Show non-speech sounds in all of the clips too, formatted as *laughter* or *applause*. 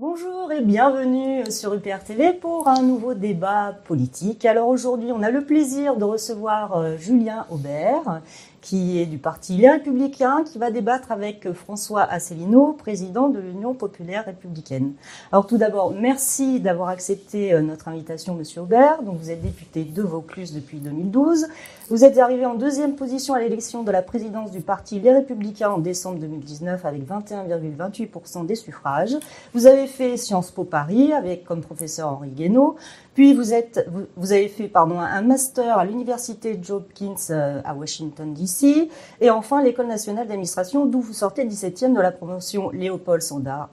Bonjour et bienvenue sur UPR TV pour un nouveau débat politique. Alors aujourd'hui, on a le plaisir de recevoir euh, Julien Aubert, qui est du Parti Les Républicains, qui va débattre avec François Asselineau, président de l'Union populaire républicaine. Alors tout d'abord, merci d'avoir accepté euh, notre invitation, Monsieur Aubert. Donc vous êtes député de Vaucluse depuis 2012. Vous êtes arrivé en deuxième position à l'élection de la présidence du Parti Les Républicains en décembre 2019 avec 21,28% des suffrages. Vous avez fait Sciences Po Paris avec comme professeur Henri Guénaud. Puis vous, êtes, vous, avez fait pardon, un master à l'université Hopkins euh, à Washington DC. Et enfin l'école nationale d'administration d'où vous sortez 17e de la promotion Léopold Sandar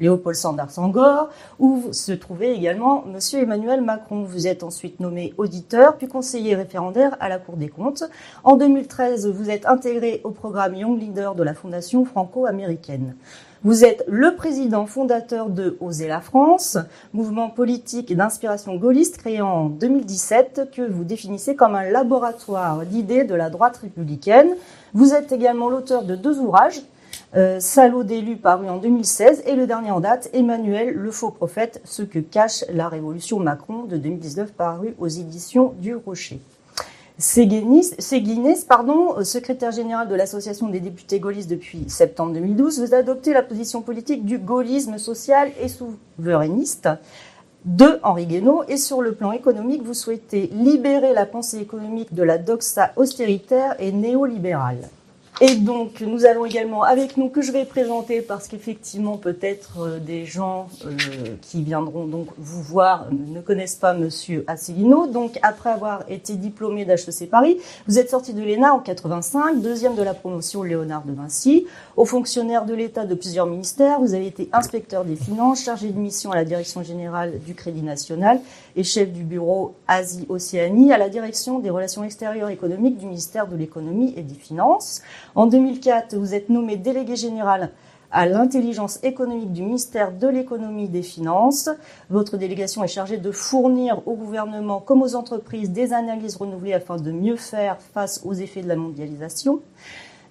Léopold Sandar Sangor, où se trouvait également Monsieur Emmanuel Macron. Vous êtes ensuite nommé auditeur, puis conseiller référendaire à la Cour des comptes. En 2013, vous êtes intégré au programme Young Leader de la Fondation franco-américaine. Vous êtes le président fondateur de Oser la France, mouvement politique d'inspiration gaulliste créé en 2017 que vous définissez comme un laboratoire d'idées de la droite républicaine. Vous êtes également l'auteur de deux ouvrages, euh, Salaud d'élu paru en 2016 et le dernier en date, Emmanuel le faux prophète, ce que cache la révolution Macron de 2019 paru aux éditions du Rocher. Séguinis, pardon, secrétaire général de l'Association des députés gaullistes depuis septembre 2012, vous adoptez la position politique du gaullisme social et souverainiste de Henri Guénaud et sur le plan économique, vous souhaitez libérer la pensée économique de la doxa austéritaire et néolibérale. Et donc, nous avons également avec nous, que je vais présenter parce qu'effectivement, peut-être euh, des gens euh, qui viendront donc vous voir ne connaissent pas Monsieur Asselineau. Donc, après avoir été diplômé d'HEC Paris, vous êtes sorti de l'ENA en 85, deuxième de la promotion Léonard de Vinci, haut fonctionnaire de l'État de plusieurs ministères. Vous avez été inspecteur des finances, chargé de mission à la direction générale du Crédit National et chef du bureau Asie-Océanie à la direction des relations extérieures économiques du ministère de l'économie et des finances. En 2004, vous êtes nommé délégué général à l'intelligence économique du ministère de l'économie et des finances. Votre délégation est chargée de fournir au gouvernement comme aux entreprises des analyses renouvelées afin de mieux faire face aux effets de la mondialisation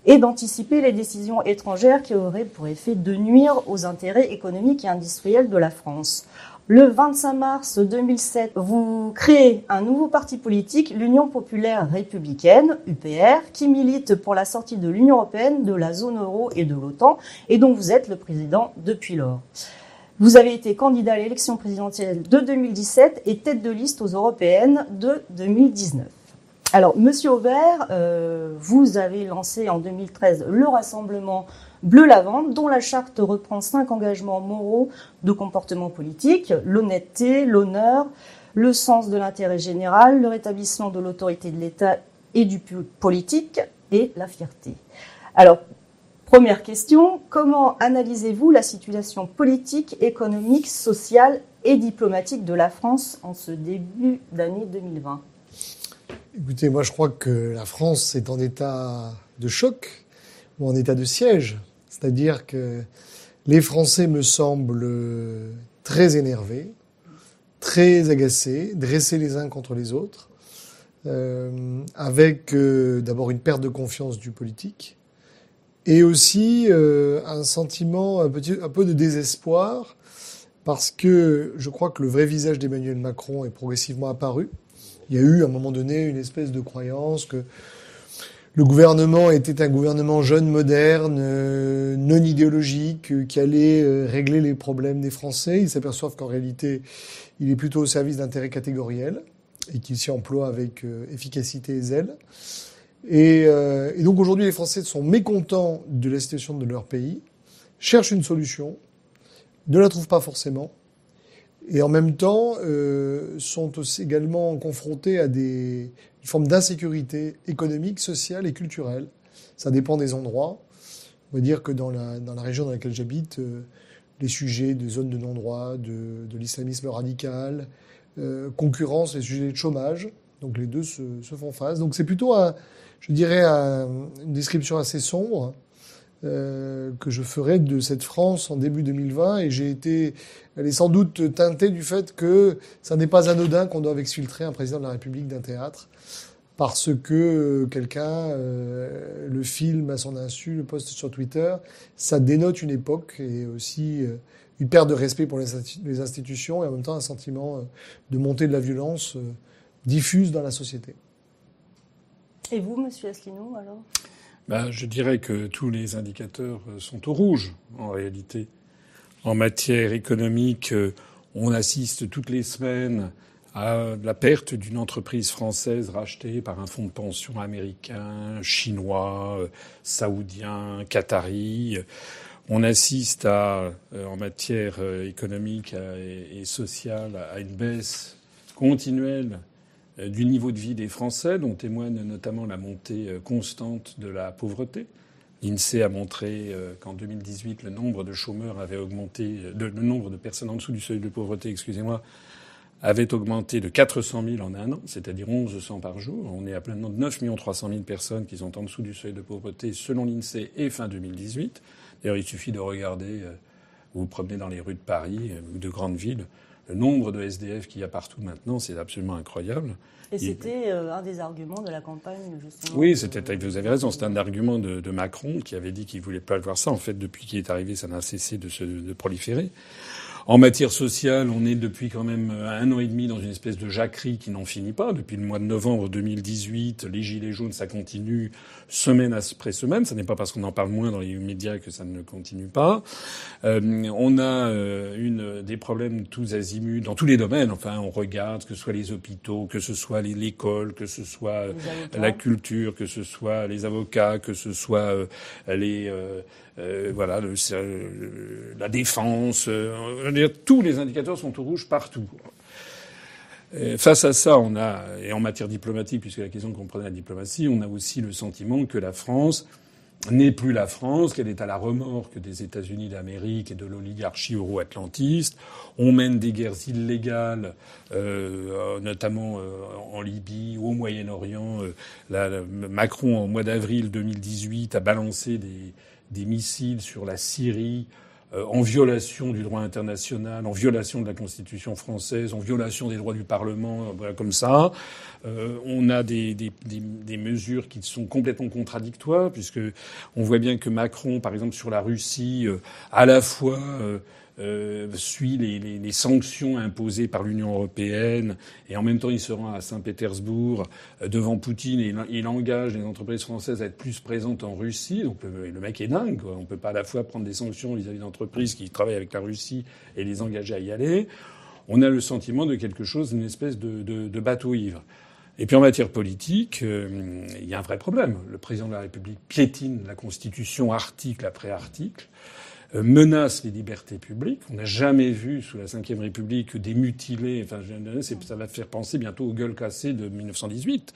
et d'anticiper les décisions étrangères qui auraient pour effet de nuire aux intérêts économiques et industriels de la France. Le 25 mars 2007, vous créez un nouveau parti politique, l'Union populaire républicaine, UPR, qui milite pour la sortie de l'Union européenne, de la zone euro et de l'OTAN, et dont vous êtes le président depuis lors. Vous avez été candidat à l'élection présidentielle de 2017 et tête de liste aux européennes de 2019. Alors, Monsieur Aubert, euh, vous avez lancé en 2013 le Rassemblement Bleu Lavande, dont la charte reprend cinq engagements moraux de comportement politique l'honnêteté, l'honneur, le sens de l'intérêt général, le rétablissement de l'autorité de l'État et du politique et la fierté. Alors, première question, comment analysez-vous la situation politique, économique, sociale et diplomatique de la France en ce début d'année 2020 Écoutez, moi je crois que la France est en état de choc ou en état de siège. C'est-à-dire que les Français me semblent très énervés, très agacés, dressés les uns contre les autres, euh, avec euh, d'abord une perte de confiance du politique et aussi euh, un sentiment un, un peu de désespoir parce que je crois que le vrai visage d'Emmanuel Macron est progressivement apparu. Il y a eu à un moment donné une espèce de croyance que le gouvernement était un gouvernement jeune, moderne, euh, non idéologique, euh, qui allait euh, régler les problèmes des Français. Ils s'aperçoivent qu'en réalité, il est plutôt au service d'intérêts catégoriels et qu'il s'y emploie avec efficacité et zèle. Et, et donc aujourd'hui, les Français sont mécontents de la situation de leur pays, cherchent une solution, ne la trouvent pas forcément, et en même temps euh, sont aussi également confrontés à des une forme d'insécurité économique, sociale et culturelle. Ça dépend des endroits. On va dire que dans la, dans la région dans laquelle j'habite, euh, les sujets de zones de non-droit, de, de l'islamisme radical, euh, concurrence, les sujets de chômage, donc les deux se, se font face. Donc c'est plutôt, un, je dirais, un, une description assez sombre euh, que je ferai de cette France en début 2020 et j'ai été, elle est sans doute teintée du fait que ça n'est pas anodin qu'on doive exfiltrer un président de la République d'un théâtre parce que quelqu'un euh, le filme à son insu, le poste sur Twitter, ça dénote une époque et aussi euh, une perte de respect pour les institutions et en même temps un sentiment de montée de la violence diffuse dans la société. Et vous, monsieur Asselineau, alors? Ben, Je dirais que tous les indicateurs euh, sont au rouge, en réalité. En matière économique, euh, on assiste toutes les semaines à la perte d'une entreprise française rachetée par un fonds de pension américain, chinois, euh, saoudien, qatari. On assiste à, en matière économique et sociale à une baisse continuelle du niveau de vie des Français, dont témoigne notamment la montée euh, constante de la pauvreté. L'INSEE a montré euh, qu'en 2018, le nombre de chômeurs avait augmenté, le nombre de personnes en dessous du seuil de pauvreté, excusez-moi, avait augmenté de 400 000 en un an, c'est-à-dire 1100 par jour. On est à de 9 300 000 personnes qui sont en dessous du seuil de pauvreté selon l'INSEE et fin 2018. D'ailleurs, il suffit de regarder, vous vous promenez dans les rues de Paris ou de grandes villes, le nombre de SDF qu'il y a partout maintenant, c'est absolument incroyable. Et c'était euh, un des arguments de la campagne, justement. Oui, c'était, vous avez raison, c'était un argument de, Macron qui avait dit qu'il voulait pas voir ça. En fait, depuis qu'il est arrivé, ça n'a cessé de se de proliférer. En matière sociale, on est depuis quand même un an et demi dans une espèce de jacquerie qui n'en finit pas. Depuis le mois de novembre 2018, les gilets jaunes, ça continue semaine après semaine. Ce n'est pas parce qu'on en parle moins dans les médias que ça ne continue pas. Euh, on a euh, une, des problèmes tous azimuts dans tous les domaines. Enfin, on regarde que ce soit les hôpitaux, que ce soit l'école, que ce soit la culture, que ce soit les avocats, que ce soit euh, les euh, voilà, le, la défense, euh, tous les indicateurs sont au rouge partout. face à ça, on a, et en matière diplomatique, puisque la question comprenait la diplomatie, on a aussi le sentiment que la France n'est plus la France, qu'elle est à la remorque des États-Unis d'Amérique et de l'oligarchie euro-atlantiste. On mène des guerres illégales, euh, notamment euh, en Libye, au Moyen-Orient. Euh, Macron, au mois d'avril 2018, a balancé des, des missiles sur la Syrie euh, en violation du droit international, en violation de la Constitution française, en violation des droits du Parlement, euh, comme ça. Euh, on a des, des, des, des, mesures qui sont complètement contradictoires, puisque on voit bien que Macron, par exemple, sur la Russie, à la fois euh, suit les, les, les, sanctions imposées par l'Union européenne et en même temps il se rend à Saint-Pétersbourg euh, devant Poutine et il, engage les entreprises françaises à être plus présentes en Russie. Donc le, mec est dingue. Quoi. On peut pas à la fois prendre des sanctions vis-à-vis d'entreprises qui travaillent avec la Russie et les engager à y aller. On a le sentiment de quelque chose, d'une espèce de, de, de, bateau ivre. Et puis en matière politique, euh, il y a un vrai problème. Le président de la République piétine la Constitution article après article. Euh, menace les libertés publiques. On n'a jamais vu sous la Ve République des mutilés. Enfin, ça va faire penser bientôt aux gueules cassées de 1918.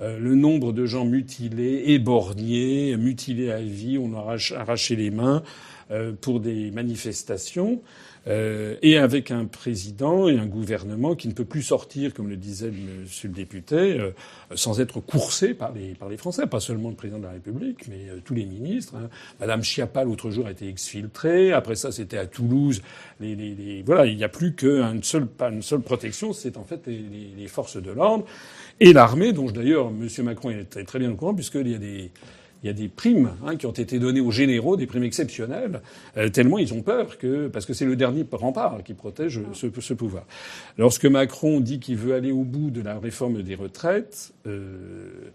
Euh, le nombre de gens mutilés, éborgnés, mutilés à vie, on a arraché les mains euh, pour des manifestations. Euh, et avec un président et un gouvernement qui ne peut plus sortir, comme le disait Monsieur le député, euh, sans être coursé par les, par les Français, pas seulement le président de la République, mais euh, tous les ministres. Hein. Madame Schiappa l'autre jour a été exfiltrée. Après ça, c'était à Toulouse. Les, les, les, voilà, il n'y a plus qu'une seule, une seule protection, c'est en fait les, forces de l'ordre et l'armée, dont d'ailleurs Monsieur Macron est très bien au courant, puisqu'il y a des il y a des primes hein, qui ont été données aux généraux, des primes exceptionnelles, euh, tellement ils ont peur que parce que c'est le dernier rempart qui protège ce, ce pouvoir. Lorsque Macron dit qu'il veut aller au bout de la réforme des retraites, euh,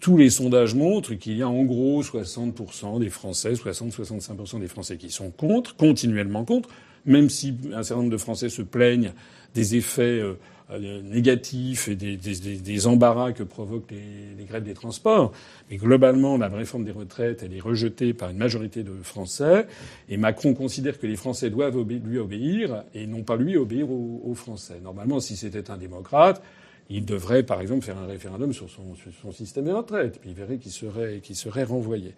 tous les sondages montrent qu'il y a en gros 60% des Français, 60-65% des Français qui sont contre, continuellement contre, même si un certain nombre de Français se plaignent des effets euh, euh, négatifs et des, des, des, embarras que provoquent les, les, grèves des transports. Mais globalement, la réforme des retraites, elle est rejetée par une majorité de Français. Et Macron considère que les Français doivent lui obéir et non pas lui obéir aux, aux Français. Normalement, si c'était un démocrate, il devrait, par exemple, faire un référendum sur son, sur son système de retraite. Puis il verrait qu'il serait, qu'il serait renvoyé.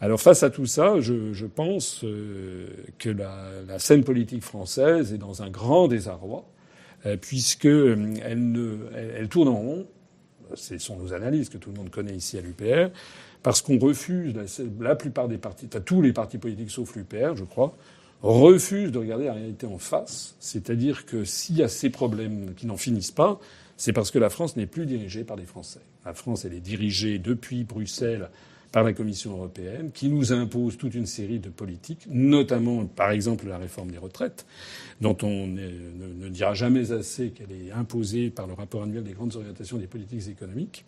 Alors face à tout ça, je, je pense euh, que la, la, scène politique française est dans un grand désarroi. Euh, puisque euh, elle, ne, elle, tourne en rond. Ce sont nos analyses que tout le monde connaît ici à l'UPR, parce qu'on refuse, la, plupart des partis, tous les partis politiques sauf l'UPR, je crois, refusent de regarder la réalité en face. C'est-à-dire que s'il y a ces problèmes qui n'en finissent pas, c'est parce que la France n'est plus dirigée par les Français. La France, elle est dirigée depuis Bruxelles par la Commission européenne, qui nous impose toute une série de politiques, notamment, par exemple, la réforme des retraites, dont on ne, dira jamais assez qu'elle est imposée par le rapport annuel des grandes orientations des politiques économiques.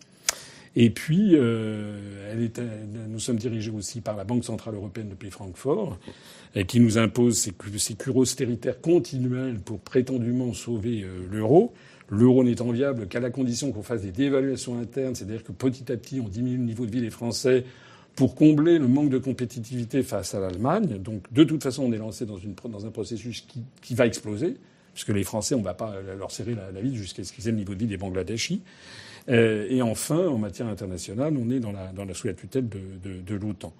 Et puis, euh, est, nous sommes dirigés aussi par la Banque centrale européenne depuis Francfort, et qui nous impose ces, ces cures austéritaires continuelles pour prétendument sauver euh, l'euro. L'euro n'étant viable qu'à la condition qu'on fasse des dévaluations internes, c'est-à-dire que petit à petit on diminue le niveau de vie des Français pour combler le manque de compétitivité face à l'Allemagne. Donc de toute façon, on est lancé dans, une, dans un processus qui, qui, va exploser, puisque les Français, on ne va pas leur serrer la, la vie jusqu'à ce qu'ils aient le niveau de vie des Bangladeshis. Euh, et enfin, en matière internationale, on est dans la, dans la sous la tutelle de, de, de l'OTAN.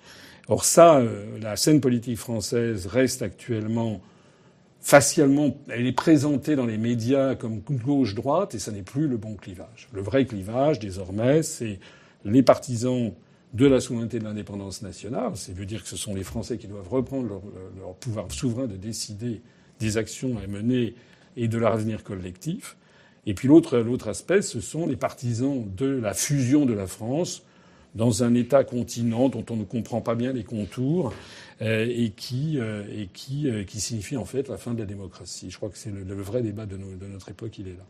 Or ça, euh, la scène politique française reste actuellement facialement, elle est présentée dans les médias comme gauche-droite, et ça n'est plus le bon clivage. Le vrai clivage, désormais, c'est les partisans de la souveraineté de l'indépendance nationale. C'est veut dire que ce sont les Français qui doivent reprendre leur, leur, pouvoir souverain de décider des actions à mener et de leur avenir collectif. Et puis l'autre aspect, ce sont les partisans de la fusion de la France dans un État-continent dont on ne comprend pas bien les contours euh, et qui, euh, et qui, euh, qui signifie en fait la fin de la démocratie. Je crois que c'est le, vrai débat de, notre époque, il est là.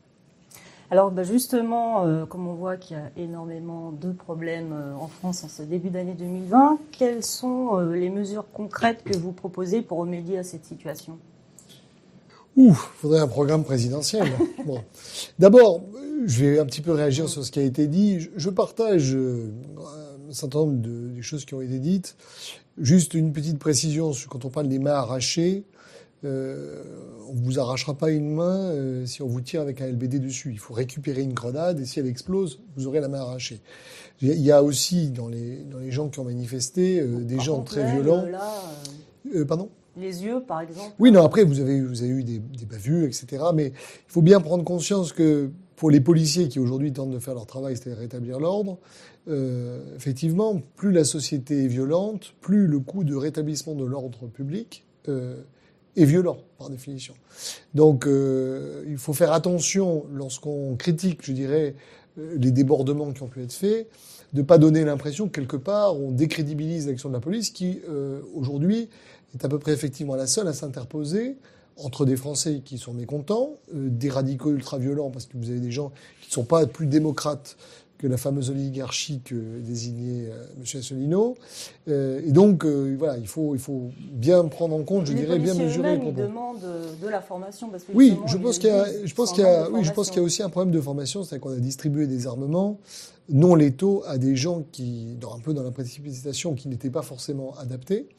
Alors bah justement, comme on voit qu'il y a énormément de problèmes en France en ce début d'année 2020, quelles sont les mesures concrètes que vous proposez pour remédier à cette situation? Ouh, il faudrait un programme présidentiel. *laughs* bon. D'abord, je vais un petit peu réagir sur ce qui a été dit. Je partage un certain nombre de, des choses qui ont été dites. Juste une petite précision sur quand on parle des mains arrachées. Euh, on vous arrachera pas une main euh, si on vous tire avec un LBD dessus. Il faut récupérer une grenade et si elle explose, vous aurez la main arrachée. Il y a aussi dans les, dans les gens qui ont manifesté euh, des Par gens très violents. Là, euh, pardon? Les yeux, par exemple. Oui, non. Après, vous avez vous avez eu des, des bavures, etc. Mais il faut bien prendre conscience que pour les policiers qui aujourd'hui tentent de faire leur travail, c'est-à-dire rétablir l'ordre, euh, effectivement, plus la société est violente, plus le coût de rétablissement de l'ordre public euh, est violent, par définition. Donc, euh, il faut faire attention lorsqu'on critique, je dirais, euh, les débordements qui ont pu être faits, de pas donner l'impression que quelque part on décrédibilise l'action de la police, qui euh, aujourd'hui est à peu près effectivement la seule à s'interposer entre des Français qui sont mécontents, euh, des radicaux ultra-violents, parce que vous avez des gens qui ne sont pas plus démocrates que la fameuse oligarchie que désignait euh, M. Asselineau. Euh, et donc, euh, voilà, il faut, il faut bien prendre en compte, je les dirais, bien mesurer. Ils demandent de la formation. Parce que oui, je pense qu'il y a, je pense qu'il y a, oui, je pense qu'il y a aussi un problème de formation, c'est qu'on a distribué des armements non létaux à des gens qui, dans, un peu dans la précipitation, qui n'étaient pas forcément adaptés.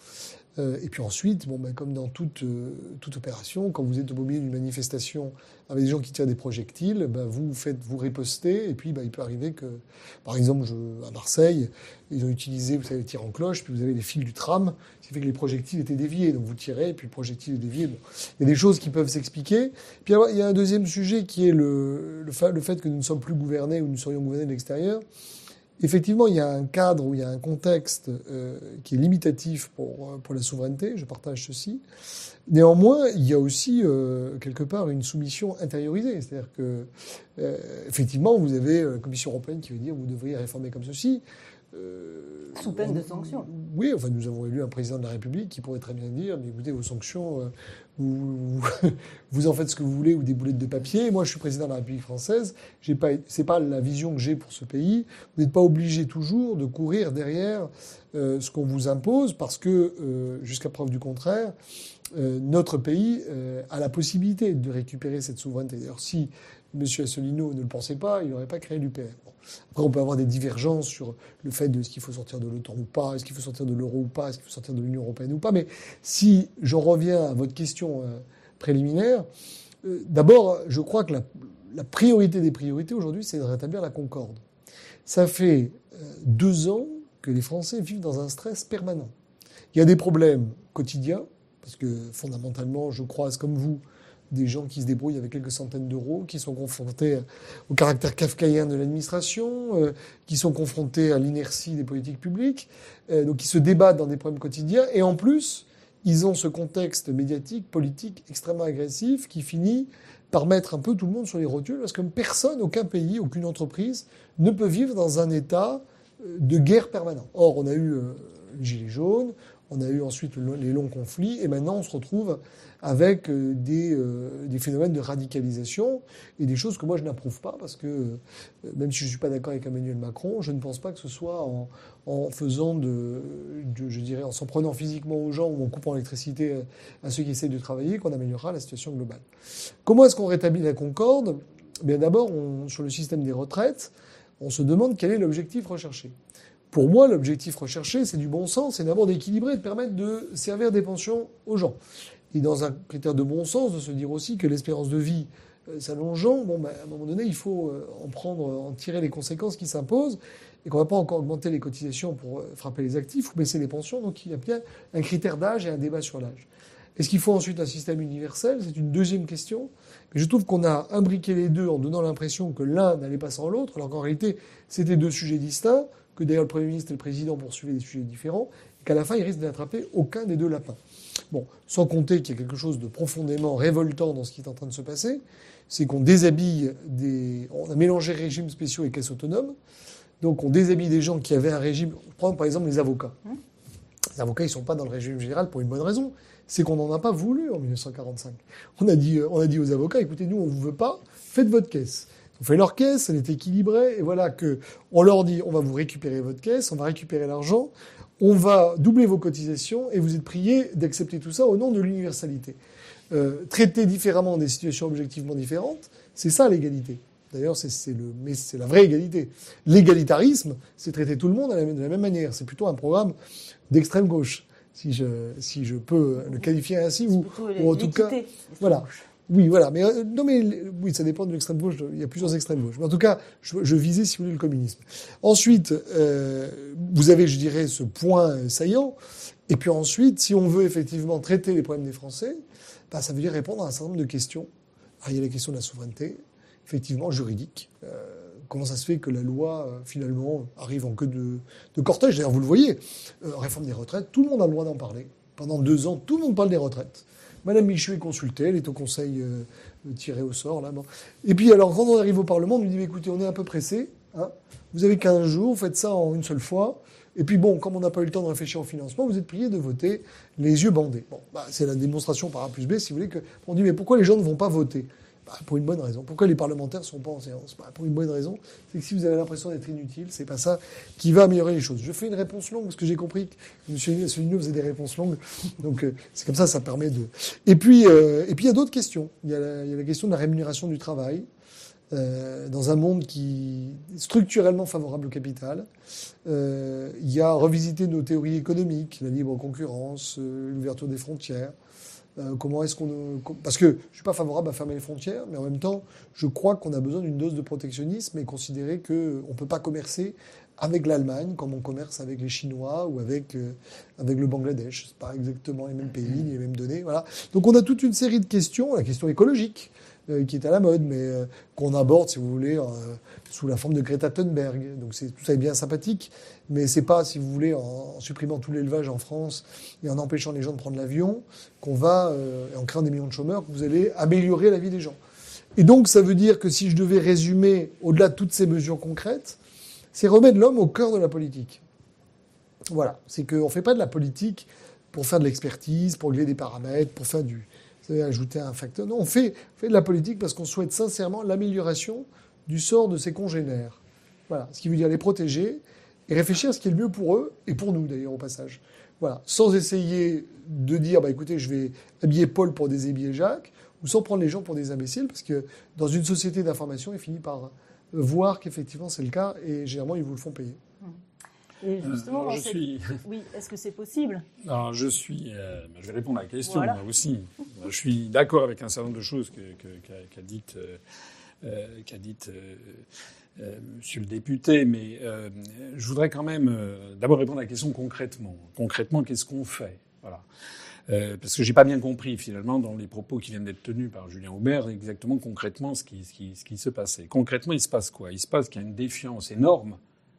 Euh, et puis ensuite, bon, ben, comme dans toute, euh, toute opération, quand vous êtes au milieu d'une manifestation avec des gens qui tirent des projectiles, ben, vous faites vous riposter. Et puis, ben, il peut arriver que, par exemple, je, à Marseille, ils ont utilisé, vous savez, les tirs en cloche, puis vous avez les fils du tram, ce qui fait que les projectiles étaient déviés. Donc vous tirez, puis le projectile est dévié. Bon. Il y a des choses qui peuvent s'expliquer. Puis alors, il y a un deuxième sujet qui est le, le, le fait que nous ne sommes plus gouvernés ou nous serions gouvernés de l'extérieur effectivement, il y a un cadre où il y a un contexte euh, qui est limitatif pour, euh, pour la souveraineté, je partage ceci. Néanmoins, il y a aussi euh, quelque part une soumission intériorisée, c'est-à-dire que euh, effectivement, vous avez la Commission européenne qui veut dire vous devriez réformer comme ceci. Euh, Sous peine de sanctions. Oui, enfin, nous avons élu un président de la République qui pourrait très bien dire, mais écoutez, vos sanctions, euh, *laughs* vous, en faites ce que vous voulez ou des boulettes de papier. Moi, je suis président de la République française. J'ai pas, c'est pas la vision que j'ai pour ce pays. Vous n'êtes pas obligé toujours de courir derrière euh, ce qu'on vous impose parce que, euh, jusqu'à preuve du contraire, euh, notre pays a la possibilité de récupérer cette souveraineté. D'ailleurs, si M. Asselineau ne le pensait pas, il n'aurait pas créé l'UPR. Après, on peut avoir des divergences sur le fait de ce qu'il faut sortir de l'OTAN ou pas, est-ce qu'il faut sortir de l'euro ou pas, est-ce qu'il faut sortir de l'Union européenne ou pas. Mais si j'en reviens à votre question euh, préliminaire, euh, d'abord, je crois que la, la, priorité des priorités aujourd'hui, c'est de rétablir la concorde. Ça fait euh, deux ans que les Français vivent dans un stress permanent. Il y a des problèmes quotidiens, parce que fondamentalement, je croise comme vous des gens qui se débrouillent avec quelques centaines d'euros, qui sont confrontés au caractère kafkaïen de l'administration, euh, qui sont confrontés à l'inertie des politiques publiques, euh, donc qui se débattent dans des problèmes quotidiens. Et en plus, ils ont ce contexte médiatique, politique extrêmement agressif qui finit par mettre un peu tout le monde sur les rotules, parce que personne, aucun pays, aucune entreprise ne peut vivre dans un état euh, de guerre permanent. Or, on a eu les Gilets jaunes, on a eu ensuite les longs conflits, et maintenant on se retrouve avec euh, des, euh, des, phénomènes de radicalisation et des choses que moi je n'approuve pas parce que euh, même si je ne suis pas d'accord avec Emmanuel Macron, je ne pense pas que ce soit en, en faisant de, de, je dirais, en s'en prenant physiquement aux gens ou en coupant l'électricité à ceux qui essayent de travailler qu'on améliorera la situation globale. Comment est-ce qu'on rétablit la concorde? Bien d'abord, sur le système des retraites, on se demande quel est l'objectif recherché. Pour moi, l'objectif recherché, c'est du bon sens, c'est d'abord d'équilibrer, de permettre de servir des pensions aux gens et dans un critère de bon sens, de se dire aussi que l'espérance de vie euh, s'allongeant, bon, ben, à un moment donné, il faut euh, en prendre, en tirer les conséquences qui s'imposent, et qu'on ne va pas encore augmenter les cotisations pour euh, frapper les actifs ou baisser les pensions. Donc il y a bien un critère d'âge et un débat sur l'âge. Est-ce qu'il faut ensuite un système universel? C'est une deuxième question. Mais je trouve qu'on a imbriqué les deux en donnant l'impression que l'un n'allait pas sans l'autre, alors qu'en réalité, c'était deux sujets distincts, que d'ailleurs le Premier ministre et le Président poursuivaient des sujets différents, et qu'à la fin, ils risquent d'attraper aucun des deux lapins. Bon, sans compter qu'il y a quelque chose de profondément révoltant dans ce qui est en train de se passer, c'est qu'on déshabille des. On a mélangé régimes spéciaux et caisses autonomes. Donc on déshabille des gens qui avaient un régime. Prends par exemple les avocats. Mmh. Les avocats, ils ne sont pas dans le régime général pour une bonne raison. C'est qu'on n'en a pas voulu en 1945. On a dit, on a dit aux avocats, écoutez, nous, on ne vous veut pas, faites votre caisse. On fait leur caisse, elle est équilibrée, et voilà que on leur dit, on va vous récupérer votre caisse, on va récupérer l'argent, on va doubler vos cotisations et vous êtes prié d'accepter tout ça au nom de l'universalité. Euh, traiter différemment des situations objectivement différentes, c'est ça l'égalité. D'ailleurs, c'est le, mais c'est la vraie égalité. L'égalitarisme, c'est traiter tout le monde de la même manière. C'est plutôt un programme d'extrême gauche, si je, si je peux le qualifier ainsi, ou, ou en tout cas, voilà. Oui, voilà. Mais euh, non, mais oui, ça dépend de l'extrême gauche. Il y a plusieurs extrêmes gauches. Mais en tout cas, je, visais, si vous voulez, le communisme. Ensuite, euh, vous avez, je dirais, ce point saillant. Et puis ensuite, si on veut effectivement traiter les problèmes des Français, bah, ça veut dire répondre à un certain nombre de questions. Ah, il y a la question de la souveraineté, effectivement juridique. Euh, comment ça se fait que la loi, euh, finalement, arrive en queue de, de cortège? D'ailleurs, vous le voyez, euh, réforme des retraites, tout le monde a le droit d'en parler. Pendant deux ans, tout le monde parle des retraites. Madame Michu est consultée, elle est au conseil euh, tiré au sort. Là, Et puis, alors, quand on arrive au Parlement, on lui dit écoutez, on est un peu pressé. Hein, vous avez 15 jours, faites ça en une seule fois. Et puis bon, comme on n'a pas eu le temps de réfléchir au financement, vous êtes prié de voter les yeux bandés. Bon, bah, c'est la démonstration par A plus B, si vous voulez, que on dit mais pourquoi les gens ne vont pas voter? Bah, pour une bonne raison. Pourquoi les parlementaires ne sont pas en séance? Bah, Pour une bonne raison. C'est que si vous avez l'impression d'être inutile, c'est pas ça qui va améliorer les choses. Je fais une réponse longue parce que j'ai compris que M. Asselineau faisait des réponses longues. Donc euh, c'est comme ça, ça permet de. Et puis, euh, et puis il y a d'autres questions. Il y a, la, question de la rémunération du travail. Euh, dans un monde qui est structurellement favorable au capital, il y a revisiter nos théories économiques, la libre concurrence, l'ouverture des frontières, euh, comment est-ce qu'on parce que je suis pas favorable à fermer les frontières, mais en même temps, je crois qu'on a besoin d'une dose de protectionnisme et considérer que on peut pas commercer avec l'Allemagne comme on commerce avec les Chinois ou avec euh, avec le Bangladesh. C'est pas exactement les mêmes pays, les mêmes données. Voilà. Donc on a toute une série de questions, la question écologique euh, qui est à la mode, mais euh, qu'on aborde, si vous voulez, sous la forme de Greta Thunberg. Donc tout ça est bien sympathique, mais c'est pas, si vous voulez, en, supprimant tout l'élevage en France et en empêchant les gens de prendre l'avion, qu'on va, euh, en créant des millions de chômeurs, que vous allez améliorer la vie des gens. Et donc ça veut dire que si je devais résumer, au-delà de toutes ces mesures concrètes, c'est remettre l'homme au cœur de la politique. Voilà, c'est qu'on ne fait pas de la politique pour faire de l'expertise, pour régler des paramètres, pour faire du, ajouter un facteur. Non, on fait, on fait de la politique parce qu'on souhaite sincèrement l'amélioration du sort de ses congénères. Voilà, ce qui veut dire les protéger et réfléchir à ce qui est le mieux pour eux et pour nous d'ailleurs au passage. Voilà, sans essayer de dire bah écoutez, je vais habiller Paul pour déshabiller Jacques ou sans prendre les gens pour des imbéciles parce que dans une société d'information, ils finissent par voir qu'effectivement c'est le cas et généralement ils vous le font payer. Et justement, je suis... *laughs* oui, est-ce que c'est possible Alors, je suis. Euh, je vais répondre à la question moi aussi. Je suis d'accord avec un certain nombre de choses qu'a que, dit euh, euh, euh, euh, Monsieur le député, mais je voudrais quand même d'abord répondre à la question concrètement. Concrètement, qu'est-ce qu'on fait? Voilà. Euh, parce que j'ai pas bien compris finalement dans les propos qui viennent d'être tenus par Julien Aubert exactement concrètement ce qui, ce, qui, ce qui se passait. Concrètement, il se passe quoi? Il se passe qu'il y a une défiance énorme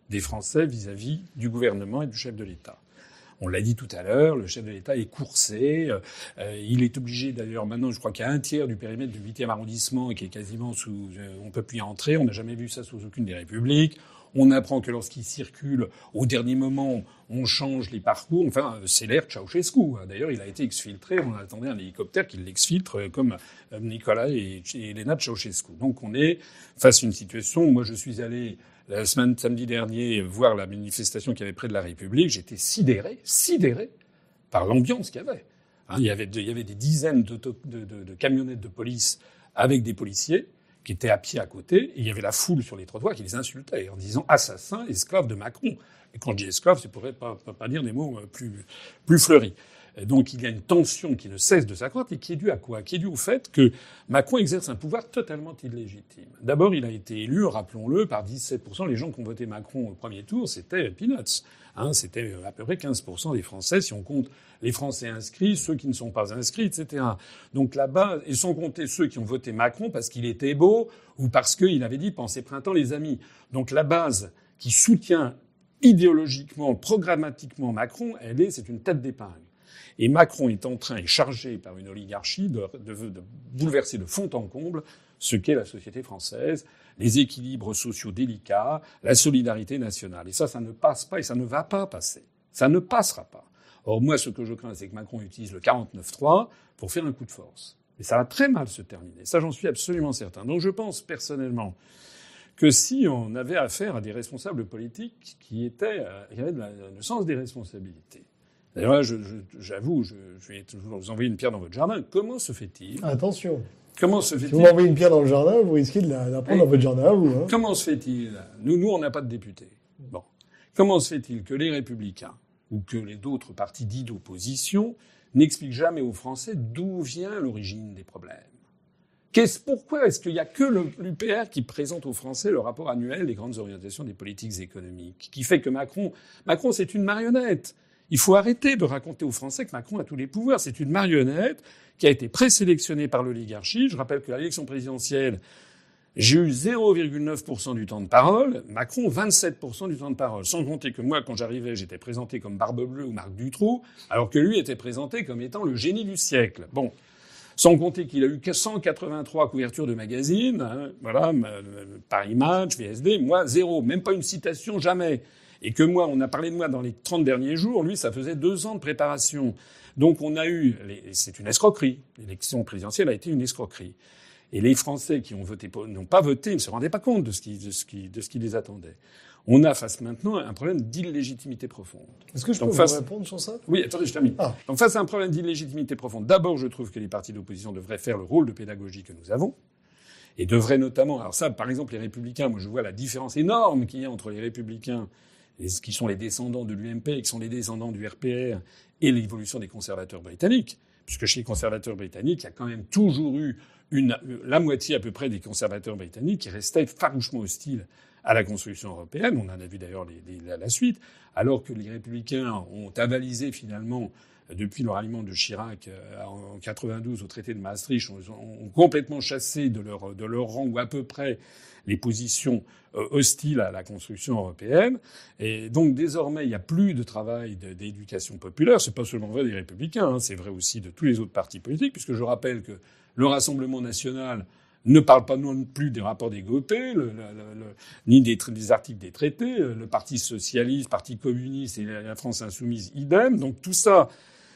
des Français vis-à-vis du gouvernement et du chef de l'État. On l'a dit tout à l'heure, le chef de l'État est coursé. Euh, il est obligé d'ailleurs maintenant, je crois qu'il y a un tiers du périmètre du 8e arrondissement qui est quasiment sous, euh, on peut plus y entrer. On n'a jamais vu ça sous aucune des républiques. On apprend que lorsqu'il circule, au dernier moment, on change les parcours. Enfin, c'est l'air Ceausescu. D'ailleurs, il a été exfiltré. On attendait un hélicoptère qui l'exfiltre, euh, comme Nicolas et Elena Ceausescu. Donc, on est face à une situation. Moi, je suis allé la semaine samedi dernier voir la manifestation qu'il y avait près de la République, j'étais sidéré, sidéré par l'ambiance qu'il y avait. Hein, il, y avait il y avait des dizaines de, camionnettes de police avec des policiers qui étaient à pied à côté, et il y avait la foule sur les trottoirs qui les insultait en disant assassins, esclaves de Macron. Et quand je dis esclaves, c'est pourrait pas, pas, pas dire des mots euh, plus, plus fleuris. Donc il y a une tension qui ne cesse de s'accroître et qui est due à quoi? Qui est due au fait que Macron exerce un pouvoir totalement illégitime. D'abord, il a été élu, rappelons-le, par 17%. Les gens qui ont voté Macron au premier tour, c'était peanuts. Hein, c'était à peu près 15% des Français, si on compte les Français inscrits, ceux qui ne sont pas inscrits, etc. Donc là-bas, et sans compter ceux qui ont voté Macron parce qu'il était beau ou parce qu'il avait dit pensez printemps les amis. Donc la base qui soutient idéologiquement, programmatiquement Macron, elle est, c'est une tête d'épingle. Et Macron est en train, est chargé par une oligarchie de, bouleverser de fond en comble ce qu'est la société française, les équilibres sociaux délicats, la solidarité nationale. Et ça, ça ne passe pas et ça ne va pas passer. Ça ne passera pas. Or, moi, ce que je crains, c'est que Macron utilise le 49-3 pour faire un coup de force. Et ça va très mal se terminer. Ça, j'en suis absolument certain. Donc, je pense personnellement que si on avait affaire à des responsables politiques qui étaient, euh, qui avaient le sens des responsabilités, D'ailleurs, j'avoue, je, je, vais toujours vous envoyer une pierre dans votre jardin. Comment se fait-il Attention. Comment se fait-il Si vous m'envoyez une pierre dans le jardin, vous risquez de la, la prendre dans votre jardin à vous. Hein. Comment se fait-il Nous, nous, on n'a pas de députés. Bon. Comment se fait-il que les Républicains ou que les d'autres partis dits d'opposition n'expliquent jamais aux Français d'où vient l'origine des problèmes? Qu'est-ce, pourquoi est-ce qu'il n'y a que l'UPR qui présente aux Français le rapport annuel des grandes orientations des politiques économiques, qui fait que Macron, Macron, c'est une marionnette. Il faut arrêter de raconter aux Français que Macron a tous les pouvoirs. C'est une marionnette qui a été présélectionnée par l'oligarchie. Je rappelle que l'élection présidentielle, j'ai eu 0,9% du temps de parole, Macron 27% du temps de parole. Sans compter que moi, quand j'arrivais, j'étais présenté comme Barbe Bleue ou Marc Dutroux, alors que lui était présenté comme étant le génie du siècle. Bon. Sans compter qu'il a eu 183 couvertures de magazines, hein, voilà, Paris Match, VSD, moi zéro, même pas une citation, jamais et que moi, on a parlé de moi dans les 30 derniers jours, lui, ça faisait deux ans de préparation. Donc on a eu, c'est une escroquerie. L'élection présidentielle a été une escroquerie. Et les Français qui ont voté, n'ont pas voté, ne se rendaient pas compte de ce qui, de ce qui, de ce qui les attendait. On a face maintenant un problème d'illégitimité profonde. Est-ce que je peux vous répondre sur ça? Oui, attendez, je termine. Ah. Donc face à un problème d'illégitimité profonde, d'abord, je trouve que les partis d'opposition devraient faire le rôle de pédagogie que nous avons et devraient notamment, alors ça, par exemple, les républicains, moi je vois la différence énorme qu'il y a entre les républicains qui sont les descendants de l'UMP, qui sont les descendants du RPR, et l'évolution des conservateurs britanniques, puisque chez les conservateurs britanniques, il y a quand même toujours eu une, la moitié à peu près des conservateurs britanniques qui restaient farouchement hostiles à la construction européenne. On en a vu d'ailleurs la suite, alors que les républicains ont avalisé finalement depuis le ralliement de Chirac euh, en 92 au traité de Maastricht, ont, complètement chassé de leur, de leur rang ou à peu près les positions euh, hostiles à la construction européenne. Et donc désormais, il n'y a plus de travail d'éducation populaire. C'est pas seulement vrai des républicains, hein, c'est vrai aussi de tous les autres partis politiques, puisque je rappelle que le Rassemblement national ne parle pas non plus des rapports des Gauthier, le, le, le, ni des, des, articles des traités. Le Parti socialiste, Parti communiste et la France insoumise, idem. Donc tout ça,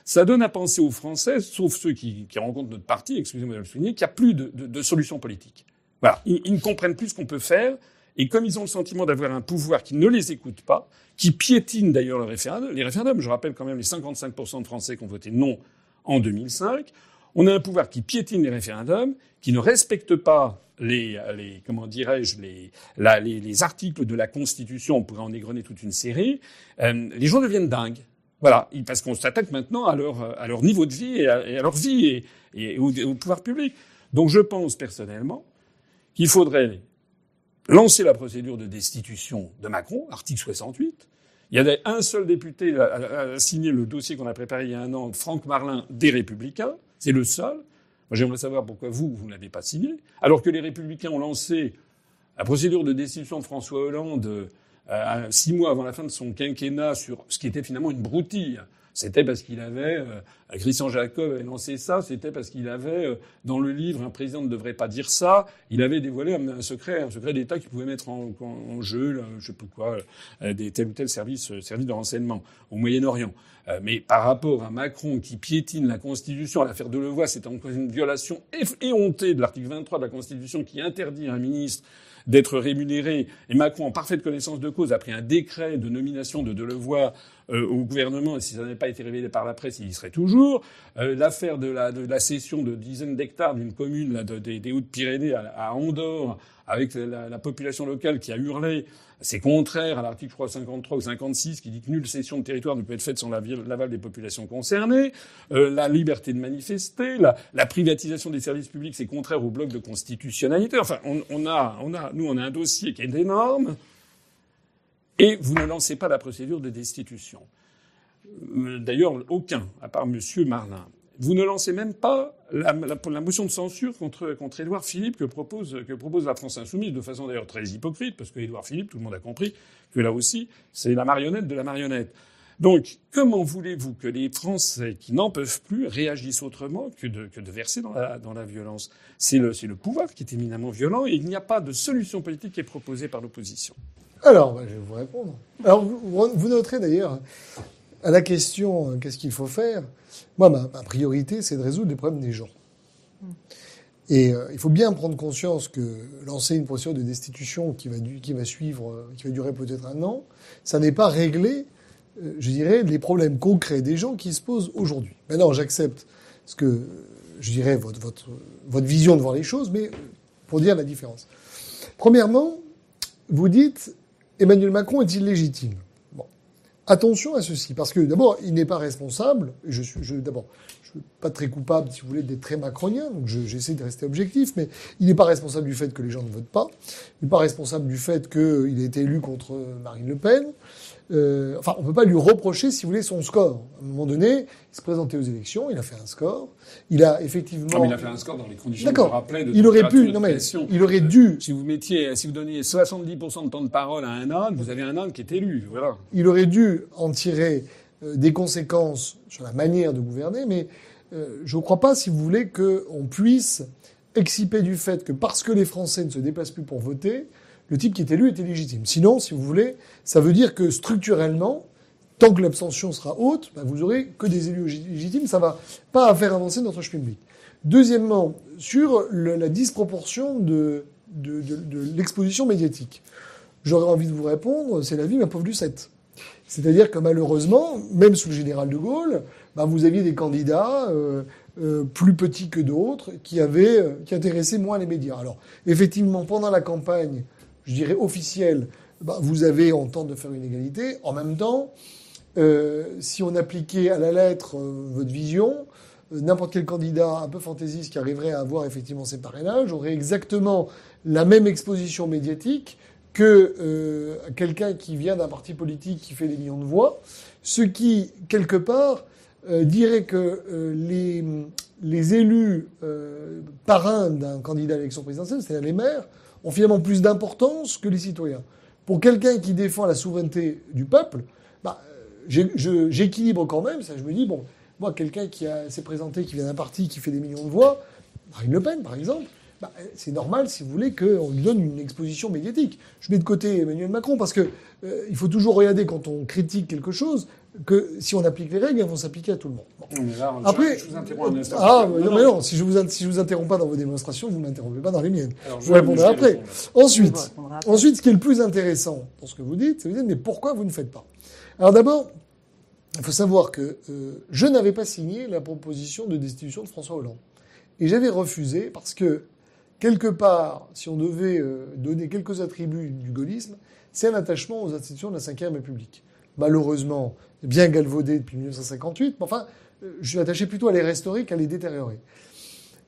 ça donne à penser aux Français, sauf ceux qui, rencontrent notre parti, excusez-moi de le souligner, qu'il n'y a plus de, de, de solution politique. Voilà, ils, ne comprennent plus ce qu'on peut faire. Et comme ils ont le sentiment d'avoir un pouvoir qui ne les écoute pas, qui piétine d'ailleurs le référendum, les référendums, je rappelle quand même les 55% de Français qui ont voté non en 2005, on a un pouvoir qui piétine les référendums, qui ne respecte pas les, comment dirais-je, les, articles de la Constitution. On pourrait en égrener toute une série. Euh, les gens deviennent dingues. Voilà, parce qu'on s'attaque maintenant à leur, niveau de vie et à, leur vie et, au pouvoir public. Donc je pense personnellement qu'il faudrait lancer la procédure de destitution de Macron, article 68, Il y avait un seul député à, signer le dossier qu'on a préparé il y a un an, Franck Marlin, des Républicains. C'est le seul. Moi, j'aimerais savoir pourquoi vous, vous n'avez pas signé. Alors que les Républicains ont lancé la procédure de destitution de François Hollande euh, six mois avant la fin de son quinquennat sur ce qui était finalement une broutille. C'était parce qu'il avait, euh, Christian Jacob avait lancé ça, c'était parce qu'il avait, euh, dans le livre, un président ne devrait pas dire ça, il avait dévoilé un, secret, un secret d'État qui pouvait mettre en, jeu, je sais plus quoi, euh, des tel ou tel service, service de renseignement au Moyen-Orient. mais par rapport à Macron qui piétine la Constitution, l'affaire Delevoye, c'était encore une violation éhontée de l'article 23 de la Constitution qui interdit à un ministre d'être rémunéré. Et Macron, en parfaite connaissance de cause, a pris un décret de nomination de Delevoye euh, au gouvernement, si ça n'avait pas été révélé par la presse, il y serait toujours. Euh, l'affaire de la, de la cession de dizaines d'hectares d'une commune là, des, Hautes-Pyrénées à, Andorre, avec la, population locale qui a hurlé, c'est contraire à l'article 53 ou 56 qui dit que nulle cession de territoire ne peut être faite sans l'aval des populations concernées. Euh, la liberté de manifester, la, la, privatisation des services publics, c'est contraire au bloc de constitutionnalité. Enfin, on, on, a, on a, nous, on a un dossier qui est énorme. Et vous ne lancez pas la procédure de destitution. Euh, d'ailleurs, aucun, à part M. Marlin. Vous ne lancez même pas la, motion de censure contre, Édouard Philippe que propose, la France insoumise, de façon d'ailleurs très hypocrite, parce que Édouard Philippe, tout le monde a compris que là aussi, c'est la marionnette de la marionnette. Donc, comment voulez-vous que les Français qui n'en peuvent plus réagissent autrement que de, verser dans la, violence? C'est le pouvoir qui est éminemment violent et il n'y a pas de solution politique qui est proposée par l'opposition. Alors, bah, je vais vous répondre. Alors, vous, noterez d'ailleurs, à la question euh, qu'est-ce qu'il faut faire, moi, ma, priorité, c'est de résoudre les problèmes des gens. Et euh, il faut bien prendre conscience que lancer une procédure de destitution qui va, qui va suivre, euh, qui va durer peut-être un an, ça n'est pas régler, je dirais, les problèmes concrets des gens qui se posent aujourd'hui. Maintenant, j'accepte ce que, je dirais, votre, votre, votre vision de voir les choses, mais pour dire la différence. Premièrement, vous dites, Emmanuel Macron est illégitime. Bon. Attention à ceci, parce que d'abord, il n'est pas responsable. Je suis, je, d'abord, je suis pas très coupable, si vous voulez, d'être très macronien, donc j'essaie de rester objectif, mais il n'est pas responsable du fait que les gens ne votent pas. Il n'est pas responsable du fait qu'il a été élu contre Marine Le Pen. Euh, enfin, on peut pas lui reprocher, si vous voulez, son score. À un moment donné, il se présentait aux élections, il a fait un score. Il a effectivement. Non, mais il a fait un score dans les conditions que je rappelais de Il aurait pu, non mais, il aurait dû. Si vous mettiez, si vous donniez 70% de temps de parole à un âne, vous avez un âne qui est élu, voilà. Il aurait dû en tirer euh, des conséquences sur la manière de gouverner, mais euh, je ne crois pas, si vous voulez, qu'on puisse exciper du fait que parce que les Français ne se déplacent plus pour voter, le type qui est élu était légitime. Sinon, si vous voulez, ça veut dire que structurellement, tant que l'abstention sera haute, ben, vous aurez que des élus légitimes. Ça va pas faire avancer notre chemin public. Deuxièmement, sur la disproportion de, de, l'exposition médiatique, j'aurais envie de vous répondre, c'est la vie, ma pauvre Lucette. C'est-à-dire que malheureusement, même sous le général de Gaulle, ben, vous aviez des candidats euh, euh, plus petits que d'autres qui avaient euh, qui intéressaient moins les médias. Alors effectivement, pendant la campagne, je dirais, officielle, bah, vous avez, on tente de faire une égalité. En même temps, euh, si on appliquait à la lettre euh, votre vision, euh, n'importe quel candidat un peu fantaisiste qui arriverait à avoir effectivement ses parrainages aurait exactement la même exposition médiatique que quelqu'un qui vient d'un parti politique qui fait des millions de voix, ce qui, quelque part, dirait que les, les élus parrains d'un candidat à l'élection présidentielle, c'est-à-dire les maires, ont finalement plus d'importance que les citoyens. Pour quelqu'un qui défend la souveraineté du peuple, bah, j'équilibre quand même. Ça, je me dis, bon, moi, quelqu'un qui s'est présenté, qui vient d'un parti qui fait des millions de voix, Marine Le Pen, par exemple, bah, c'est normal, si vous voulez, qu'on lui donne une exposition médiatique. Je mets de côté Emmanuel Macron parce que euh, il faut toujours regarder quand on critique quelque chose que si on applique les règles, elles vont s'appliquer à tout le monde. Après, je, vous interromps un instant. Ah, non, mais non, si je vous si je vous interromps pas dans vos démonstrations, vous m'interrompez pas dans les miennes. je vous répondrai après. Ensuite, ensuite, ce qui est le plus intéressant dans ce que vous dites, c'est vous dites mais pourquoi vous ne faites pas? Alors d'abord, il faut savoir que euh, je n'avais pas signé la proposition de destitution de François Hollande. Et j'avais refusé parce que, quelque part, si on devait euh, donner quelques attributs du gaullisme, c'est un attachement aux institutions de la Ve République. Malheureusement, bien galvaudé depuis 1958, mais enfin, euh, je suis attaché plutôt à les restaurer qu'à les détériorer.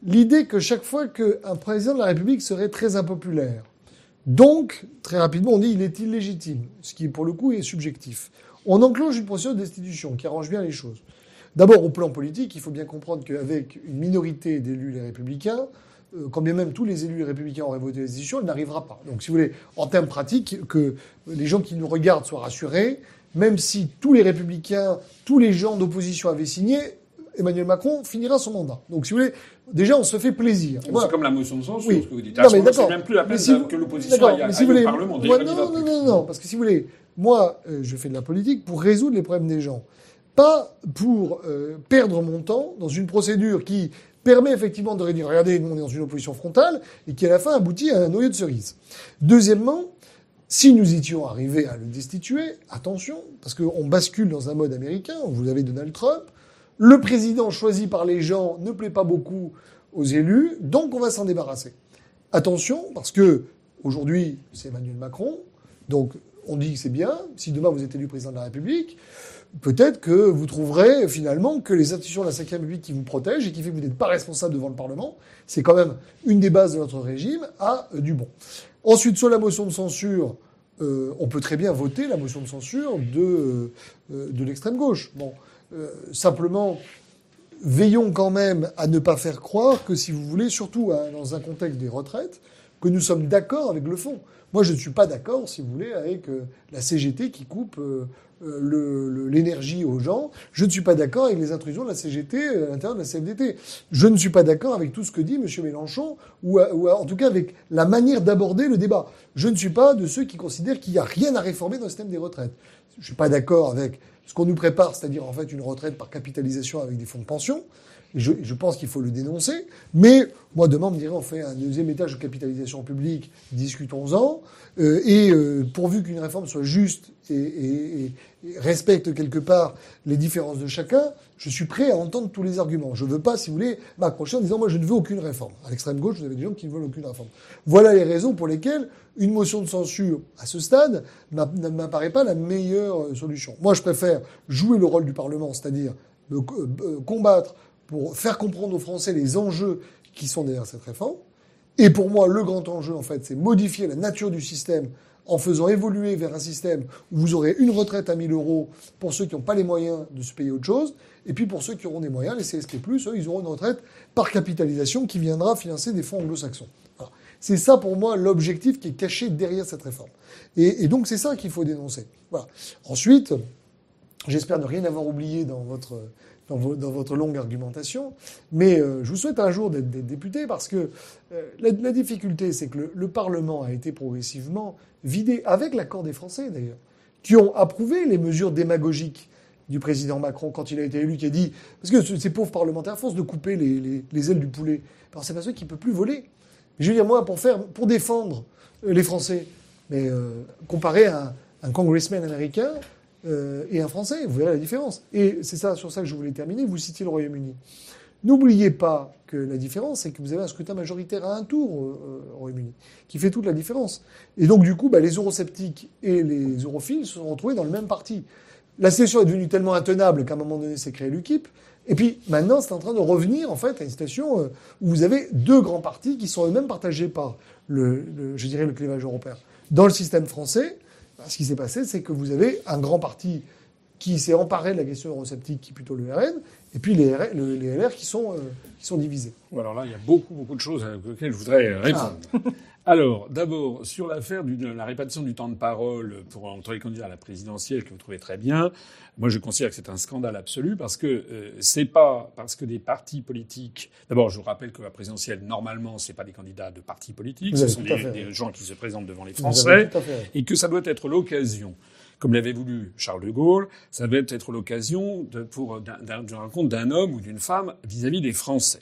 L'idée que chaque fois qu'un président de la République serait très impopulaire, donc, très rapidement, on dit il est illégitime, ce qui, pour le coup, est subjectif. on enclenche une procédure de destitution qui arrange bien les choses. D'abord, au plan politique, il faut bien comprendre qu'avec une minorité d'élus, les républicains, euh, quand bien même tous les élus républicains auraient voté destitution, elle n'arrivera pas. Donc, si vous voulez, en termes pratiques, que les gens qui nous regardent soient rassurés, même si tous les républicains, tous les gens d'opposition avaient signé, Emmanuel Macron finira son mandat. Donc, si vous voulez, déjà, on se fait plaisir. C'est comme la motion de censure, ce que vous dites. non, mais c'est même plus la peine que l'opposition aille, aille au Parlement. non, non, non, non, parce que si vous voulez, moi, euh, je fais de la politique pour résoudre les problèmes des gens. Pas pour euh, perdre mon temps dans une procédure qui permet effectivement de réduire. Regardez, nous, on est dans une opposition frontale et qui, à la fin, aboutit à un noyau de cerise. Deuxièmement, si nous étions arrivés à le destituer, attention, parce qu'on bascule dans un mode américain, vous avez Donald Trump, le président choisi par les gens ne plaît pas beaucoup aux élus, donc on va s'en débarrasser. Attention, parce que aujourd'hui, c'est Emmanuel Macron, donc on dit que c'est bien. Si demain vous êtes élu président de la République, peut-être que vous trouverez finalement que les institutions de la Ve République qui vous protègent et qui fait que vous n'êtes pas responsable devant le Parlement, c'est quand même une des bases de notre régime, a du bon. Ensuite, sur la motion de censure, euh, on peut très bien voter la motion de censure de, euh, de l'extrême gauche. Bon, simplement, veillons quand même à ne pas faire croire que, si vous voulez, surtout hein, dans un contexte des retraites, que nous sommes d'accord avec le fond. Moi, je ne suis pas d'accord, si vous voulez, avec euh, la CGT qui coupe euh, euh, l'énergie aux gens. Je ne suis pas d'accord avec les intrusions de la CGT à l'intérieur de la CFDT. Je ne suis pas d'accord avec tout ce que dit M. Mélenchon, ou, ou en tout cas avec la manière d'aborder le débat. Je ne suis pas de ceux qui considèrent qu'il n'y a rien à réformer dans le système des retraites. Je ne suis pas d'accord avec ce qu'on nous prépare, c'est-à-dire en fait une retraite par capitalisation avec des fonds de pension. Je, je, pense qu'il faut le dénoncer. Mais moi, demain, on me dirait, on fait un deuxième étage de capitalisation publique, discutons-en. Euh, et euh, pourvu qu'une réforme soit juste et, respecte quelque part les différences de chacun, je suis prêt à entendre tous les arguments. Je ne veux pas, si vous voulez, m'accrocher en disant, moi, je ne veux aucune réforme. À l'extrême gauche, vous avez des gens qui ne veulent aucune réforme. Voilà les raisons pour lesquelles une motion de censure, à ce stade, ne m'apparaît pas la meilleure euh, solution. Moi, je préfère jouer le rôle du Parlement, c'est-à-dire combattre pour faire comprendre aux Français les enjeux qui sont derrière cette réforme. Et pour moi, le grand enjeu, en fait, c'est modifier la nature du système en faisant évoluer vers un système où vous aurez une retraite à 1000 euros pour ceux qui n'ont pas les moyens de se payer autre chose, et puis pour ceux qui auront des moyens, les CSP+, eux, ils auront une retraite par capitalisation qui viendra financer des fonds anglo-saxons. C'est ça pour moi l'objectif qui est caché derrière cette réforme. Et, donc c'est ça qu'il faut dénoncer. Ensuite, j'espère ne rien avoir oublié dans votre dans, votre longue argumentation. Mais euh, je vous souhaite un jour d'être député parce que euh, la, difficulté, c'est que le, Parlement a été progressivement vidé, avec l'accord des Français d'ailleurs, qui ont approuvé les mesures démagogiques du président Macron quand il a été élu, qui a dit parce que ces pauvres parlementaires forcent de couper les, ailes du poulet. Alors c'est pas ceux qui peut plus voler. Je veux dire moi pour faire, pour défendre euh, les Français, mais comparé à un congressman américain, euh, et un Français. Vous verrez la différence. Et c'est ça, sur ça que je voulais terminer. Vous citiez le Royaume-Uni. N'oubliez pas que la différence, c'est que vous avez un scrutin majoritaire à un tour au Royaume-Uni, qui fait toute la différence. Et donc, du coup, bah, les eurosceptiques et les europhiles se sont retrouvés dans le même parti. La situation est devenue tellement intenable qu'à un moment donné, c'est créé l'UKIP. Et puis, maintenant, c'est en train de revenir, en fait, à une situation euh, où vous avez deux grands partis qui sont eux-mêmes partagés par le, je dirais, le clivage européen. Dans le système français, ce qui s'est passé, c'est que vous avez un grand parti qui s'est emparé de la question eurosceptique, qui est plutôt le RN, et puis les, les LR qui sont, euh, qui sont divisés. Alors là, il y a beaucoup, beaucoup de choses auxquelles je voudrais répondre. Ah. Alors, d'abord, sur l'affaire de la répartition du temps de parole pour, entre les candidats à la présidentielle, que vous trouvez très bien, moi je considère que c'est un scandale absolu parce que euh, c'est pas parce que des partis politiques. D'abord, je vous rappelle que la présidentielle, normalement, c'est pas des candidats de partis politiques, ce sont des, gens qui se présentent devant les Français, et que ça doit être l'occasion comme l'avait voulu Charles de Gaulle, ça doit être l'occasion de, pour d'une rencontre d'un homme ou d'une femme vis-à-vis des Français.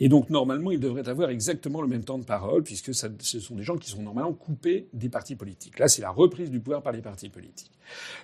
Et donc, normalement, ils devraient avoir exactement le même temps de parole, puisque ça, ce sont des gens qui sont normalement coupés des partis politiques. Là, c'est la reprise du pouvoir par les partis politiques.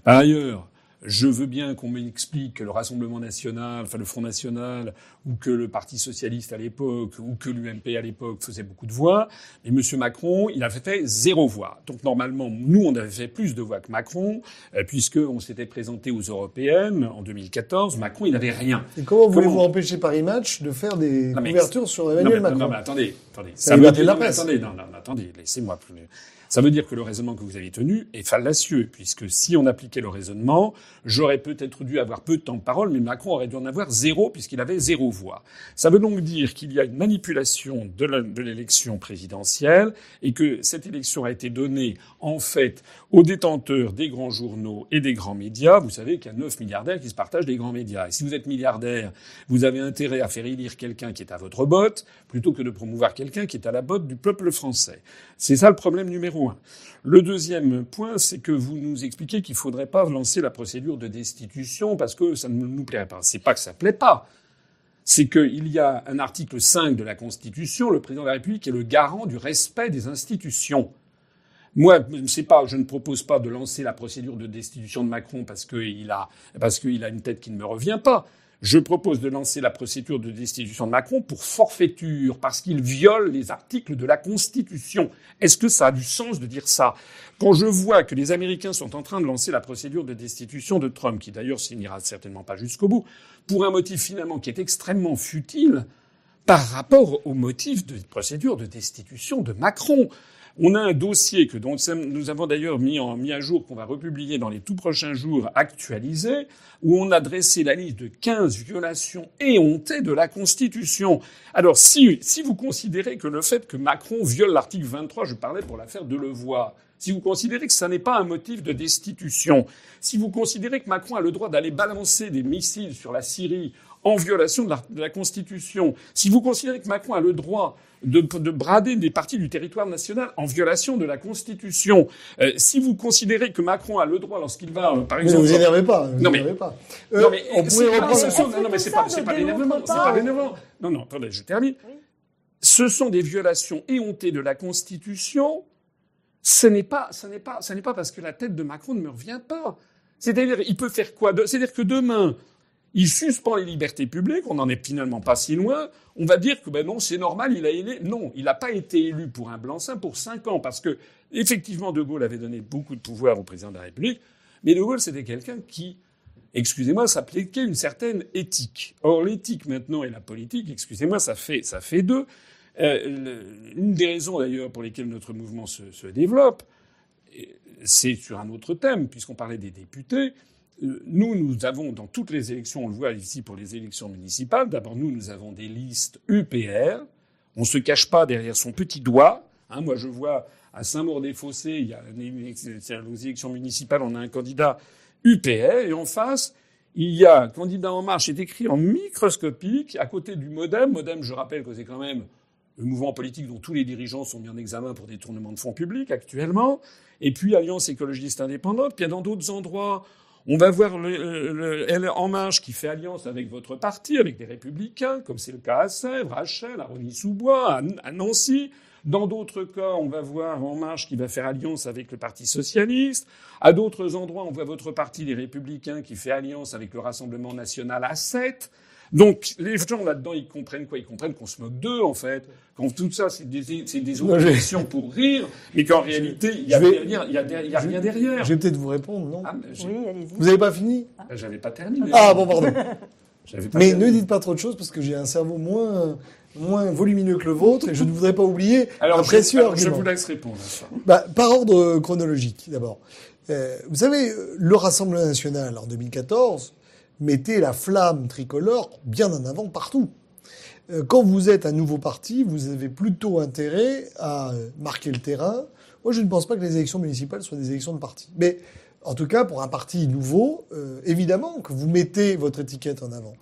Par ailleurs, je veux bien qu'on m'explique que le Rassemblement national, enfin le Front national, ou que le Parti socialiste à l'époque, ou que l'UMP à l'époque faisait beaucoup de voix. Mais M. Macron, il avait fait zéro voix. Donc normalement, nous, on avait fait plus de voix que Macron, euh, puisqu'on s'était présenté aux européennes en 2014. Macron, il n'avait rien. Et comment voulez-vous empêcher Paris Match de faire des couvertures sur Emmanuel Macron Non, mais attendez, attendez. Ça, ça me... la presse. Attendez, non, non, attendez, laissez-moi plus. Ça veut dire que le raisonnement que vous avez tenu est fallacieux, puisque si on appliquait le raisonnement, j'aurais peut-être dû avoir peu de temps de parole, mais Macron aurait dû en avoir zéro, puisqu'il avait zéro voix. Ça veut donc dire qu'il y a une manipulation de l'élection présidentielle et que cette élection a été donnée, en fait, aux détenteurs des grands journaux et des grands médias. Vous savez qu'il y a 9 milliardaires qui se partagent des grands médias. Et si vous êtes milliardaire, vous avez intérêt à faire élire quelqu'un qui est à votre botte, plutôt que de promouvoir quelqu'un qui est à la botte du peuple français. C'est ça le problème numéro Le deuxième point, c'est que vous nous expliquez qu'il ne faudrait pas lancer la procédure de destitution parce que ça ne nous plairait pas. C'est pas que ça plaît pas. C'est qu'il y a un article 5 de la Constitution, le président de la République est le garant du respect des institutions. Moi, je, ne propose pas de lancer la procédure de destitution de Macron parce qu'il a une tête qui ne me revient pas. Je propose de lancer la procédure de destitution de Macron pour forfaiture, parce qu'il viole les articles de la Constitution. Est-ce que ça a du sens de dire ça? Quand je vois que les Américains sont en train de lancer la procédure de destitution de Trump, qui d'ailleurs signera certainement pas jusqu'au bout, pour un motif finalement qui est extrêmement futile par rapport au motif de procédure de destitution de Macron. On a un dossier que nous avons d'ailleurs mis, mis à jour, qu'on va republier dans les tout prochains jours, actualisé, où on a dressé la liste de 15 violations éhontées de la Constitution. Alors, si, vous considérez que le fait que Macron viole l'article 23, je parlais pour l'affaire de Levoix, si vous considérez que ça n'est pas un motif de destitution, si vous considérez que Macron a le droit d'aller balancer des missiles sur la Syrie en violation de la, Constitution, si vous considérez que Macron a le droit de, brader des parties du territoire national en violation de la Constitution, euh, si vous considérez que Macron a le droit lorsqu'il va, euh, par exemple, ne vous énervez pas, vous non, mais, pas. Euh, non mais on pourrait reprendre. Non, mais c'est pas, c'est pas l'énervement, c'est pas l'énervement. Non, non, attendez, je termine. Ce sont des violations éhontées de la Constitution. Ce n'est pas, ce n'est pas, ce n'est pas parce que la tête de Macron ne me revient pas. C'est-à-dire, il peut faire quoi C'est-à-dire que demain, il suspend les libertés publiques, on n'en est finalement pas si loin. On va dire que ben non, c'est normal, il a élu. Non, il n'a pas été élu pour un blanc-seing pour cinq ans, parce que effectivement, De Gaulle avait donné beaucoup de pouvoir au président de la République, mais De Gaulle c'était quelqu'un qui, excusez-moi, s'appliquait une certaine éthique. Or, l'éthique maintenant et la politique, excusez-moi, ça fait ça fait deux. Euh, une des raisons d'ailleurs pour lesquelles notre mouvement se développe, c'est sur un autre thème, puisqu'on parlait des députés nous, nous avons dans toutes les élections, on le voit ici pour les élections municipales, d'abord nous, nous avons des listes UPR. On ne se cache pas derrière son petit doigt. Hein, moi, je vois à Saint-Maur-des-Fossés, il y a aux élections municipales, on a un candidat UPR, et en face, il y a candidat en marche, c'est écrit en microscopique, à côté du MoDem. MoDem, je rappelle que c'est quand même le mouvement politique dont tous les dirigeants sont mis en examen pour des tournements de fonds publics actuellement. Et puis Alliance écologiste indépendante. Puis dans d'autres endroits, on va voir le, En Marche qui fait alliance avec votre parti, avec des républicains, comme c'est le cas à Sèvres, à Chelles, à Rony-sous-Bois, à, Nancy. Dans d'autres cas, on va voir En Marche qui va faire alliance avec le Parti socialiste. À d'autres endroits, on voit votre parti, les Républicains, qui fait alliance avec le Rassemblement national à 7. Donc les gens là-dedans, ils comprennent quoi? Ils comprennent qu'on se moque d'eux, en fait. Quand tout ça, c'est des, c'est des oppositions pour rire, mais qu'en réalité, il y, a derrière, il y a, y a rien derrière. Je vais peut-être vous répondre, non? Ah, Oui, allez-y. Vous n'avez pas fini? Ah, J'avais pas terminé. Ah bon, pardon. mais ne dites pas trop de choses parce que j'ai un cerveau moins moins volumineux que le vôtre et je ne voudrais pas oublier alors, un précieux je, je vous laisse répondre à ça. Bah, par ordre chronologique, d'abord. Euh, vous savez, le Rassemblement national en 2014 mettez la flamme tricolore bien en avant partout. Euh, quand vous êtes un nouveau parti, vous avez plutôt intérêt à marquer le terrain. Moi, je ne pense pas que les élections municipales soient des élections de parti. Mais en tout cas, pour un parti nouveau, euh, évidemment que vous mettez votre étiquette en avant.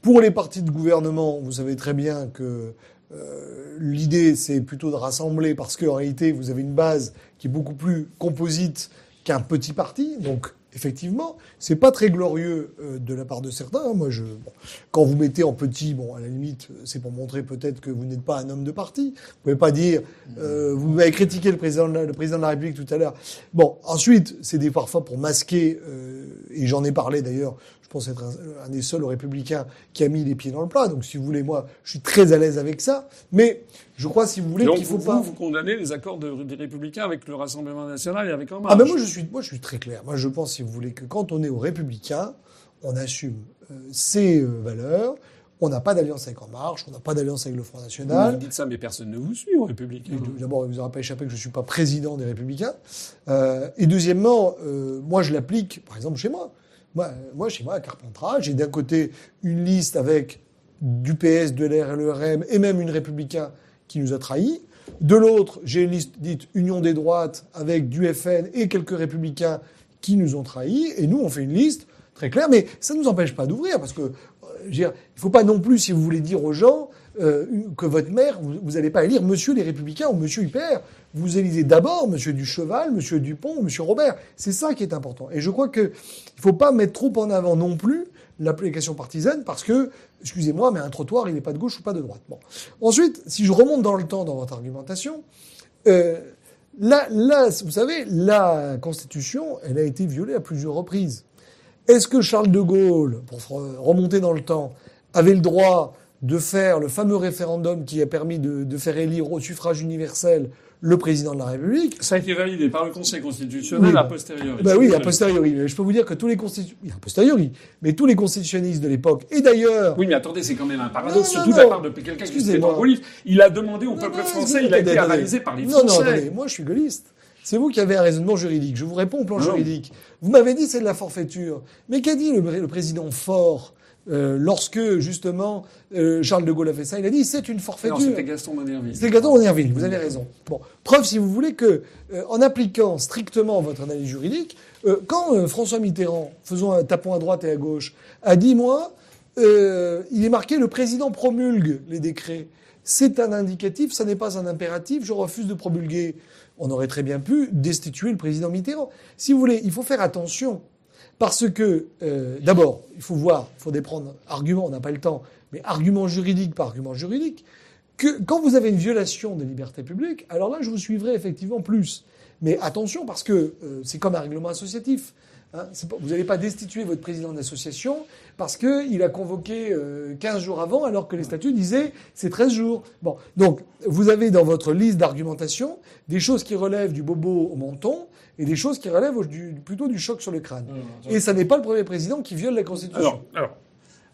Pour les partis de gouvernement, vous savez très bien que euh, l'idée, c'est plutôt de rassembler parce qu'en réalité, vous avez une base qui est beaucoup plus composite qu'un petit parti. Donc, effectivement, c'est pas très glorieux euh, de la part de certains. Moi, je, quand vous mettez en petit, bon, à la limite, c'est pour montrer peut-être que vous n'êtes pas un homme de parti. Vous pouvez pas dire, euh, vous m'avez critiqué le président, de la, le président de la République tout à l'heure. Bon, ensuite, c'est des parfois pour masquer, euh, et j'en ai parlé d'ailleurs pense être un, des seuls républicains qui a mis les pieds dans le plat. Donc, si vous voulez, moi, je suis très à l'aise avec ça. Mais je crois, si vous voulez, qu'il faut vous, pas. Vous condamnez les accords des républicains avec le Rassemblement national et avec En Ah ben moi, je suis, moi, je suis très clair. Moi, je pense, si vous voulez, que quand on est aux républicains, on assume euh, ses euh, valeurs, On n'a pas d'alliance avec En Marche, on n'a pas d'alliance avec le Front National. Vous dites ça, mais personne ne vous suit aux Républicains. D'abord, il ne vous aura pas échappé que je ne suis pas président des Républicains. Euh, et deuxièmement, euh, moi, je l'applique, par exemple, chez moi. Moi, moi chez moi, à Carpentras, j'ai d'un côté une liste avec du PS, de l'R, l'ERM et même une Républicain qui nous a trahis. De l'autre, j'ai une liste dite Union des droites avec du FN et quelques républicains qui nous ont trahis. Et nous, on fait une liste très claire. Mais ça ne nous empêche pas d'ouvrir parce que, euh, je veux dire, il ne faut pas non plus, si vous voulez dire aux gens euh, que votre maire, vous n'allez pas élire Monsieur les Républicains ou Monsieur UPR. Vous élisez d'abord Monsieur Ducheval, Monsieur Dupont ou Monsieur Robert. C'est ça qui est important. Et je crois qu'il ne faut pas mettre trop en avant non plus l'application partisane parce que, excusez-moi, mais un trottoir, il n'est pas de gauche ou pas de droite. Bon. Ensuite, si je remonte dans le temps dans votre argumentation, euh, là, là, vous savez, la Constitution, elle a été violée à plusieurs reprises. Est-ce que Charles de Gaulle, pour remonter dans le temps, avait le droit de faire le fameux référendum qui a permis de, de faire élire au suffrage universel le président de la République. Ça a été validé par le Conseil constitutionnel a posteriori. Ben oui, a posteriori. Je peux vous dire que tous les a posteriori, mais tous les constitutionnalistes de l'époque, et d'ailleurs... Oui, mais attendez, c'est quand même un paradoxe, surtout de la part de quelqu'un qui était dans Il a demandé au peuple français, il a été analysé par les Français. Non, non, attendez, moi je suis gaulliste. C'est vous qui avez un raisonnement juridique. Je vous réponds au plan juridique. Vous m'avez dit c'est de la forfaiture. Mais qu'a dit le, président Fort euh, lorsque justement euh, Charles de Gaulle a fait ça, il a dit c'est une forfaiture. C'était Gaston Monerville. C'était Gaston Monerville, vous avez raison. Bon, preuve si vous voulez que euh, en appliquant strictement votre analyse juridique, quand François Mitterrand, faisant un tapon à droite et à gauche, a dit moi, il est marqué le président promulgue les décrets. C'est un indicatif, ça n'est pas un impératif. Je refuse de promulguer. On aurait très bien pu destituer le président Mitterrand. Si vous voulez, il faut faire attention parce que, euh, d'abord, il faut voir, il faut déprendre argument, on n'a pas le temps, mais argument juridique par argument juridique, que quand vous avez une violation des libertés publiques, alors là, je vous suivrai effectivement plus. Mais attention, parce que euh, c'est comme un règlement associatif. Hein, vous n'allez pas destituer votre président d'association parce qu'il a convoqué 15 euh, jours avant alors que les statuts disaient c'est 13 jours. Bon, donc vous avez dans votre liste d'argumentation des choses qui relèvent du bobo au menton et des choses qui relèvent plutôt du choc sur le crâne. et ça n'est pas le premier président qui viole la Constitution. Alors,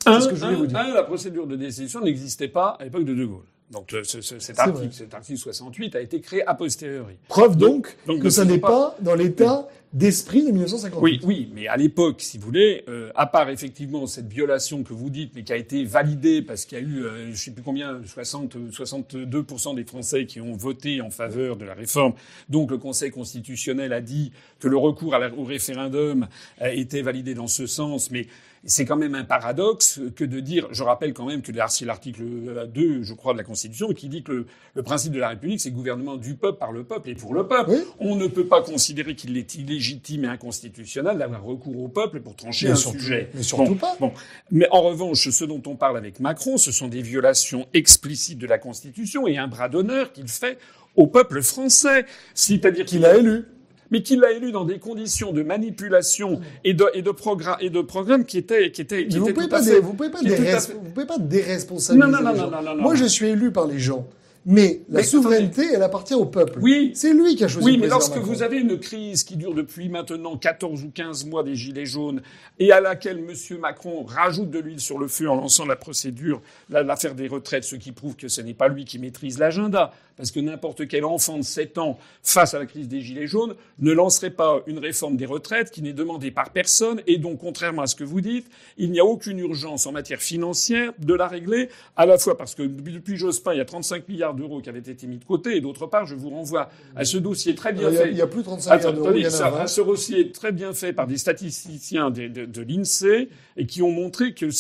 alors ce que je voulais vous dire. la procédure de décision n'existait pas à l'époque de De Gaulle. Donc cet, article, cet, article, 68 a été créé a posteriori. Preuve donc, que ça n'est pas dans l'état d'esprit de 1958. Oui, oui, mais à l'époque, si vous voulez, euh, à part effectivement cette violation que vous dites, mais qui a été validée parce qu'il y a eu, euh, je sais plus combien, 60, 62% des Français qui ont voté en faveur de la réforme. Donc le Conseil constitutionnel a dit que le recours au référendum était validé dans ce sens, mais c'est quand même un paradoxe que de dire, je rappelle quand même que c'est l'article 2, je crois, de la Constitution, qui dit que le, principe de la République, c'est le gouvernement du peuple, par le peuple et pour le peuple. On ne peut pas considérer qu'il est illégitime et inconstitutionnel d'avoir recours au peuple pour trancher un sujet. Mais surtout pas. Bon. Mais en revanche, ce dont on parle avec Macron, ce sont des violations explicites de la Constitution et un bras d'honneur qu'il fait au peuple français. C'est-à-dire qu'il a élu mais qu'il l'a élu dans des conditions de manipulation et de, et de, programme, et de programme qui étaient, qui étaient, qui vous, étaient pouvez pas vous pouvez pas, vous pouvez pas déresponsabiliser. Non, non, non, non, non, non, Moi, je suis élu par les gens. Mais la souveraineté, elle appartient au peuple. Oui. C'est lui qui a choisi Oui, mais lorsque vous avez une crise qui dure depuis maintenant 14 ou 15 mois des Gilets jaunes et à laquelle M. Macron rajoute de l'huile sur le feu en lançant la procédure, l'affaire des retraites, ce qui prouve que ce n'est pas lui qui maîtrise l'agenda, parce que n'importe quel enfant de 7 ans, face à la crise des Gilets jaunes, ne lancerait pas une réforme des retraites qui n'est demandée par personne, et donc, contrairement à ce que vous dites, il n'y a aucune urgence en matière financière de la régler, à la fois parce que depuis Jospin, il y a 35 milliards d'euros qui avaient été mis de côté, et d'autre part, je vous renvoie à ce dossier très bien fait. Il n'y a, plus 35 milliards d'euros. À ce dossier très bien fait par des statisticiens de, de, de l'INSEE, et qui ont montré qu'il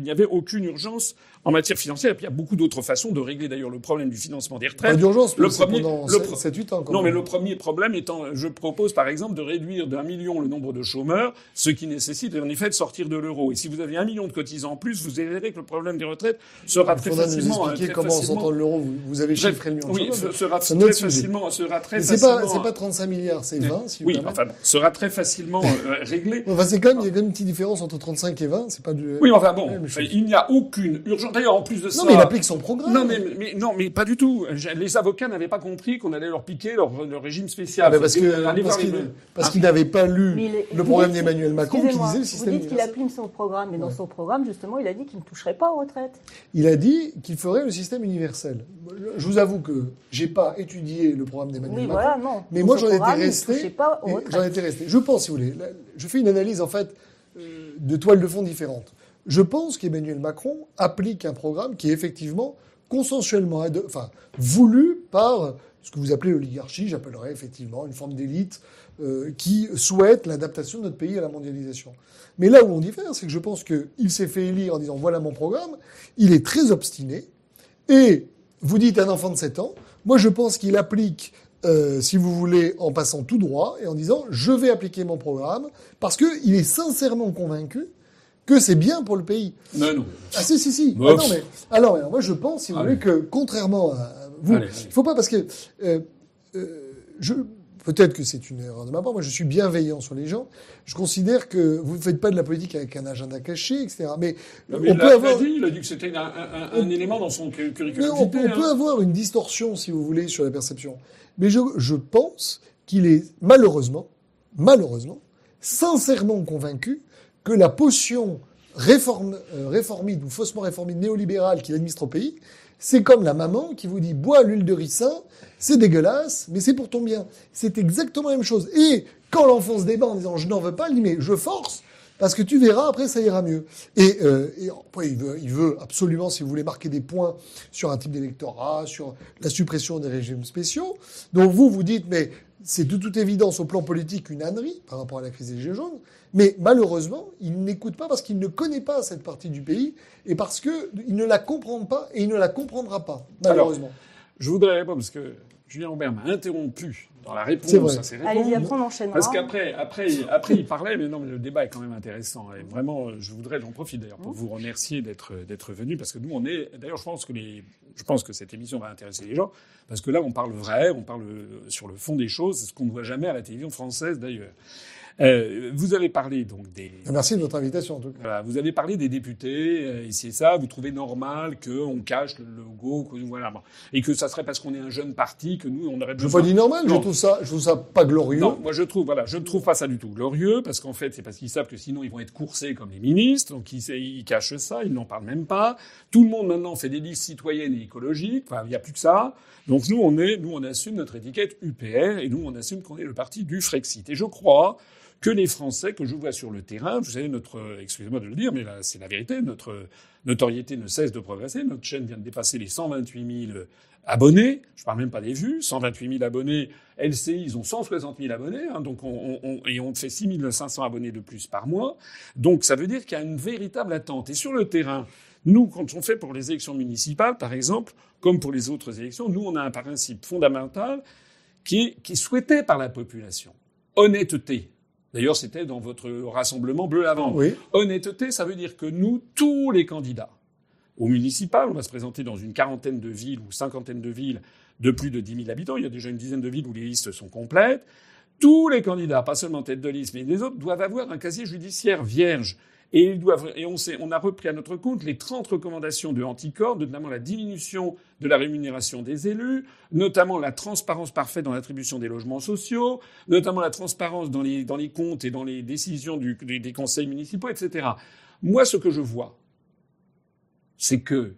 n'y avait aucune urgence en matière financière. Et puis il y a beaucoup d'autres façons de régler d'ailleurs le problème du financement des retraites. Pas d'urgence, le premier, pendant le 7, 8 ans. non, mais le premier problème étant, je propose par exemple de réduire d'un million le nombre de chômeurs, ce qui nécessite en effet de sortir de l'euro. Et si vous avez un million de cotisants en plus, vous verrez que le problème des retraites sera très facilement. Nous expliquer comment, en sortant de l'euro, vous vous avez chiffré le million de Oui, chômeurs, sera très sujet. facilement, sera très Mais c'est facilement. pas, c'est pas 35 milliards, c'est 20, si vous oui, permettez. enfin, bon, sera très facilement euh, réglé. Enfin, c'est quand même, il y a quand même une petite différence entre 35 et 20, c'est pas du... Oui, enfin bon, même il n'y a aucune urgence. D'ailleurs, en plus de ça. Non, mais il applique son programme. Non, mais, mais- non, mais pas du tout. Les avocats n'avaient pas compris qu'on allait leur piquer leur, leur régime spécial. Ah, mais parce Faut que, aller parce voir qu'il, les- parce Ah. qu'il n'avait pas lu le vous programme d'Emmanuel Macron qui disait le Vous système dites qu'il applique son programme, mais dans son programme, justement, il a dit qu'il ne toucherait pas aux retraites. Il a dit qu'il ferait le système universel. Je vous avoue que j'ai pas étudié le programme d'Emmanuel Oui, Macron. voilà, non. Mais Dans moi, j'en étais resté. J'en étais resté. Je pense, si vous voulez, là, je fais une analyse en fait euh, de toiles de fond différentes. Je pense qu'Emmanuel Macron applique un programme qui est effectivement consensuellement, enfin, voulu par ce que vous appelez l'oligarchie, j'appellerais effectivement une forme d'élite euh, qui souhaite l'adaptation de notre pays à la mondialisation. Mais là où on diffère, c'est que je pense qu'il s'est fait élire en disant voilà mon programme, il est très obstiné, et vous dites un enfant de 7 ans, moi je pense qu'il applique, euh, si vous voulez, en passant tout droit et en disant je vais appliquer mon programme parce qu'il est sincèrement convaincu que c'est bien pour le pays. Non, non. Ah si, si, si. Ah, non, mais, alors, alors, moi je pense, si vous voulez, que contrairement à vous, il faut pas parce que euh, euh, je peut-être que c'est une erreur de ma part. Moi, je suis bienveillant sur les gens. Je considère que vous ne faites pas de la politique avec un agenda caché, etc. Mais, Non, mais on il peut avoir. dit, il a dit que c'était un, un- élément dans son cu- Mais curriculum on, vitae, on hein. peut avoir une distorsion, si vous voulez, sur la perception. Mais je, je pense qu'il est malheureusement, malheureusement, sincèrement convaincu que la potion réforme, euh, ou faussement réformiste néolibérale qu'il administre au pays, c'est comme la maman qui vous dit bois l'huile de ricin, c'est dégueulasse, mais c'est pour ton bien. C'est exactement la même chose. Et quand l'enfant se débat en disant je n'en veux pas, il dit mais je force, parce que tu verras, après, ça ira mieux. Et, euh, et après, il veut, il veut absolument, si vous voulez, marquer des points sur un type d'électorat, sur la suppression des régimes spéciaux. Donc vous, vous dites, mais c'est de toute évidence au plan politique une ânerie par rapport à la crise des Gilets jaunes. Mais malheureusement, il n'écoute pas parce qu'il ne connaît pas cette partie du pays et parce que il ne la comprend pas et il ne la comprendra pas, malheureusement. Je voudrais répondre parce que Julien Aubert m'a interrompu dans la réponse à Allez-y, réponses. après on enchaînera. Parce qu'après, après, après, il parlait, mais non, mais le débat est quand même intéressant. Et vraiment, je voudrais, j'en profite d'ailleurs pour vous remercier d'être d'être venu, parce que nous, on est. D'ailleurs, je pense que les, je pense que cette émission va intéresser les gens, parce que là, on parle vrai, on parle sur le fond des choses, ce qu'on ne voit jamais à la télévision française d'ailleurs. Euh, vous avez parlé donc des. Merci de votre invitation en tout cas. Voilà, vous avez parlé des députés, euh, et ça. Vous trouvez normal qu'on cache le logo, que, voilà, bon. et que ça serait parce qu'on est un jeune parti que nous, on aurait Je besoin. pas dit normal, je trouve ça, je trouve ça pas glorieux. Non, moi je trouve, voilà, je ne trouve pas ça du tout glorieux, parce qu'en fait, c'est parce qu'ils savent que sinon ils vont être coursés comme les ministres, donc ils, ils cachent ça, ils n'en parlent même pas. Tout le monde maintenant fait des listes citoyennes et écologiques, enfin, il n'y a plus que ça. Donc nous, on est, nous, on assume notre étiquette UPR, et nous, on assume qu'on est le parti du Frexit. Et je crois que les Français que je vois sur le terrain, vous savez, notre, excusez-moi de le dire, mais c'est la vérité, notre notoriété ne cesse de progresser. Notre chaîne vient de dépasser les 128 000 abonnés. Je parle même pas des vues. 128 000 abonnés. LCI, ils ont 160 000 abonnés. Hein, donc on, on, et on fait 6 500 abonnés de plus par mois. Donc ça veut dire qu'il y a une véritable attente. Et sur le terrain, nous, quand on fait pour les élections municipales, par exemple, comme pour les autres élections, nous, on a un principe fondamental qui est, qui est souhaité par la population. Honnêteté. D'ailleurs, c'était dans votre rassemblement bleu lavande. Oui. Honnêteté, ça veut dire que nous, tous les candidats, au municipal, on va se présenter dans une quarantaine de villes ou cinquantaine de villes de plus de 10 000 habitants. Il y a déjà une dizaine de villes où les listes sont complètes. Tous les candidats, pas seulement tête de liste, mais les autres, doivent avoir un casier judiciaire vierge. Et, ils doivent, et on, a repris à notre compte les 30 recommandations de Anticor, notamment la diminution de la rémunération des élus, notamment la transparence parfaite dans l'attribution des logements sociaux, notamment la transparence dans les, dans les comptes et dans les décisions du, des conseils municipaux, etc. Moi, ce que je vois, c'est que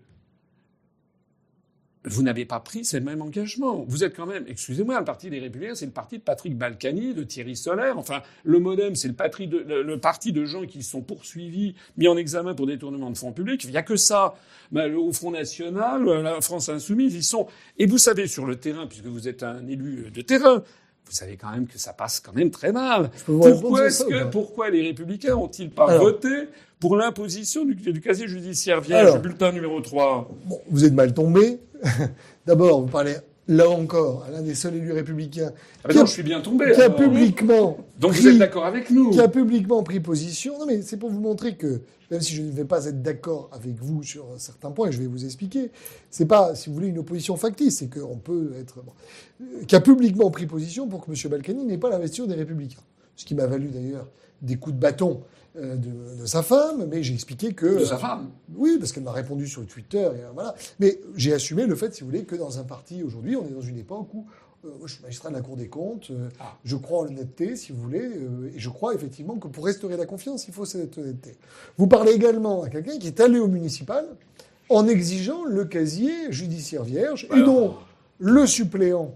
vous n'avez pas pris ce même engagement. Vous êtes quand même, excusez-moi, le parti des Républicains, c'est le parti de Patrick Balkany, de Thierry Solaire. Enfin, le MoDem, c'est le, patri de- le, le parti de gens qui sont poursuivis, mis en examen pour détournement de fonds publics. Il n'y a que ça. Ben, le- au Front National, la France Insoumise, ils sont. Et vous savez, sur le terrain, puisque vous êtes un élu de terrain, vous savez quand même que ça passe quand même très mal. Pourquoi, est-ce que, les Républicains ont-ils pas Alors. voté pour l'imposition du, du casier judiciaire? Vierge, Alors. bulletin numéro 3 Bon, vous êtes mal tombé. *laughs* D'abord, vous parlez là encore, l'un des seuls élus républicains ah ben non, je suis bien tombé. qui a publiquement Donc pris- vous êtes d'accord avec nous qui a publiquement pris position. Non, mais c'est pour vous montrer que, même si je ne vais pas être d'accord avec vous sur certains points, et je vais vous expliquer, c'est pas, si vous voulez, une opposition factice, c'est qu'on peut être. bon. Euh, qui a publiquement pris position pour que M. Balkany n'ait pas l'investiture des Républicains. Ce qui m'a valu d'ailleurs des coups de bâton de, de sa femme, mais j'ai expliqué que. de sa femme. Oui, parce qu'elle m'a répondu sur Twitter, et euh, voilà. Mais j'ai assumé le fait, si vous voulez, que dans un parti, aujourd'hui, on est dans une époque où euh, moi, je suis magistrat de la Cour des comptes, euh, Ah. je crois en l'honnêteté, si vous voulez, euh, et je crois effectivement que pour restaurer la confiance, il faut cette honnêteté. Vous parlez également à quelqu'un qui est allé au municipal en exigeant le casier judiciaire vierge, et dont le suppléant,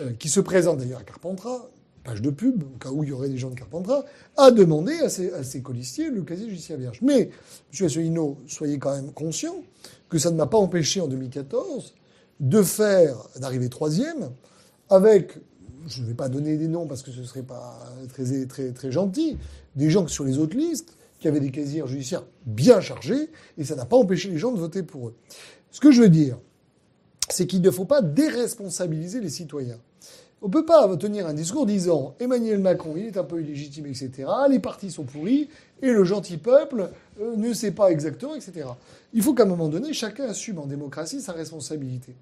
euh, qui se présente d'ailleurs à Carpentras, page de pub, au cas où il y aurait des gens de Carpentras, a demandé à ses, à ses colistiers le casier judiciaire vierge. Mais, M. Asselineau, soyez quand même conscient que ça ne m'a pas empêché en 2014 de faire, d'arriver troisième, avec, je ne vais pas donner des noms parce que ce serait pas très, très, très gentil, des gens sur les autres listes qui avaient des casiers judiciaires bien chargés, et ça n'a pas empêché les gens de voter pour eux. Ce que je veux dire, c'est qu'il ne faut pas déresponsabiliser les citoyens. On ne peut pas tenir un discours disant Emmanuel Macron, il est un peu illégitime, etc. Les partis sont pourris et le gentil peuple euh, ne sait pas exactement, etc. Il faut qu'à un moment donné, chacun assume en démocratie sa responsabilité.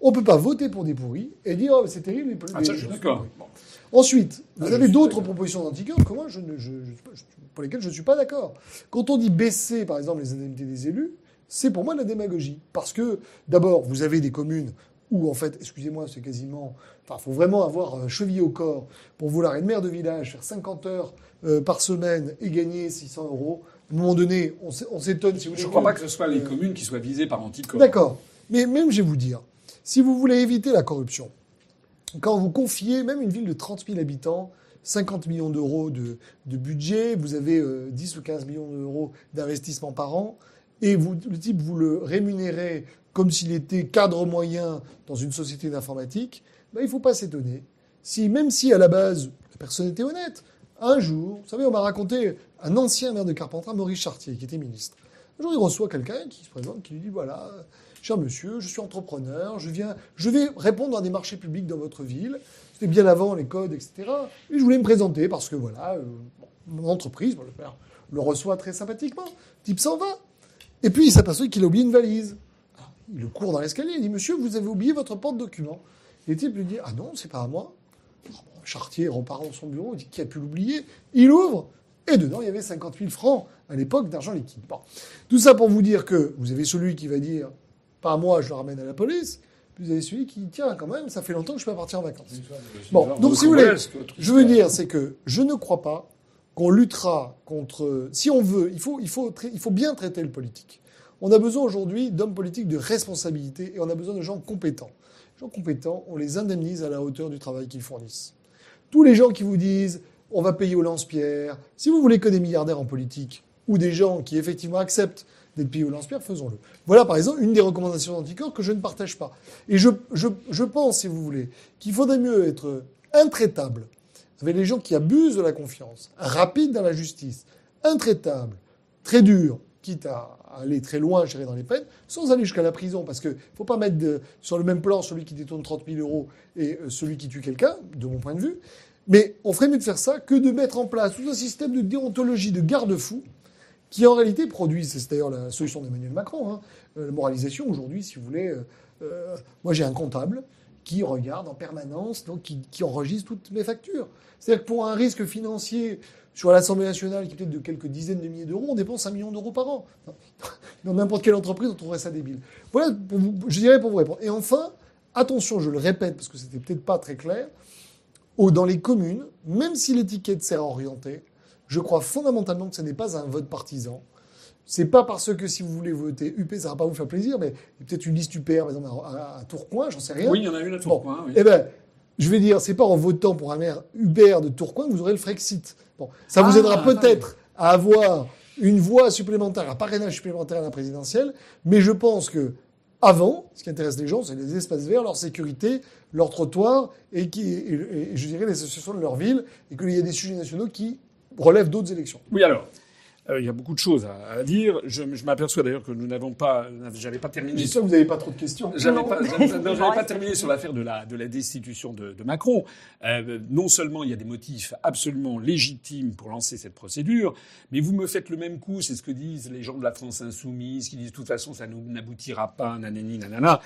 On ne peut pas voter pour des pourris et dire oh, c'est terrible. Les, Ah, ça, je suis d'accord. Bon. Ensuite, vous Ah, je avez d'autres propositions d'anticorps que moi, je ne, je- je- je- pour lesquelles je ne suis pas d'accord. Quand on dit baisser, par exemple, les indemnités des élus, c'est pour moi de la démagogie. Parce que, d'abord, vous avez des communes où, en fait, excusez-moi, c'est quasiment... Enfin, faut vraiment avoir euh, cheville au corps pour vouloir être maire de village, faire 50 heures euh, par semaine et gagner 600 euros. À un moment donné, on s'é- on s'étonne si vous Je ne crois pas que ce soit les communes qui soient visées par Anticor. D'accord. Mais même, je vais vous dire, si vous voulez éviter la corruption, quand vous confiez même une ville de 30 000 habitants, 50 millions d'euros de, de budget, vous avez euh, 10 ou 15 millions d'euros d'investissement par an, et vous, le type, vous le rémunérez comme s'il était cadre moyen dans une société d'informatique, ben, il ne faut pas s'étonner. Si, même si à la base, la personne était honnête, un jour, vous savez, on m'a raconté un ancien maire de Carpentras, Maurice Chartier, qui était ministre. Un jour, il reçoit quelqu'un qui se présente, qui lui dit voilà, cher monsieur, je suis entrepreneur, je viens, je vais répondre à des marchés publics dans votre ville. C'était bien avant les codes, etc. Et je voulais me présenter parce que voilà, euh, mon entreprise, bon, le le reçoit très sympathiquement. Le type s'en va. Et puis il s'aperçoit qu'il a oublié une valise. Il le court dans l'escalier, il dit monsieur, vous avez oublié votre porte-document. Et le type lui dit ah non, c'est pas à moi. Chartier repart dans son bureau, il dit qui a pu l'oublier? Il ouvre et dedans il y avait 50 000 francs à l'époque d'argent liquide. Bon. Tout ça pour vous dire que vous avez celui qui va dire pas à moi, je le ramène à la police. Puis vous avez celui qui tiens quand même, ça fait longtemps que je suis pas parti en vacances. Bon, donc si vous voulez, je veux dire, c'est que je ne crois pas qu'on luttera contre. Si on veut, il faut, il faut, tra- il faut bien traiter le politique. On a besoin aujourd'hui d'hommes politiques de responsabilité et on a besoin de gens compétents. Les gens compétents, on les indemnise à la hauteur du travail qu'ils fournissent. Tous les gens qui vous disent on va payer au lance-pierre, si vous voulez que des milliardaires en politique ou des gens qui effectivement acceptent d'être payés au lance-pierre, faisons-le. Voilà par exemple une des recommandations d'Anticor que je ne partage pas. Et je, je, je pense, si vous voulez, qu'il faudrait mieux être intraitable avec les gens qui abusent de la confiance, rapide dans la justice, intraitable, très dur, quitte à aller très loin, gérer dans les peines, sans aller jusqu'à la prison, parce qu'il ne faut pas mettre sur le même plan celui qui détourne 30 000 euros et euh, celui qui tue quelqu'un, de mon point de vue. Mais on ferait mieux de faire ça que de mettre en place tout un système de déontologie, de garde-fous, qui en réalité produisent, c'est d'ailleurs la solution d'Emmanuel Macron, hein, euh, la moralisation aujourd'hui, si vous voulez. euh, moi j'ai un comptable qui regarde en permanence, donc qui, qui enregistre toutes mes factures. C'est-à-dire que pour un risque financier sur l'Assemblée nationale qui est peut-être de quelques dizaines de milliers d'euros, on dépense un million d'euros par an. Dans n'importe quelle entreprise, on trouverait ça débile. Voilà, pour vous- je dirais pour vous répondre. Et enfin, attention, je le répète parce que c'était peut-être pas très clair, dans les communes, même si l'étiquette sert à orienter, je crois fondamentalement que ce n'est pas un vote partisan. C'est pas parce que si vous voulez voter UP, ça va pas vous faire plaisir, mais peut-être une liste UPR, par exemple, à, Tourcoing, j'en sais rien. Oui, il y en a une à Tourcoing. oui. Eh ben, je vais dire, c'est pas en votant pour un maire Hubert de Tourcoing que vous aurez le Frexit. Bon, ça vous Ah, aidera peut-être à avoir une voix supplémentaire, un parrainage supplémentaire à la présidentielle, mais je pense que avant, ce qui intéresse les gens, c'est les espaces verts, leur sécurité, leur trottoir, et, qui, et, et je dirais les associations de leur ville, et qu'il y a des sujets nationaux qui relèvent d'autres élections. Oui, alors. Euh, il y a beaucoup de choses à, à dire. Je, je m'aperçois d'ailleurs que nous n'avons pas, j'avais pas terminé. J'espère que vous n'avez pas trop de questions. J'avais pas, pas terminé sur l'affaire de la, de la destitution de, de Macron. Euh, non seulement il y a des motifs absolument légitimes pour lancer cette procédure, mais vous me faites le même coup, c'est ce que disent les gens de la France insoumise, qui disent de toute façon ça nous- n'aboutira pas, nanani, nanana.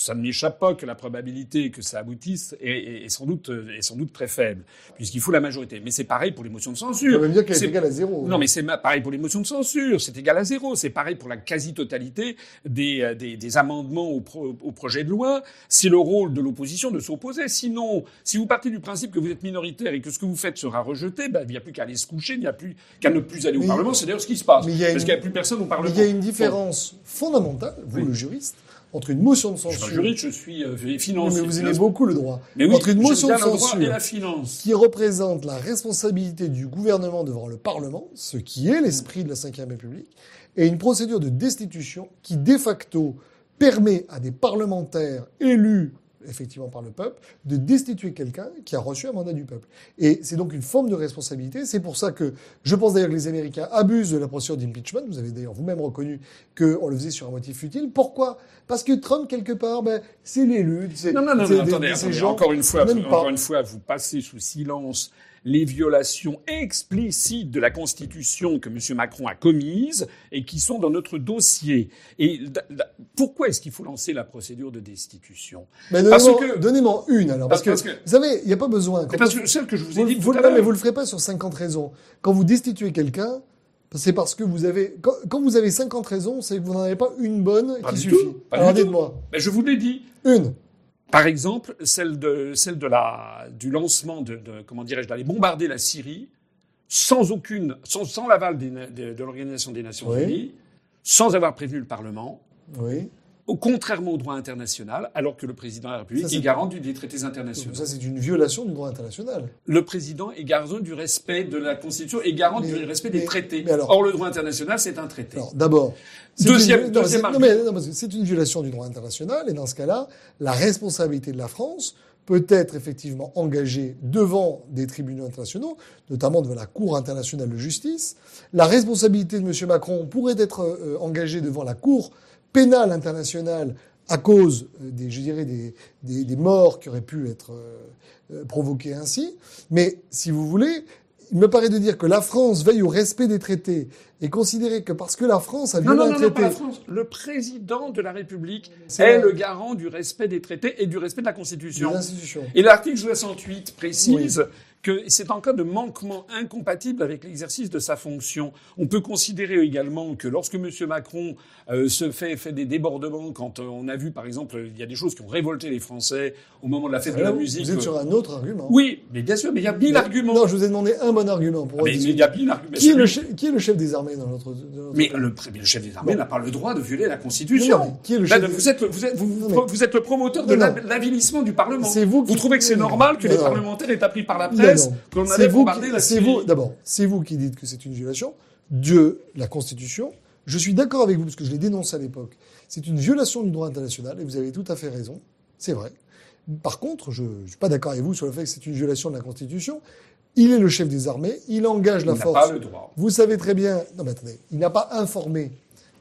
Ça ne m'échappe pas que la probabilité que ça aboutisse est, est- est sans doute, est sans doute très faible, puisqu'il faut la majorité. Mais c'est pareil pour les motions de Ça censure. veut dire qu'elle est égale à zéro. non, mais c'est pareil pour les motions de censure, c'est égal à zéro. C'est pareil pour la quasi-totalité des, euh, des, des amendements au, pro- au projet de loi. C'est le rôle de l'opposition de s'opposer. Sinon, si vous partez du principe que vous êtes minoritaire et que ce que vous faites sera rejeté, ben, il n'y a plus qu'à aller se coucher, il n'y a plus qu'à ne plus aller au Mais- Parlement. C'est d'ailleurs ce qui se passe. mais il y a Parce une- qu'il n'y a plus personne au Mais Parlement. il y a une différence fondamentale, vous Oui. le juriste, entre une motion de Bon, je suis censure. juriste, je suis euh, financier. mais vous aimez beaucoup le droit. Mais oui, entre une motion de et censure la finance. qui représente la responsabilité du gouvernement devant le Parlement, ce qui est l'esprit de la Ve République, et une procédure de destitution qui, de facto, permet à des parlementaires élus effectivement par le peuple, de destituer quelqu'un qui a reçu un mandat du peuple. Et c'est donc une forme de responsabilité. C'est pour ça que je pense d'ailleurs que les Américains abusent de la procédure d'impeachment. Vous avez d'ailleurs vous-même reconnu qu'on le faisait sur un motif futile. Pourquoi? Parce que Trump, quelque part, ben, c'est l'élu. Non, non, non, non, attendez, attendez. gens encore une fois, encore une fois, vous passez sous silence les violations explicites de la Constitution que M. Macron a commises et qui sont dans notre dossier. Et pourquoi est-ce qu'il faut lancer la procédure de destitution? Mais donnez-moi que- une alors. Parce, Parce- que, vous savez, il n'y a pas besoin. Mais Quand Parce que celle que je vous ai dit vous- tout à non, mais vous le ferez pas sur 50 raisons. Quand vous destituez quelqu'un, c'est parce que vous avez, quand, vous avez 50 raisons, c'est que vous n'en avez pas une bonne Pas qui suffit. tout, pas Alors du tout. dites-moi. Ben, je vous l'ai dit. Une. Par exemple, celle de celle de la du lancement de, de comment dirais-je d'aller bombarder la Syrie sans aucune sans, sans l'aval de, de l'organisation des Nations Oui. Unies, sans avoir prévenu le Parlement, Oui. Contrairement au droit international, alors que le président de la République Ça, c'est- est garant du- des traités internationaux. Ça, c'est une violation du droit international. Le président est garant du respect de la Constitution et garant Mais- du respect mais- des traités. alors- Or, le droit international, c'est un traité. D'abord. c'est Deuxième- une- non, deuxième c'est une violation du droit international, et dans ce cas-là, la responsabilité de la France peut être effectivement engagée devant des tribunaux internationaux, notamment devant la Cour internationale de justice. La responsabilité de M. Macron pourrait être euh, engagée devant la Cour pénale internationale à cause des, je dirais, des, des, des morts qui auraient pu être euh, euh, provoquées ainsi. Mais si vous voulez, il me paraît de dire que la France veille au respect des traités et considérer que parce que la France a Non, violé non, un non, non, pas traité, la France. Le président de la République est le garant du respect des traités et du respect de la Constitution. des institutions. Et l'article 68 précise que c'est en cas de manquement incompatible avec l'exercice de sa fonction. On peut considérer également que lorsque M. Macron euh, se fait, fait des débordements, quand euh, on a vu par exemple, il y a des choses qui ont révolté les Français au moment de la fête de la vous- musique. Vous êtes sur un autre argument. Oui, mais bien sûr, mais il y a mille Mais- arguments. Non, je vous ai demandé un bon argument pour mais, mais il y a mille arguments. qui, est le chef, qui est le chef des armées dans notre... dans notre- Mais le, pré- mais le chef des armées n'a pas le droit de violer la Constitution. Non, qui est le Là, chef des- vous, êtes, le- vous, êtes, vous, Non, vous- mais- vous êtes le promoteur de l'avilissement du Parlement. C'est vous qui- trouvez que c'est normal que les parlementaires aient appris par la Non, presse non. qu'on C'est avait vous bombardé qui- la C'est Syrie vous, d'abord, c'est vous qui dites que c'est une violation de la Constitution. Je suis d'accord avec vous parce que je l'ai dénoncé à l'époque. C'est une violation du droit international et vous avez tout à fait raison. C'est vrai. Par contre, je ne suis pas d'accord avec vous sur le fait que c'est une violation de la Constitution. Il est le chef des armées, il engage la Il n'a force. pas le droit. Vous savez très bien. Non, mais attendez, il n'a pas informé,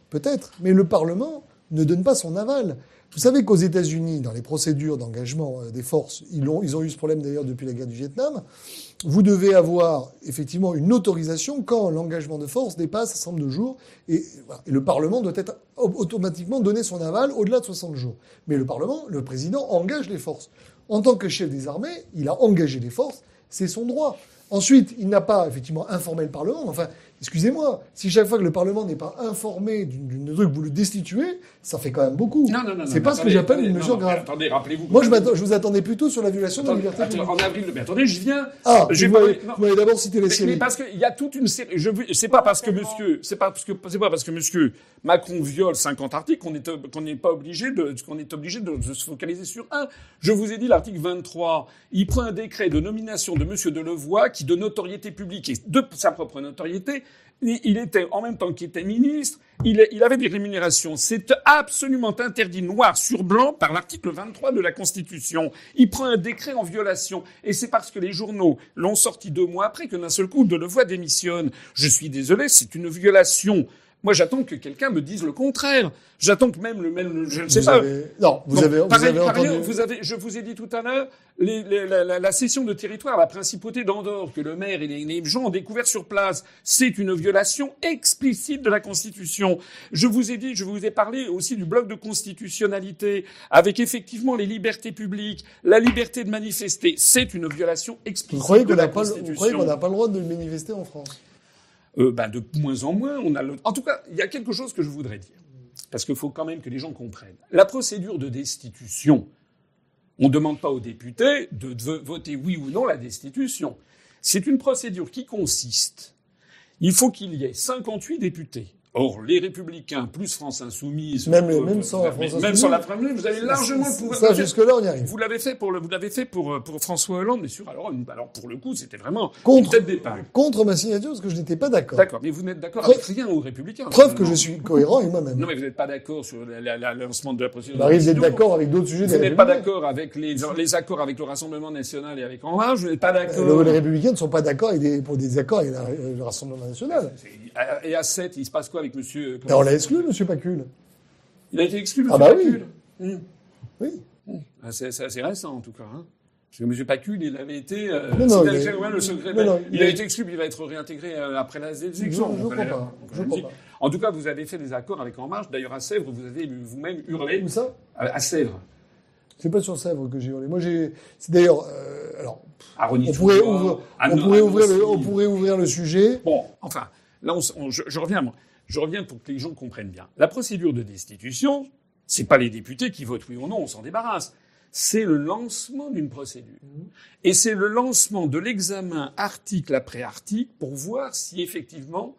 peut-être, mais le Parlement ne donne pas son aval. Vous savez qu'aux États-Unis, dans les procédures d'engagement euh, des forces, ils ont, eu ce problème d'ailleurs depuis la guerre du Vietnam. Vous devez avoir effectivement une autorisation quand l'engagement de force dépasse un certain nombre de jours. Et. Et le Parlement doit être au- automatiquement donné son aval au-delà de 60 jours. Mais le Parlement, le président, engage les forces. En tant que chef des armées, il a engagé les forces, c'est son droit. Ensuite, il n'a pas effectivement informé le Parlement. Enfin, excusez-moi, si chaque fois que le Parlement n'est pas informé d'une truc, vous le destituez, ça fait quand même beaucoup. Non, non, non. C'est pas ce que j'appelle une mesure grave. Attendez, rappelez-vous. Moi, je, je vous attendais plutôt sur la violation de la liberté attendez, en avril. Mais attendez, je viens. Ah, je vous m'avez d'abord cité les séries. mais parce qu'il y a toute une série. Je, veux- c'est pas parce que monsieur, c'est pas parce que c'est pas parce que monsieur Macron viole 50 articles qu'on est qu'on n'est pas obligé de se focaliser sur un. Je vous ai dit l'article 23. Il prend un décret de nomination de monsieur Delevoye qui de notoriété publique et de sa propre notoriété il était, en même temps qu'il était ministre, il, avait des rémunérations. C'est absolument interdit noir sur blanc par l'article 23 de la Constitution. Il prend un décret en violation. Et c'est parce que les journaux l'ont sorti deux mois après que d'un seul coup, Delevoye démissionne. Je suis désolé, c'est une violation moi, j'attends que quelqu'un me dise le contraire. J'attends que même le même, je ne sais pas. non, vous avez, vous avez entendu. vous avez, je vous ai dit tout à l'heure, les, la, la, la, cession de territoire, la principauté d'Andorre, que le maire et les, les, gens ont découvert sur place, c'est une violation explicite de la Constitution. Je vous ai dit, je vous ai parlé aussi du bloc de constitutionnalité, avec effectivement les libertés publiques, la liberté de manifester, c'est une violation explicite vous de la Constitution. Vous croyez qu'on n'a pas le droit de manifester en France? Ben de moins en moins, on a le... En tout cas, il y a quelque chose que je voudrais dire. Parce qu'il faut quand même que les gens comprennent. La procédure de destitution, on ne demande pas aux députés de voter oui ou non la destitution. C'est une procédure qui consiste, il faut qu'il y ait 58 députés Or, les Républicains plus France Insoumise, même, même sans la France même sans la France vous avez largement pour ça jusque là on y arrive. Vous l'avez fait pour le, vous l'avez fait pour euh, pour François Hollande, mais sûr. Alors, alors pour le coup, c'était vraiment contre une tête d'épingle. Contre ma signature parce que je n'étais pas d'accord. D'accord, mais vous n'êtes d'accord avec rien aux Républicains. Preuve que je suis cohérent avec moi-même. Non, mais vous n'êtes pas d'accord sur le lancement de la procédure. Bah, vous êtes d'accord avec d'autres sujets. Vous n'êtes pas d'accord avec les, les accords avec le Rassemblement national et avec En Marche. Vous n'êtes pas d'accord. les Républicains ne sont pas d'accord pour des accords avec le Rassemblement national. Et à 7, il se passe quoi avec Monsieur l'a exclu, M. Pacul. Il a été exclu, M. Ah bah Pacul. oui. Oui. Ah, c'est assez récent, en tout cas. Hein. Parce que M. Pacul, il avait été. Euh, non, il, le secret, il, a été exclu, il va être réintégré euh, après la élection. Je, je crois pas. Je crois pas. En tout cas, vous avez fait des accords avec En Marche. D'ailleurs, à Sèvres, vous avez vous-même hurlé. Où ça? À, Sèvres. C'est pas sur Sèvres que j'ai hurlé. Moi, j'ai. C'est d'ailleurs. Euh, alors. on pourrait, ouvrir, on, pourrait ouvrir le, on pourrait ouvrir le sujet. Bon, enfin, là, on, je, je, reviens. Moi. Je reviens pour que les gens comprennent bien. La procédure de destitution, c'est pas les députés qui votent oui ou non, on s'en débarrasse. C'est le lancement d'une procédure. Et c'est le lancement de l'examen article après article pour voir si effectivement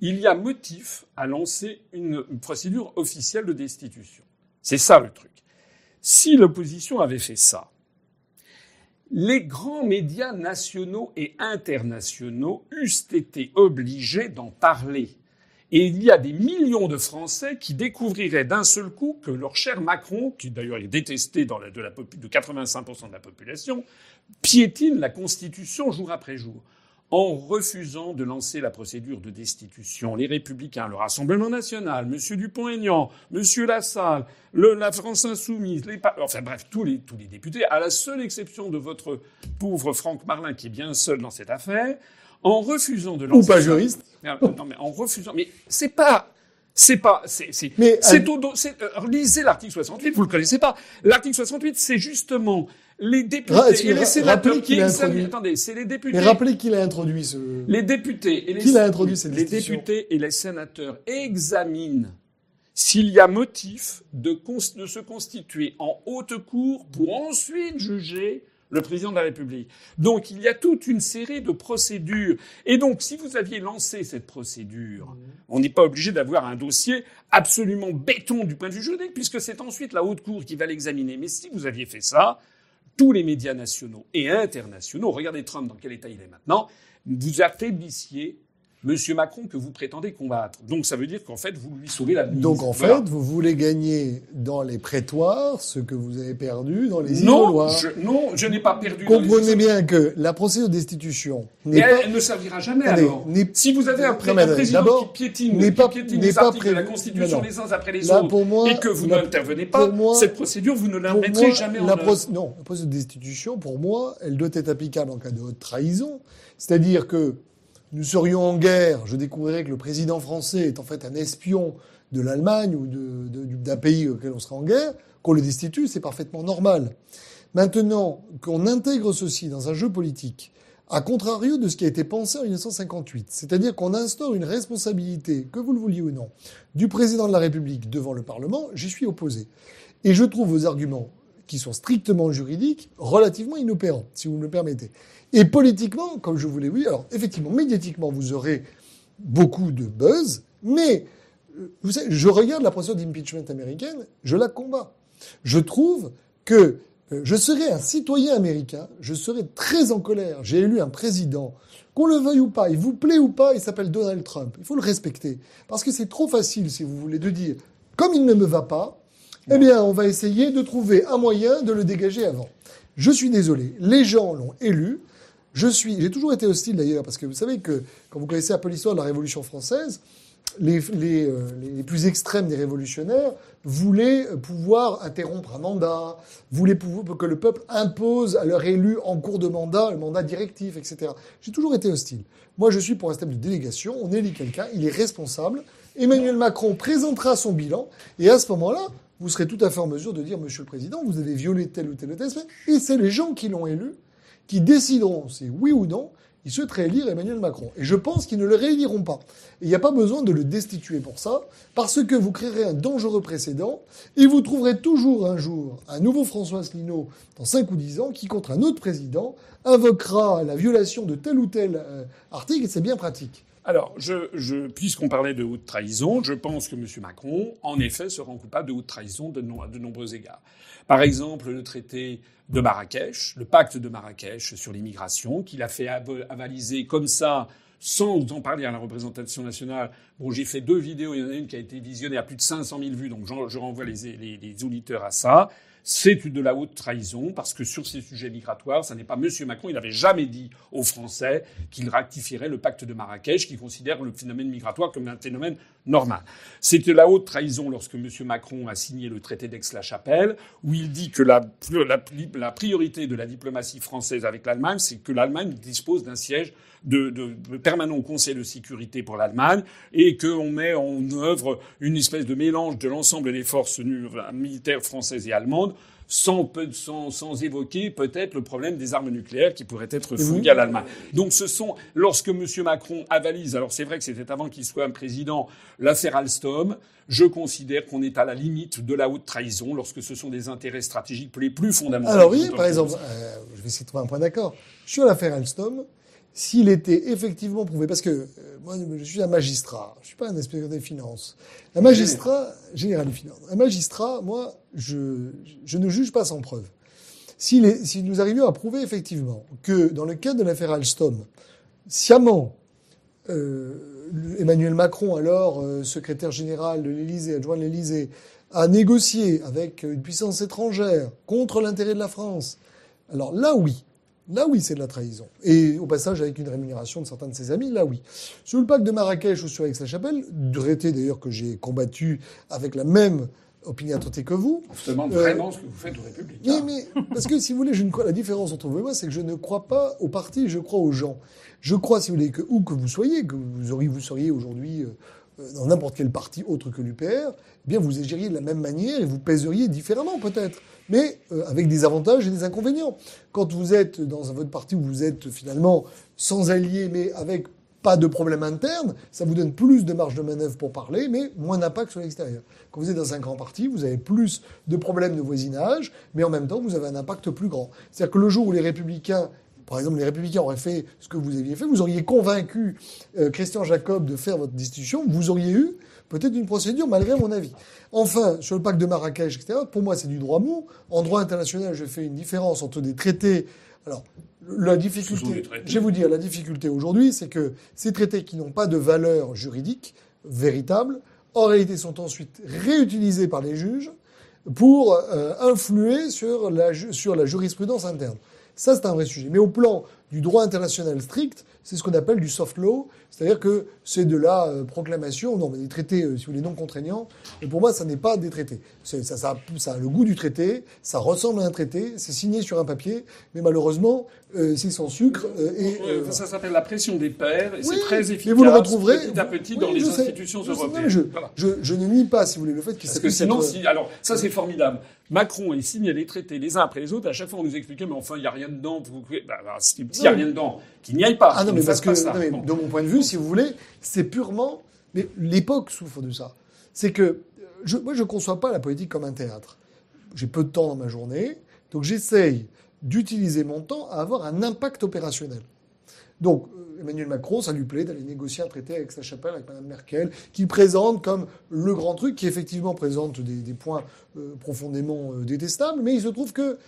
il y a motif à lancer une, procédure officielle de destitution. C'est ça le truc. Si l'opposition avait fait ça, les grands médias nationaux et internationaux eussent été obligés d'en parler. Et il y a des millions de Français qui découvriraient d'un seul coup que leur cher Macron, qui d'ailleurs est détesté de, la, de 85% de la population, piétine la Constitution jour après jour en refusant de lancer la procédure de destitution. Les Républicains, le Rassemblement national, M. Dupont-Aignan, M. Lassalle, le, la France insoumise, les, enfin bref, tous les, tous les députés, à la seule exception de votre pauvre Franck Marlin qui est bien seul dans cette affaire, en refusant de lancer. Ou pas juriste. Non, mais en refusant. Mais c'est pas. C'est pas, c'est, c'est, mais, c'est, euh, lisez l'article 68, vous le connaissez pas. L'article 68, c'est justement les députés et les sénateurs qui examinent. Attendez, c'est les députés. Mais rappelez qui l'a introduit ce. Les députés et les. Qui l'a introduit cette Les députés et les sénateurs examinent s'il y a motif de, de se constituer en haute cour pour ensuite juger le président de la République. Donc il y a toute une série de procédures. Et donc si vous aviez lancé cette procédure, on n'est pas obligé d'avoir un dossier absolument béton du point de vue juridique, puisque c'est ensuite la haute cour qui va l'examiner. Mais si vous aviez fait ça, tous les médias nationaux et internationaux, regardez Trump dans quel état il est maintenant, vous affaiblissiez Monsieur Macron que vous prétendez combattre. Donc ça veut dire qu'en fait, vous lui sauvez la mise. Donc en fait, vous voulez gagner dans les prétoires ce que vous avez perdu dans les non, je, non, je n'ai pas perdu. Comprenez bien que la procédure destitution n'est pas... elle, ne servira jamais alors. Si vous avez un, président qui piétine, n'est pas, piétine les articles de la Constitution les uns après les autres et que vous n'intervenez pas, cette procédure, vous ne la mettrez jamais en œuvre. Non, la procédure de destitution, pour moi, elle doit être applicable en cas de haute trahison. C'est-à-dire que nous serions en guerre, je découvrirais que le président français est en fait un espion de l'Allemagne ou d'un pays auquel on serait en guerre, qu'on le destitue, c'est parfaitement normal. Maintenant, qu'on intègre ceci dans un jeu politique, à contrario de ce qui a été pensé en 1958, c'est-à-dire qu'on instaure une responsabilité, que vous le vouliez ou non, du président de la République devant le Parlement, j'y suis opposé. Et je trouve vos arguments, qui sont strictement juridiques, relativement inopérants, si vous me le permettez. Et politiquement, comme je vous l'ai dit, alors effectivement, médiatiquement, vous aurez beaucoup de buzz, mais euh, vous savez, je regarde la procédure d'impeachment américaine, je la combats. Je trouve que euh, je serais un citoyen américain, je serais très en colère. J'ai élu un président Qu'on le veuille ou pas, il vous plaît ou pas, il s'appelle Donald Trump. Il faut le respecter. Parce que c'est trop facile, si vous voulez, de dire, comme il ne me va pas, eh bien, on va essayer de trouver un moyen de le dégager avant. Je suis désolé, les gens l'ont élu. Je suis, j'ai toujours été hostile d'ailleurs, parce que vous savez que quand vous connaissez un peu l'histoire de la Révolution française, les, les, euh, les, plus extrêmes des révolutionnaires voulaient pouvoir interrompre un mandat, voulaient pouvoir, que le peuple impose à leur élu en cours de mandat, le mandat directif, etc. J'ai toujours été hostile. Moi, je suis pour un système de délégation. On élit quelqu'un, il est responsable. Emmanuel Macron présentera son bilan, et à ce moment-là, vous serez tout à fait en mesure de dire, Monsieur le Président, vous avez violé tel ou tel test, et c'est les gens qui l'ont élu qui décideront si oui ou non ils souhaitent réélire Emmanuel Macron. Et je pense qu'ils ne le rééliront pas. Il n'y a pas besoin de le destituer pour ça, parce que vous créerez un dangereux précédent, et vous trouverez toujours un jour un nouveau François Asselineau, dans 5 ou 10 ans, qui, contre un autre président, invoquera la violation de tel ou tel euh, article, et c'est bien pratique. Alors, puisqu'on parlait de haute trahison, je pense que M. Macron, en effet, se rend coupable de haute trahison de, de nombreux égards. Par exemple, le traité de Marrakech, le pacte de Marrakech sur l'immigration, qu'il a fait avaliser comme ça, sans en parler à la représentation nationale. Bon, j'ai fait deux vidéos, il y en a une qui a été visionnée à plus de 500 000 vues, donc je renvoie les, les auditeurs à ça c'est de la haute trahison parce que sur ces sujets migratoires, ça n'est pas M. Macron, il n'avait jamais dit aux Français qu'il rectifierait le pacte de Marrakech, qui considère le phénomène migratoire comme un phénomène normal. C'est de la haute trahison lorsque M. Macron a signé le traité d'Aix-la-Chapelle, où il dit que la, la, priorité de la diplomatie française avec l'Allemagne, c'est que l'Allemagne dispose d'un siège de, de, permanent au Conseil de sécurité pour l'Allemagne et qu'on met en œuvre une espèce de mélange de l'ensemble des forces militaires françaises et allemandes sans, sans, sans évoquer peut-être le problème des armes nucléaires qui pourraient être fouillées à l'Allemagne. Donc ce sont, lorsque M. Macron avalise, alors c'est vrai que c'était avant qu'il soit un président, l'affaire Alstom, je considère qu'on est à la limite de la haute trahison lorsque ce sont des intérêts stratégiques les plus fondamentaux. Alors oui, par exemple, euh, je vais essayer de trouver un point d'accord. Sur l'affaire Alstom, s'il était effectivement prouvé, parce que euh, moi je suis un magistrat, je suis pas un inspecteur des finances. Un magistrat, général des finances, un magistrat, moi, je, je ne juge pas sans preuve. Si, si nous arrivions à prouver effectivement que dans le cas de l'affaire Alstom, sciemment, euh, Emmanuel Macron, alors euh, secrétaire général de l'Élysée, adjoint de l'Élysée, a négocié avec une puissance étrangère contre l'intérêt de la France, alors là oui, Là, oui, c'est de la trahison. Et au passage, avec une rémunération de certains de ses amis, là, oui. Sur le pacte de Marrakech ou sur Aix-la-Chapelle, traité d'ailleurs que j'ai combattu avec la même opiniâtreté que vous. Je vous demande vraiment ce que vous faites aux Républicains. Mais, mais, parce que si vous voulez, je ne crois, la différence entre vous et moi, c'est que je ne crois pas au parti, je crois aux gens. Je crois, si vous voulez, que où que vous soyez, que vous auriez, vous seriez aujourd'hui euh, euh, dans n'importe quel parti autre que l'UPR, eh bien vous agiriez de la même manière et vous pèseriez différemment peut-être, mais euh, avec des avantages et des inconvénients. Quand vous êtes dans votre parti où vous êtes finalement sans alliés mais avec pas de problème interne, ça vous donne plus de marge de manœuvre pour parler, mais moins d'impact sur l'extérieur. Quand vous êtes dans un grand parti, vous avez plus de problèmes de voisinage, mais en même temps, vous avez un impact plus grand. C'est-à-dire que le jour où les républicains par exemple, les Républicains auraient fait ce que vous aviez fait, vous auriez convaincu euh, Christian Jacob de faire votre destitution, vous auriez eu peut-être une procédure, malgré mon avis. Enfin, sur le pacte de Marrakech, etc., pour moi, c'est du droit mou. En droit international, je fais une différence entre des traités. Alors, la difficulté, je vais vous dire, la difficulté aujourd'hui, c'est que ces traités qui n'ont pas de valeur juridique véritable, en réalité, sont ensuite réutilisés par les juges pour euh, influer sur la, sur la jurisprudence interne. Ça, c'est un vrai sujet. Mais au plan du droit international strict, c'est ce qu'on appelle du soft law, c'est-à-dire que c'est de la euh, proclamation, non, mais des traités, euh, si vous voulez, non contraignants. Et pour moi, ça n'est pas des traités. Ça, ça, ça, a le goût du traité, ça ressemble à un traité, c'est signé sur un papier, mais malheureusement, euh, c'est sans sucre. et, ça s'appelle la pression des pairs, et c'est très efficace. Et vous le retrouverez petit à petit dans les institutions européennes. je, je, je, ne nie pas, si vous voulez, le fait qu'il Parce que sinon, si, alors, ça c'est formidable. Macron, il signe les traités les uns après les autres. À chaque fois, on nous expliquait, mais enfin, il n'y a rien dedans. Bah, bah, s'il n'y a rien dedans, qu'il n'y aille pas. Ah non, mais parce que, de mon point de vue, si vous voulez, c'est purement. Mais l'époque souffre de ça. C'est que je, moi, je ne conçois pas la politique comme un théâtre. J'ai peu de temps dans ma journée, donc j'essaye d'utiliser mon temps à avoir un impact opérationnel. Donc, euh, Emmanuel Macron, ça lui plaît d'aller négocier un traité avec sa chapelle, avec Mme Merkel, qui présente comme le grand truc, qui effectivement présente des, points euh, profondément euh, détestables, mais il se trouve que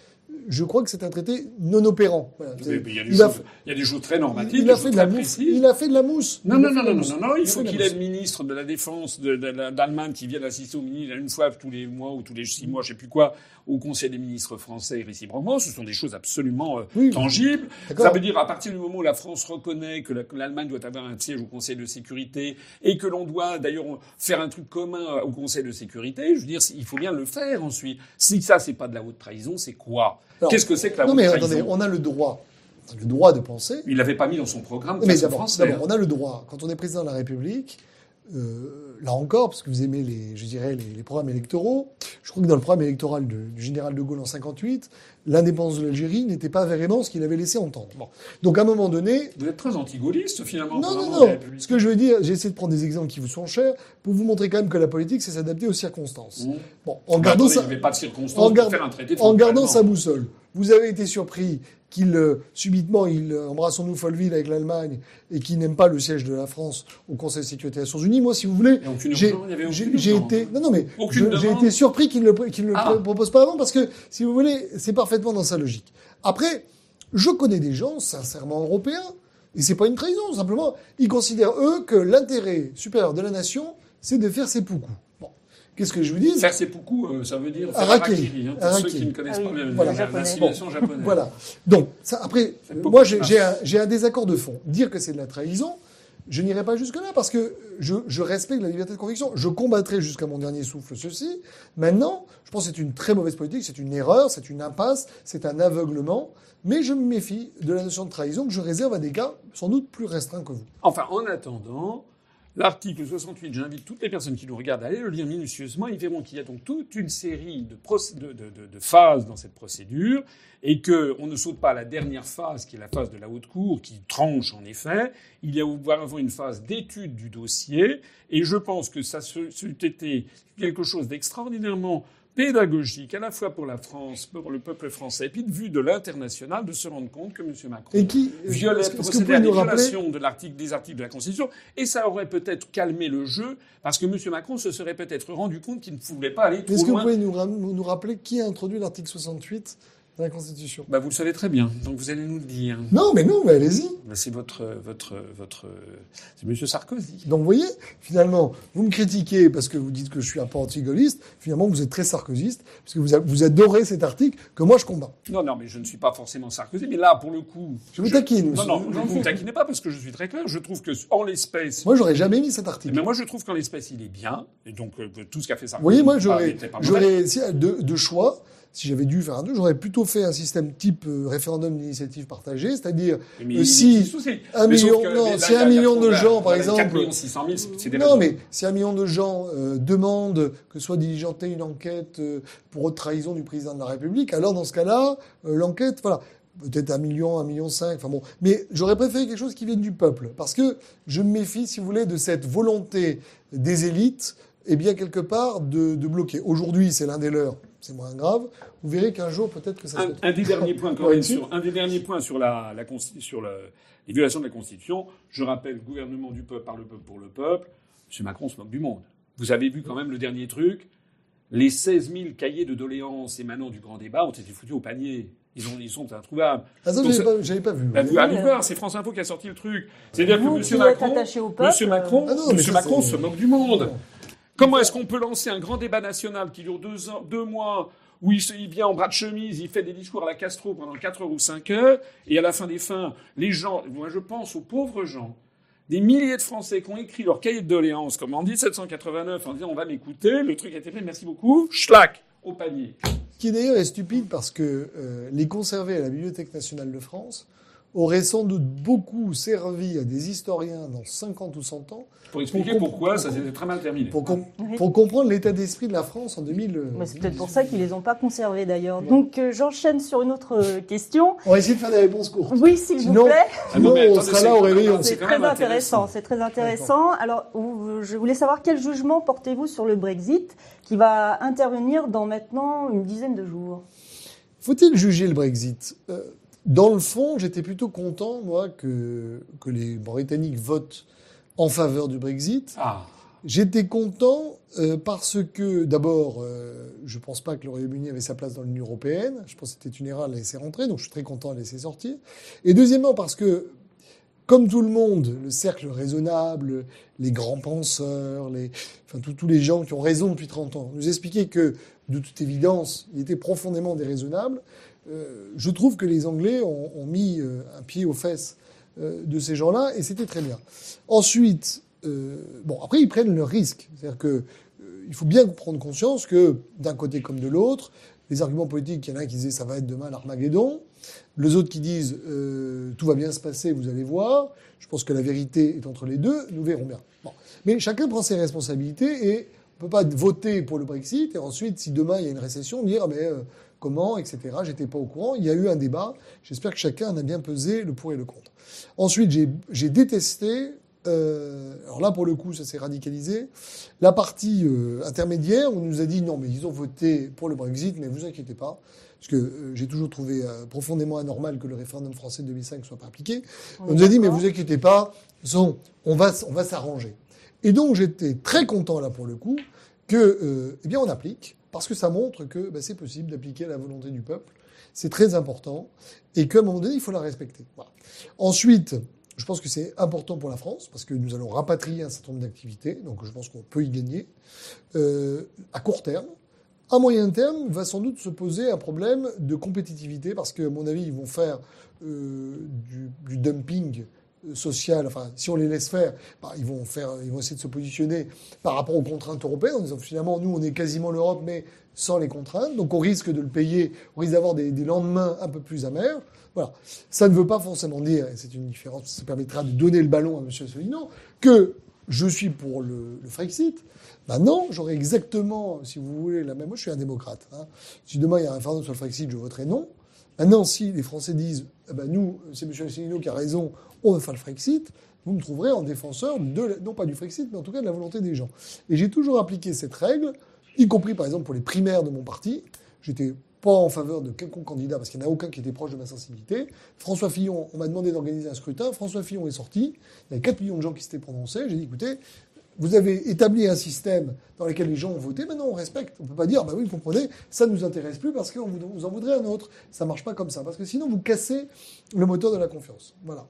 je crois que c'est un traité non opérant. Voilà. Il y, a des Il choses, fait- il y a des choses très normatives. il a fait de la mousse. Il a fait de la mousse. Non, non, non, non, non, non, il faut qu'il ait le ministre de la Défense d'Allemagne qui vienne assister au ministre une fois tous les mois ou tous les six mois, je sais plus quoi, au Conseil des ministres français réciproquement. Ce sont des choses absolument euh, Oui. tangibles. Ça veut dire à partir du moment où la France reconnaît que la- que l'Allemagne doit avoir un siège au Conseil de sécurité et que l'on doit d'ailleurs faire un truc commun au Conseil de sécurité, je veux dire, il faut bien le faire ensuite. Si ça, c'est pas de la haute trahison, c'est quoi? Qu'est-ce que c'est que la Non mais trahison attendez, on a le droit, on a le droit de penser. Il l'avait pas mis dans son programme Mais d'abord, d'abord, on a le droit, quand on est président de la République, euh, là encore, parce que vous aimez les, je dirais, les, les programmes électoraux, je crois que dans le programme électoral de- du général de Gaulle en 58, l'indépendance de l'Algérie n'était pas vraiment ce qu'il avait laissé entendre. Bon. Donc à un moment donné, Vous êtes très anti-gaulliste finalement. non, non, non. Ce que je veux dire, j'ai essayé de prendre des exemples qui vous sont chers pour vous montrer quand même que la politique, c'est s'adapter aux circonstances. Mmh. Bon, en Bah, gardant attendez, ça, il n'y avait pas de circonstances en, pour garde- faire un traité de en gardant sa boussole. Vous avez été surpris qu'il euh, subitement il euh, embrasse son Folleville avec l'Allemagne et qu'il n'aime pas le siège de la France au Conseil de sécurité des Nations Unies. Moi, si vous voulez, j'ai été non non mais j'ai été surpris qu'il ne le, qu'il ne le Ah. propose pas avant parce que si vous voulez, c'est parfaitement dans sa logique. Après, je connais des gens sincèrement européens et c'est pas une trahison simplement ils considèrent eux que l'intérêt supérieur de la nation c'est de faire ses poucous. Bon, qu'est-ce que je vous dis Faire ses poucous, euh, ça veut dire faire Harakiri. hein, ceux qui ne connaissent Ah pas oui, bien voilà. l'assimilation japonaise. Voilà. Donc, ça, après, moi, un, j'ai un désaccord de fond. Dire que c'est de la trahison, je n'irai pas jusque-là parce que je, je respecte la liberté de conviction. Je combattrai jusqu'à mon dernier souffle ceci. Maintenant, je pense que c'est une très mauvaise politique, c'est une erreur, c'est une impasse, c'est un aveuglement. Mais je me méfie de la notion de trahison que je réserve à des cas sans doute plus restreints que vous. Enfin, en attendant, l'article 68, j'invite toutes les personnes qui nous regardent à aller le lire minutieusement. Ils verront qu'il y a donc toute une série de, de, de- de- phases dans cette procédure et que on ne saute pas à la dernière phase, qui est la phase de la haute cour, qui tranche en effet. Il y a auparavant une phase d'étude du dossier et je pense que ça c'eût été quelque chose d'extraordinairement pédagogique à la fois pour la France, pour le peuple français, et puis de vue de l'international, de se rendre compte que M. Macron Et qui, violait, procédait à des violations de l'article, des articles de la Constitution, et ça aurait peut-être calmé le jeu, parce que M. Macron se serait peut-être rendu compte qu'il ne voulait pas aller trop Est-ce que vous loin. pouvez nous rappeler qui a introduit l'article 68 de la Constitution Bah, vous le savez très bien, donc vous allez nous le dire. Non, mais non, mais allez-y. Bah, c'est votre, votre, votre, c'est M. Sarkozy. Donc vous voyez, finalement, vous me critiquez parce que vous dites que je suis un peu anti-gaulliste. Finalement, vous êtes très sarkozyste parce que vous, vous adorez cet article que moi je combats. Non, non, mais je ne suis pas forcément Sarkozy, mais là, pour le coup. Je vous taquine, Non, monsieur. non, non, vous ne taquinez pas parce que je suis très clair. Je trouve que, en l'espèce. Moi, j'aurais jamais mis cet article. Mais moi, je trouve qu'en l'espèce, il est bien. Et donc, euh, tout ce qu'a fait Vous Sarkozy. voyez, moi, j'aurais, j'aurais de, de choix. Si j'avais dû faire un deux, j'aurais plutôt fait un système type euh, référendum d'initiative partagée, c'est-à-dire euh, si un million, non, là, si un de gens, par il y a 4 exemple, millions 600 000, c'est des Non, mais si un million de gens euh, demandent que soit diligentée une enquête pour haute trahison du président de la République, alors dans ce cas-là, l'enquête, voilà, peut-être un million, un million cinq, enfin bon. Mais j'aurais préféré quelque chose qui vienne du peuple, parce que je me méfie, si vous voulez, de cette volonté des élites, et bien quelque part de, de bloquer. Aujourd'hui, c'est l'un des leurs, c'est moins grave. Vous verrez qu'un jour, peut-être que ça se Un, un des derniers points quand même sur un des derniers points sur la, sur le- les violations de la Constitution. Je rappelle gouvernement du peuple par le peuple pour le peuple. M. Macron se moque du monde. Vous avez vu quand même le dernier truc. Les 16 000 cahiers de doléances émanant du grand débat ont été foutus au panier. Ils, ont, ils sont introuvables. Ah, ça, j'avais ça- pas, j'avais pas vu. Bah, vous allez euh, voir, c'est France Info qui a sorti le truc. C'est-à-dire que Vous M. Macron, attaché au peuple, Monsieur Macron, Ah non, Monsieur ça, Macron c'est- se moque du monde. Comment est-ce qu'on peut lancer un grand débat national qui dure deux, ans, deux mois, où il, se- il vient en bras de chemise, il fait des discours à la Castro pendant 4 heures ou 5 heures, et à la fin des fins, les gens, moi je pense aux pauvres gens, des milliers de Français qui ont écrit leur cahier de doléances, comme en 1789, en disant on va m'écouter, le truc a été fait, merci beaucoup, schlac, au panier. qui d'ailleurs est stupide parce que euh, les conserver à la Bibliothèque nationale de France aurait sans doute beaucoup servi à des historiens dans 50 ou 100 ans Pour expliquer Pour pourquoi ça s'était très mal terminé. pour, com- Oui. pour comprendre l'état d'esprit de la France en 2000. euh, c'est peut-être pour ça qu'ils les ont pas conservés d'ailleurs. Donc euh, j'enchaîne sur une autre euh, question. On va essayer de faire des réponses courtes. Oui, s'il vous Sinon, plaît. Ah non, mais on sera c'est là au réveillon. c'est très intéressant. intéressant, c'est très intéressant. Alors, vous- je voulais savoir quel jugement portez-vous sur le Brexit qui va intervenir dans maintenant une dizaine de jours? Faut-il juger le Brexit? Euh, Dans le fond, j'étais plutôt content, moi, que, que les Britanniques votent en faveur du Brexit. Ah, J'étais content euh, parce que, d'abord, euh, je ne pense pas que le Royaume-Uni avait sa place dans l'Union européenne. Je pense que c'était une erreur de la laisser rentrer, donc je suis très content de la laisser sortir. Et deuxièmement, parce que, comme tout le monde, le cercle raisonnable, les grands penseurs, les, enfin, tous les gens qui ont raison depuis 30 ans, nous expliquaient que, de toute évidence, il était profondément déraisonnable. Euh, je trouve que les Anglais ont, mis un pied aux fesses de ces gens-là, et c'était très bien. Ensuite, euh, bon, après, ils prennent le risque. C'est-à-dire que euh, il faut bien prendre conscience que, d'un côté comme de l'autre, les arguments politiques, il y en a qui disait ça va être demain l'Armageddon, les autres qui disent euh, tout va bien se passer, vous allez voir. Je pense que la vérité est entre les deux, nous verrons bien. Bon. Mais chacun prend ses responsabilités et on ne peut pas voter pour le Brexit et ensuite, si demain il y a une récession, dire mais comment, etc. J'étais pas au courant. Il y a eu un débat. J'espère que chacun en a bien pesé le pour et le contre. Ensuite, j'ai détesté euh, alors là, pour le coup, ça s'est radicalisé. La partie euh, intermédiaire, on nous a dit non, mais ils ont voté pour le Brexit, mais vous inquiétez pas, parce que euh, j'ai toujours trouvé profondément anormal que le référendum français de 2005 ne soit pas appliqué. On, nous a dit mais vous inquiétez pas, on va, on va s'arranger. Et donc j'étais très content là pour le coup que, eh bien, on applique, parce que ça montre que bah, c'est possible d'appliquer la volonté du peuple. C'est très important et qu'à un moment donné, il faut la respecter. Ensuite, je pense que c'est important pour la France parce que nous allons rapatrier un certain nombre d'activités, donc je pense qu'on peut y gagner. Euh, à court terme, à moyen terme, va sans doute se poser un problème de compétitivité parce que, à mon avis, ils vont faire euh, du, dumping social. Enfin, si on les laisse faire, bah, ils vont faire, ils vont essayer de se positionner par rapport aux contraintes européennes en disant finalement, nous, on est quasiment l'Europe, mais sans les contraintes. Donc, on risque de le payer, on risque d'avoir des, lendemains un peu plus amers. Voilà. Ça ne veut pas forcément dire, et c'est une différence, ça permettra de donner le ballon à M. Asselineau, que je suis pour le, le Frexit. Ben non, j'aurais exactement, si vous voulez, la même. Moi, je suis un démocrate. Hein. Si demain il y a un référendum sur le Frexit, je voterai non. Maintenant, si les Français disent, eh ben nous, c'est M. Asselineau qui a raison, on veut faire le Frexit, vous me trouverez en défenseur de, non pas du Frexit, mais en tout cas de la volonté des gens. Et j'ai toujours appliqué cette règle, y compris par exemple pour les primaires de mon parti. J'étais pas en faveur de quelconque candidat, parce qu'il n'y en a aucun qui était proche de ma sensibilité. François Fillon, on m'a demandé d'organiser un scrutin. François Fillon est sorti. Il y avait 4 millions de gens qui s'étaient prononcés. J'ai dit, écoutez, vous avez établi un système dans lequel les gens ont voté, maintenant on respecte. On ne peut pas dire, bah oui, vous comprenez, ça ne nous intéresse plus parce qu'on vous en voudrait un autre. Ça ne marche pas comme ça, parce que sinon vous cassez le moteur de la confiance. Voilà.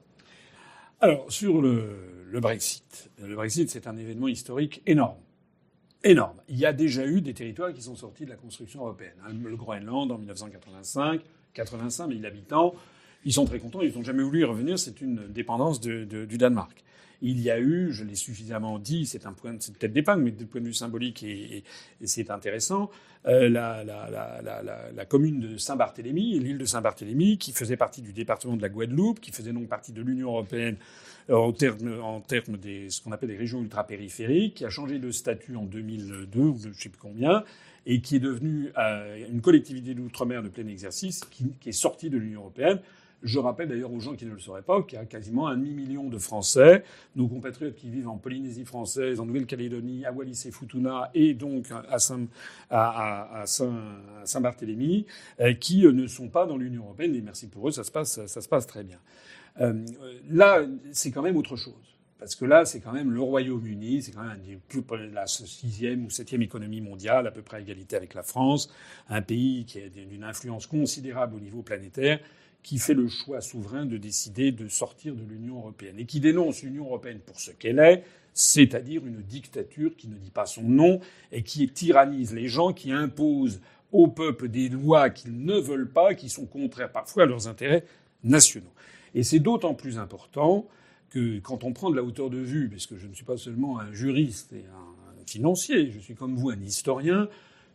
Alors, sur le, Brexit. Le Brexit, c'est un événement historique énorme énorme. Il y a déjà eu des territoires qui sont sortis de la construction européenne. Hein. Le Groenland en 1985, 85 000 habitants. Ils sont très contents, ils n'ont jamais voulu y revenir, c'est une dépendance du Danemark. Il y a eu, je l'ai suffisamment dit, c'est un point, c'est peut-être d'épingle, mais du point de vue symbolique et, et, et c'est intéressant, euh, la, la, la, la, commune de Saint-Barthélemy, l'île de Saint-Barthélemy, qui faisait partie du département de la Guadeloupe, qui faisait donc partie de l'Union européenne euh, en termes en termes des ce qu'on appelle des régions ultra-périphériques, qui a changé de statut en 2002 ou je ne sais plus combien, et qui est devenue euh, une collectivité d'outre-mer de plein exercice, qui, qui est sortie de l'Union européenne. Je rappelle d'ailleurs aux gens qui ne le sauraient pas qu'il y a quasiment un demi-million de Français, nos compatriotes qui vivent en Polynésie française, en Nouvelle-Calédonie, à Wallis et Futuna et donc à Saint, à, à Saint, barthélemy euh, qui ne sont pas dans l'Union européenne. Et merci pour eux, ça se passe, ça se passe très bien. Euh, là, c'est quand même autre chose. Parce que là, c'est quand même le Royaume-Uni, c'est quand même la sixième ou septième économie mondiale, à peu près à égalité avec la France, un pays qui a d'une influence considérable au niveau planétaire, qui fait le choix souverain de décider de sortir de l'Union européenne et qui dénonce l'Union européenne pour ce qu'elle est, c'est-à-dire une dictature qui ne dit pas son nom et qui tyrannise les gens, qui impose au peuple des lois qu'ils ne veulent pas, qui sont contraires parfois à leurs intérêts nationaux. Et c'est d'autant plus important que quand on prend de la hauteur de vue, parce que je ne suis pas seulement un juriste et un financier, je suis comme vous un historien,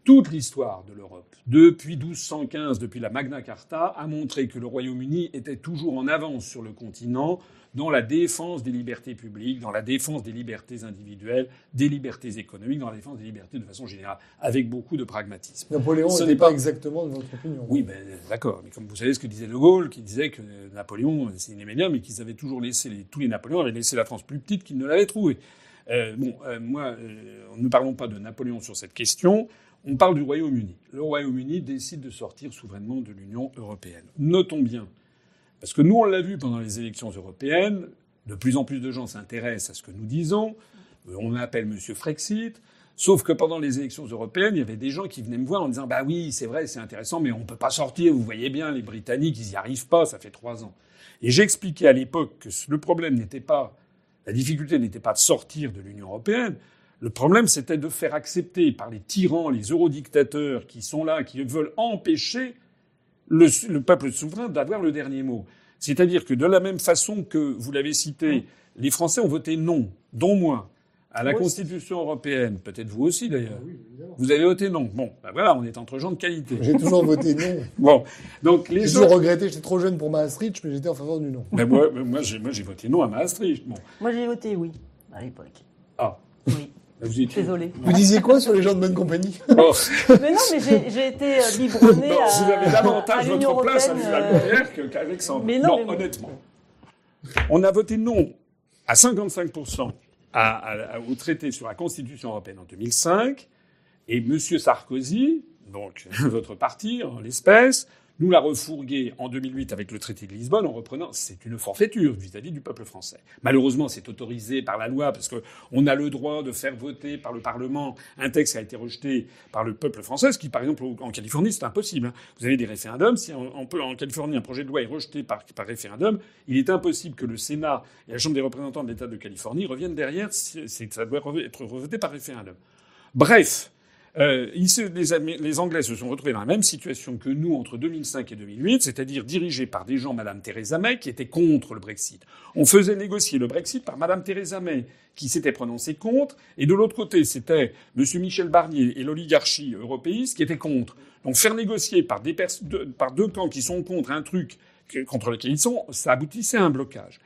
toute l'histoire de l'Europe, depuis 1215, depuis la Magna Carta, a montré que le Royaume-Uni était toujours en avance sur le continent dans la défense des libertés publiques, dans la défense des libertés individuelles, des libertés économiques, dans la défense des libertés de façon générale, avec beaucoup de pragmatisme. Napoléon ce n'est pas exactement de votre opinion. Oui, ben, d'accord. Mais comme vous savez ce que disait De Gaulle, qui disait que Napoléon, c'est une mais qu'ils avaient toujours laissé, les, tous les Napoléons avaient laissé la France plus petite qu'ils ne l'avaient trouvée. Euh, bon, euh, moi, euh, ne parlons pas de Napoléon sur cette question. On parle du Royaume-Uni. Le Royaume-Uni décide de sortir souverainement de l'Union européenne. Notons bien, parce que nous, on l'a vu pendant les élections européennes, de plus en plus de gens s'intéressent à ce que nous disons. on appelle Monsieur Frexit. Sauf que pendant les élections européennes, il y avait des gens qui venaient me voir en disant bah oui, c'est vrai, c'est intéressant, mais on peut pas sortir. Vous voyez bien, les Britanniques, ils y arrivent pas. Ça fait trois ans. Et j'expliquais à l'époque que le problème n'était pas, la difficulté n'était pas de sortir de l'Union européenne. Le problème, c'était de faire accepter par les tyrans, les eurodictateurs qui sont là, qui veulent empêcher le, le peuple souverain d'avoir le dernier mot. C'est-à-dire que de la même façon que vous l'avez cité, les Français ont voté non, dont moi, à la Constitution européenne, peut-être vous aussi d'ailleurs. Ah vous avez voté non. Bon, ben voilà, on est entre gens de qualité. J'ai toujours voté non. *laughs* Bon, donc les J'ai toujours regretté, j'étais trop jeune pour Maastricht, mais j'étais en faveur du non. Mais moi, moi, j'ai, moi, j'ai voté non à Maastricht. Bon. Moi, j'ai voté oui à l'époque. Ah. Oui. Vous étiez... Désolé. Vous disiez quoi sur les gens de bonne compagnie? *laughs* Mais non, mais j'ai, été euh, biberonnée Non, à, vous avez davantage l'Union votre place à euh, que- qu'Alexandre. mais non, non, mais- honnêtement. On a voté non à 55% au traité sur la Constitution européenne en 2005. Et M. Sarkozy, donc *laughs* votre parti en l'espèce, nous l'a refourgué en 2008 avec le traité de Lisbonne en reprenant. C'est une forfaiture vis-à-vis du peuple français. Malheureusement, c'est autorisé par la loi parce qu'on a le droit de faire voter par le Parlement un texte qui a été rejeté par le peuple français, ce qui, par exemple, en Californie, c'est impossible. hein. Vous avez des référendums. Si en, Californie, un projet de loi est rejeté par, référendum, il est impossible que le Sénat et la Chambre des représentants de l'État de Californie reviennent derrière. ça doit re- être revoté par référendum. Bref, euh, les, Anglais se sont retrouvés dans la même situation que nous entre 2005 et 2008, c'est-à-dire dirigés par des gens, Madame Theresa May, qui étaient contre le Brexit. On faisait négocier le Brexit par Madame Theresa May, qui s'était prononcée contre, et de l'autre côté, c'était Monsieur Michel Barnier et l'oligarchie européiste qui étaient contre. Donc faire négocier par, par deux camps qui sont contre un truc contre lequel ils sont, ça aboutissait à un blocage.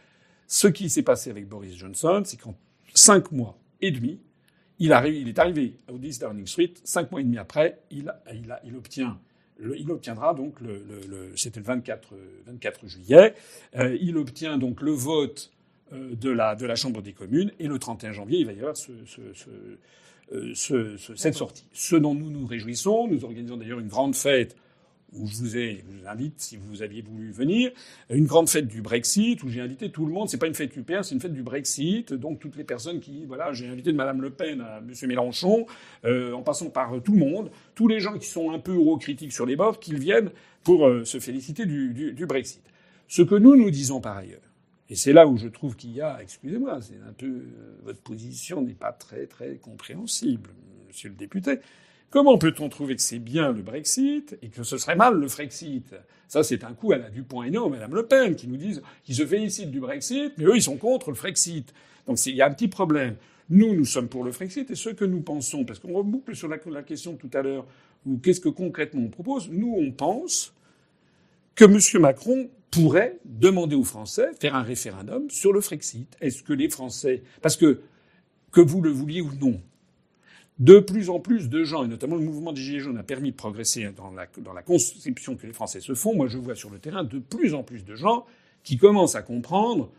Ce qui s'est passé avec Boris Johnson, c'est qu'en cinq mois et demi, il, arrive, il est arrivé au 10 Downing Street. Cinq mois et demi après, il, obtient, il obtiendra donc le, c'était le 24, euh, 24 juillet. Euh, il obtient donc le vote euh, de la Chambre des communes et le 31 janvier, il va y avoir euh, ce- ce- cette sortie. Ce dont nous nous réjouissons, nous organisons d'ailleurs une grande fête où je vous, ai, je vous invite, si vous aviez voulu venir, une grande fête du Brexit où j'ai invité tout le monde. C'est pas une fête UPR, c'est une fête du Brexit. Donc toutes les personnes qui, voilà, j'ai invité de Madame Le Pen à Monsieur Mélenchon, euh, en passant par euh, tout le monde, tous les gens qui sont un peu eurocritiques sur les bords, qu'ils viennent pour euh, se féliciter du, Brexit. Ce que nous nous disons par ailleurs, et c'est là où je trouve qu'il y a, excusez-moi, c'est un peu votre position n'est pas très très compréhensible, Monsieur le député. Comment peut-on trouver que c'est bien le Brexit et que ce serait mal le Frexit? Ça, c'est un coup à la Dupont-Aignan, Madame Le Pen, qui nous disent qu'ils se félicitent du Brexit, mais eux, ils sont contre le Frexit. Donc il y a un petit problème. Nous, nous sommes pour le Frexit et ce que nous pensons, parce qu'on reboucle sur la, question tout à l'heure, ou qu'est-ce que concrètement on propose, nous, on pense que M. Macron pourrait demander aux Français, faire un référendum sur le Frexit. Est-ce que les Français, parce que que vous le vouliez ou non, de plus en plus de gens, et notamment le mouvement des Gilets jaunes a permis de progresser dans la, conception que les Français se font. Moi, je vois sur le terrain de plus en plus de gens qui commencent à comprendre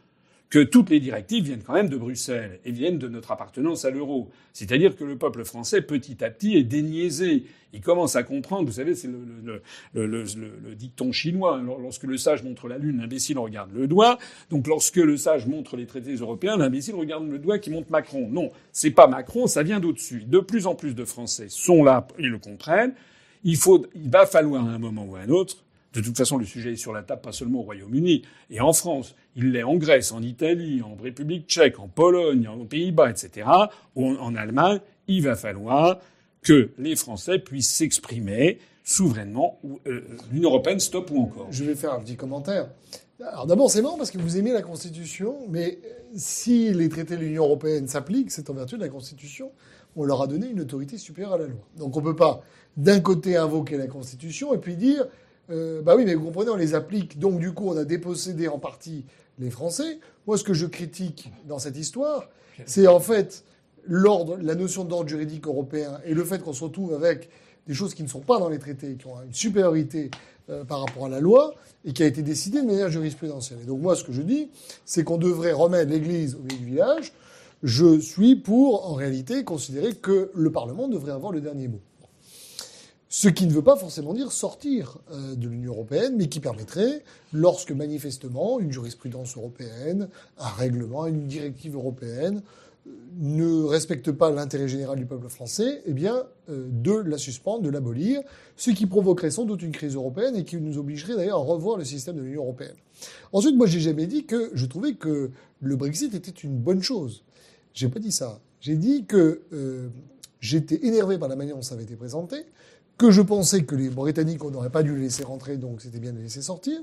que toutes les directives viennent quand même de Bruxelles et viennent de notre appartenance à l'euro. C'est-à-dire que le peuple français, petit à petit, est déniaisé. Il commence à comprendre, vous savez, c'est le, le, le, le, dicton chinois, hein. lorsque le sage montre la lune, l'imbécile regarde le doigt. Donc lorsque le sage montre les traités européens, l'imbécile regarde le doigt qui montre Macron. Non, c'est pas Macron, ça vient d'au-dessus. De plus en plus de Français sont là et le comprennent. Il, faut, il va falloir à un moment ou à un autre de toute façon, le sujet est sur la table, pas seulement au Royaume-Uni et en France. Il l'est en Grèce, en Italie, en République tchèque, en Pologne, aux Pays-Bas, etc. En, Allemagne. Il va falloir que les Français puissent s'exprimer souverainement. ou, euh, L'Union européenne, stop ou encore. Je vais faire un petit commentaire. Alors d'abord, c'est marrant parce que vous aimez la Constitution, mais si les traités de l'Union européenne s'appliquent, c'est en vertu de la Constitution. On leur a donné une autorité supérieure à la loi. Donc on ne peut pas, d'un côté, invoquer la Constitution et puis dire, euh, bah oui, mais vous comprenez, on les applique. Donc du coup, on a dépossédé en partie les Français. Moi, ce que je critique dans cette histoire, c'est en fait l'ordre, la notion d'ordre juridique européen et le fait qu'on se retrouve avec des choses qui ne sont pas dans les traités, qui ont une supériorité euh, par rapport à la loi et qui a été décidée de manière jurisprudentielle. Et donc moi, ce que je dis, c'est qu'on devrait remettre l'Église au milieu du village. Je suis pour, en réalité, considérer que le Parlement devrait avoir le dernier mot. Ce qui ne veut pas forcément dire sortir euh, de l'Union européenne, mais qui permettrait, lorsque manifestement une jurisprudence européenne, un règlement, une directive européenne ne respecte pas l'intérêt général du peuple français, eh bien, euh, de la suspendre, de l'abolir, ce qui provoquerait sans doute une crise européenne et qui nous obligerait d'ailleurs à revoir le système de l'Union européenne. Ensuite, moi, j'ai jamais dit que je trouvais que le Brexit était une bonne chose. J'ai pas dit ça. J'ai dit que euh, j'étais énervé par la manière dont ça avait été présenté, que je pensais que les Britanniques, on n'aurait pas dû les laisser rentrer, donc c'était bien de les laisser sortir.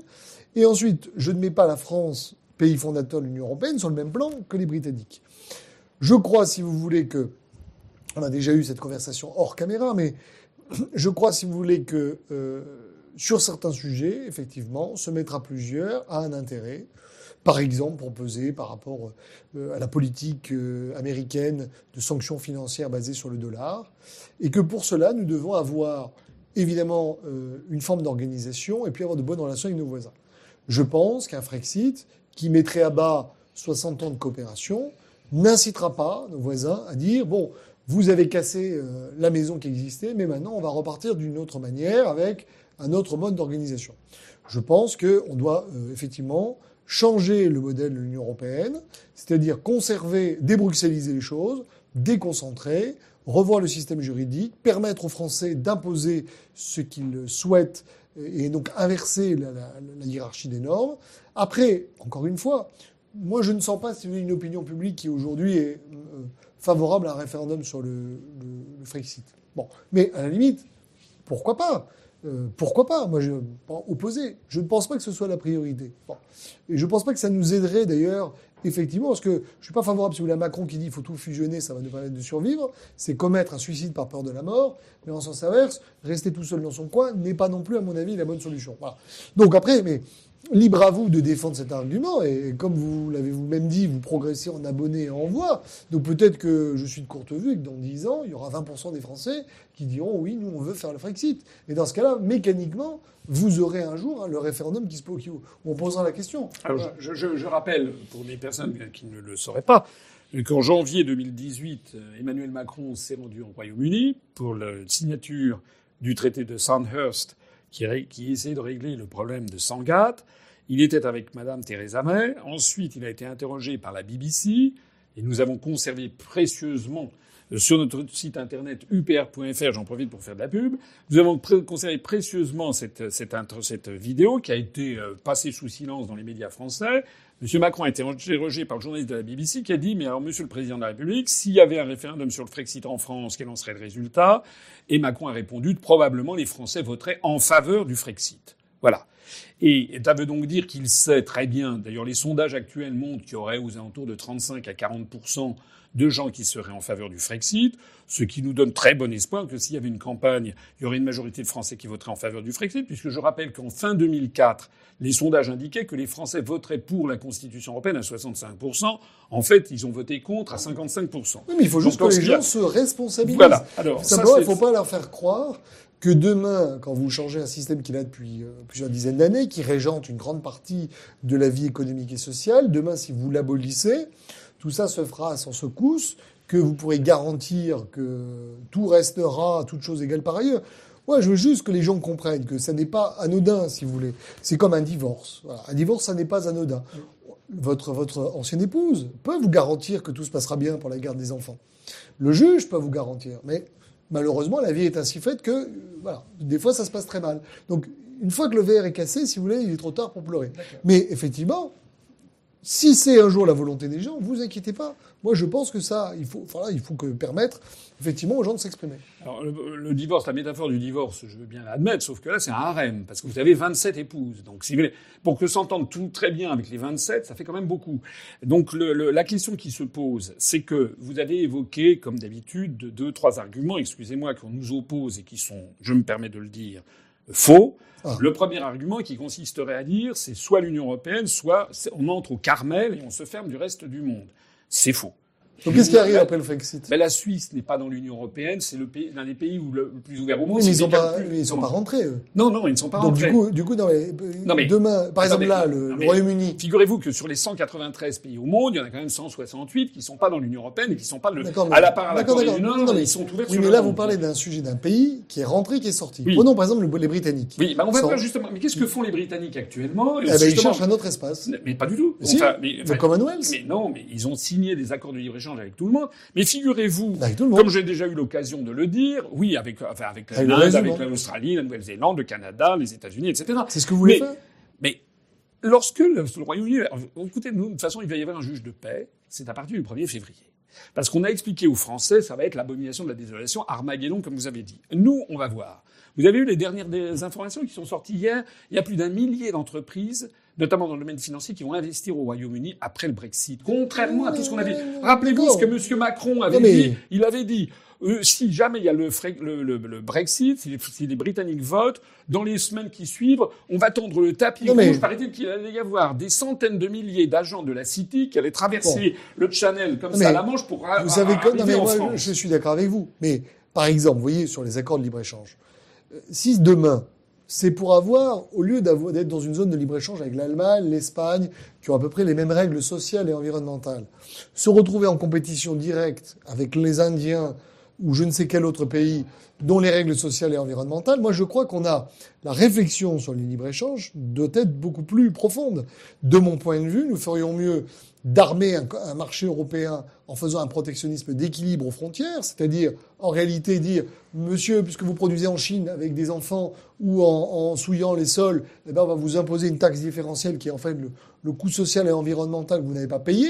Et ensuite, je ne mets pas la France, pays fondateur de l'Union européenne, sur le même plan que les Britanniques. Je crois, si vous voulez, que on a déjà eu cette conversation hors caméra, mais je crois, si vous voulez, que euh, sur certains sujets, effectivement, se mettre à plusieurs a un intérêt. Par exemple, peser par rapport euh, à la politique euh, américaine de sanctions financières basées sur le dollar, et que pour cela, nous devons avoir évidemment une forme d'organisation et puis avoir de bonnes relations avec nos voisins. Je pense qu'un Frexit qui mettrait à bas 60 ans de coopération n'incitera pas nos voisins à dire bon, vous avez cassé euh, la maison qui existait, mais maintenant on va repartir d'une autre manière avec un autre mode d'organisation. Je pense qu'on doit euh, effectivement changer le modèle de l'Union européenne, c'est-à-dire conserver, débruxelliser les choses, déconcentrer, revoir le système juridique, permettre aux Français d'imposer ce qu'ils souhaitent et donc inverser la, hiérarchie des normes. Après, encore une fois, moi, je ne sens pas une opinion publique qui aujourd'hui est euh, favorable à un référendum sur le, le, Frexit. Bon, mais à la limite, pourquoi pas? Euh, Pourquoi pas? Moi, je opposé. Je ne pense pas que ce soit la priorité. Bon. Et je ne pense pas que ça nous aiderait d'ailleurs, effectivement, parce que je suis pas favorable, si vous voulez, à Macron qui dit qu'il faut tout fusionner, ça va nous permettre de survivre. C'est commettre un suicide par peur de la mort. Mais en sens inverse, rester tout seul dans son coin n'est pas non plus, à mon avis, la bonne solution. Voilà. Donc après, mais Libre à vous de défendre cet argument, et comme vous l'avez vous-même dit, vous progressez en abonnés et en voix. Donc peut-être que je suis de courte vue et que dans 10 ans, il y aura 20% des Français qui diront oui, nous on veut faire le Frexit. Et dans ce cas-là, mécaniquement, vous aurez un jour hein, le référendum qui se où on posera la question. Alors je, rappelle, pour les personnes qui ne le sauraient pas, qu'en janvier 2018, Emmanuel Macron s'est rendu au Royaume-Uni pour la signature du traité de Sandhurst qui, qui essayait de régler le problème de Sangatte. Il était avec Madame Theresa May. Ensuite, il a été interrogé par la BBC. Et nous avons conservé précieusement euh, sur notre site internet upr.fr, j'en profite pour faire de la pub, nous avons conservé précieusement cette, cette, cette vidéo qui a été euh, passée sous silence dans les médias français. Monsieur Macron a été interrogé par le journaliste de la BBC qui a dit, mais alors, monsieur le président de la République, s'il y avait un référendum sur le Frexit en France, quel en serait le résultat? Et Macron a répondu, probablement les Français voteraient en faveur du Frexit. Voilà. Et ça veut donc dire qu'il sait très bien, d'ailleurs les sondages actuels montrent qu'il y aurait aux alentours de 35 à 40 de gens qui seraient en faveur du Frexit, ce qui nous donne très bon espoir que s'il y avait une campagne, il y aurait une majorité de Français qui voteraient en faveur du Frexit, puisque je rappelle qu'en fin 2004, les sondages indiquaient que les Français voteraient pour la Constitution européenne à 65%. En fait, ils ont voté contre à 55%. Oui, mais il faut juste que les gens se responsabilisent. Voilà. Alors, Simplement, il ne faut pas leur faire croire que demain, quand vous changez un système qui est là depuis euh, plusieurs dizaines d'années, qui régente une grande partie de la vie économique et sociale, demain, si vous l'abolissez, tout ça se fera sans secousse, que vous pourrez garantir que tout restera, toute chose égale par ailleurs. Moi, je veux juste que les gens comprennent que ça n'est pas anodin, si vous voulez. C'est comme un divorce. Un divorce, ça n'est pas anodin. Votre, votre ancienne épouse peut vous garantir que tout se passera bien pour la garde des enfants. Le juge peut vous garantir. Mais malheureusement, la vie est ainsi faite que, voilà, des fois, ça se passe très mal. Donc, une fois que le verre est cassé, si vous voulez, il est trop tard pour pleurer. Mais effectivement, si c'est un jour la volonté des gens, vous inquiétez pas. Moi, je pense que ça, il faut, voilà, il faut permettre effectivement aux gens de s'exprimer. Alors, le, divorce, la métaphore du divorce, je veux bien l'admettre, sauf que là, c'est un harem, parce que vous avez 27 épouses. Donc, si vous voulez, pour que s'entende tout très bien avec les 27, ça fait quand même beaucoup. Donc, la question qui se pose, c'est que vous avez évoqué, comme d'habitude, deux, trois arguments, excusez-moi, qu'on nous oppose et qui sont, je me permets de le dire, faux. Ah. Le premier argument qui consisterait à dire, c'est soit l'Union européenne, soit on entre au Carmel et on se ferme du reste du monde. C'est faux. Donc qu'est-ce qui arrive après le Frexit? ben, La Suisse n'est pas dans l'Union européenne, c'est l'un des pays où le, plus ouvert au monde. mais ils sont pas, ils sont pas rentrés. Eux. Non, non, ils ne sont pas Donc, rentrés. Du coup, du coup, non, mais, demain, par exemple là, le, Royaume-Uni. Figurez-vous que sur les 193 pays au monde, il y en a quand même 168 qui ne sont pas dans l'Union européenne et qui ne sont pas le, à la part à la Corée du Nord, ils sont ouverts. Oui, mais là, vous parlez d'un sujet d'un pays qui est rentré, qui est sorti. Prenons par exemple les Britanniques. Oui, bah on va voir justement. Mais qu'est-ce que font les Britanniques actuellement? Eh ben, Ils cherchent un autre espace. Mais pas du tout. Le Commonwealth. Mais non, mais ils ont signé des accords de libre-échange avec tout le monde. Mais figurez-vous, comme j'ai déjà eu l'occasion de le dire, oui, avec, enfin, avec l'Inde, l'Australie, la Nouvelle-Zélande, le Canada, les États-Unis, etc. C'est ce que vous voulez Mais- faire? Mais lorsque le, le Royaume-Uni, écoutez, nous, de toute façon, il va y avoir un juge de paix, c'est à partir du 1er février. Parce qu'on a expliqué aux Français, ça va être l'abomination de la désolation, Armageddon, comme vous avez dit. Nous, on va voir. Vous avez eu les dernières des informations qui sont sorties hier. Il y a plus d'un millier d'entreprises, notamment dans le domaine financier, qui vont investir au Royaume-uni après le Brexit. Contrairement à tout ce qu'on a dit. Rappelez-vous ce que M. Macron avait mais- dit. Il avait dit, euh, si jamais il y a le, fra- le, le- le Brexit, si les, si les Britanniques votent, dans les semaines qui suivent, on va tendre le tapis Non, mais- rouge. Paraît-il qu'il allait y avoir des centaines de milliers d'agents de la City qui allaient traverser le Channel comme Non, ça à mais la Manche pour a- Vous savez Non, mais en moi, France. je suis d'accord avec vous. Mais par exemple, vous voyez, sur les accords de libre-échange, euh, si demain, c'est pour avoir, au lieu d'être dans une zone de libre-échange avec l'Allemagne, l'Espagne, qui ont à peu près les mêmes règles sociales et environnementales, se retrouver en compétition directe avec les Indiens ou je ne sais quel autre pays dont les règles sociales et environnementales, moi je crois qu'on a la réflexion sur le libre-échange doit être beaucoup plus profonde. De mon point de vue, nous ferions mieux d'armer un marché européen en faisant un protectionnisme d'équilibre aux frontières, c'est-à-dire en réalité dire, monsieur, puisque vous produisez en Chine avec des enfants ou en, souillant les sols, eh ben on va vous imposer une taxe différentielle qui est en fait le, le coût social et environnemental que vous n'avez pas payé,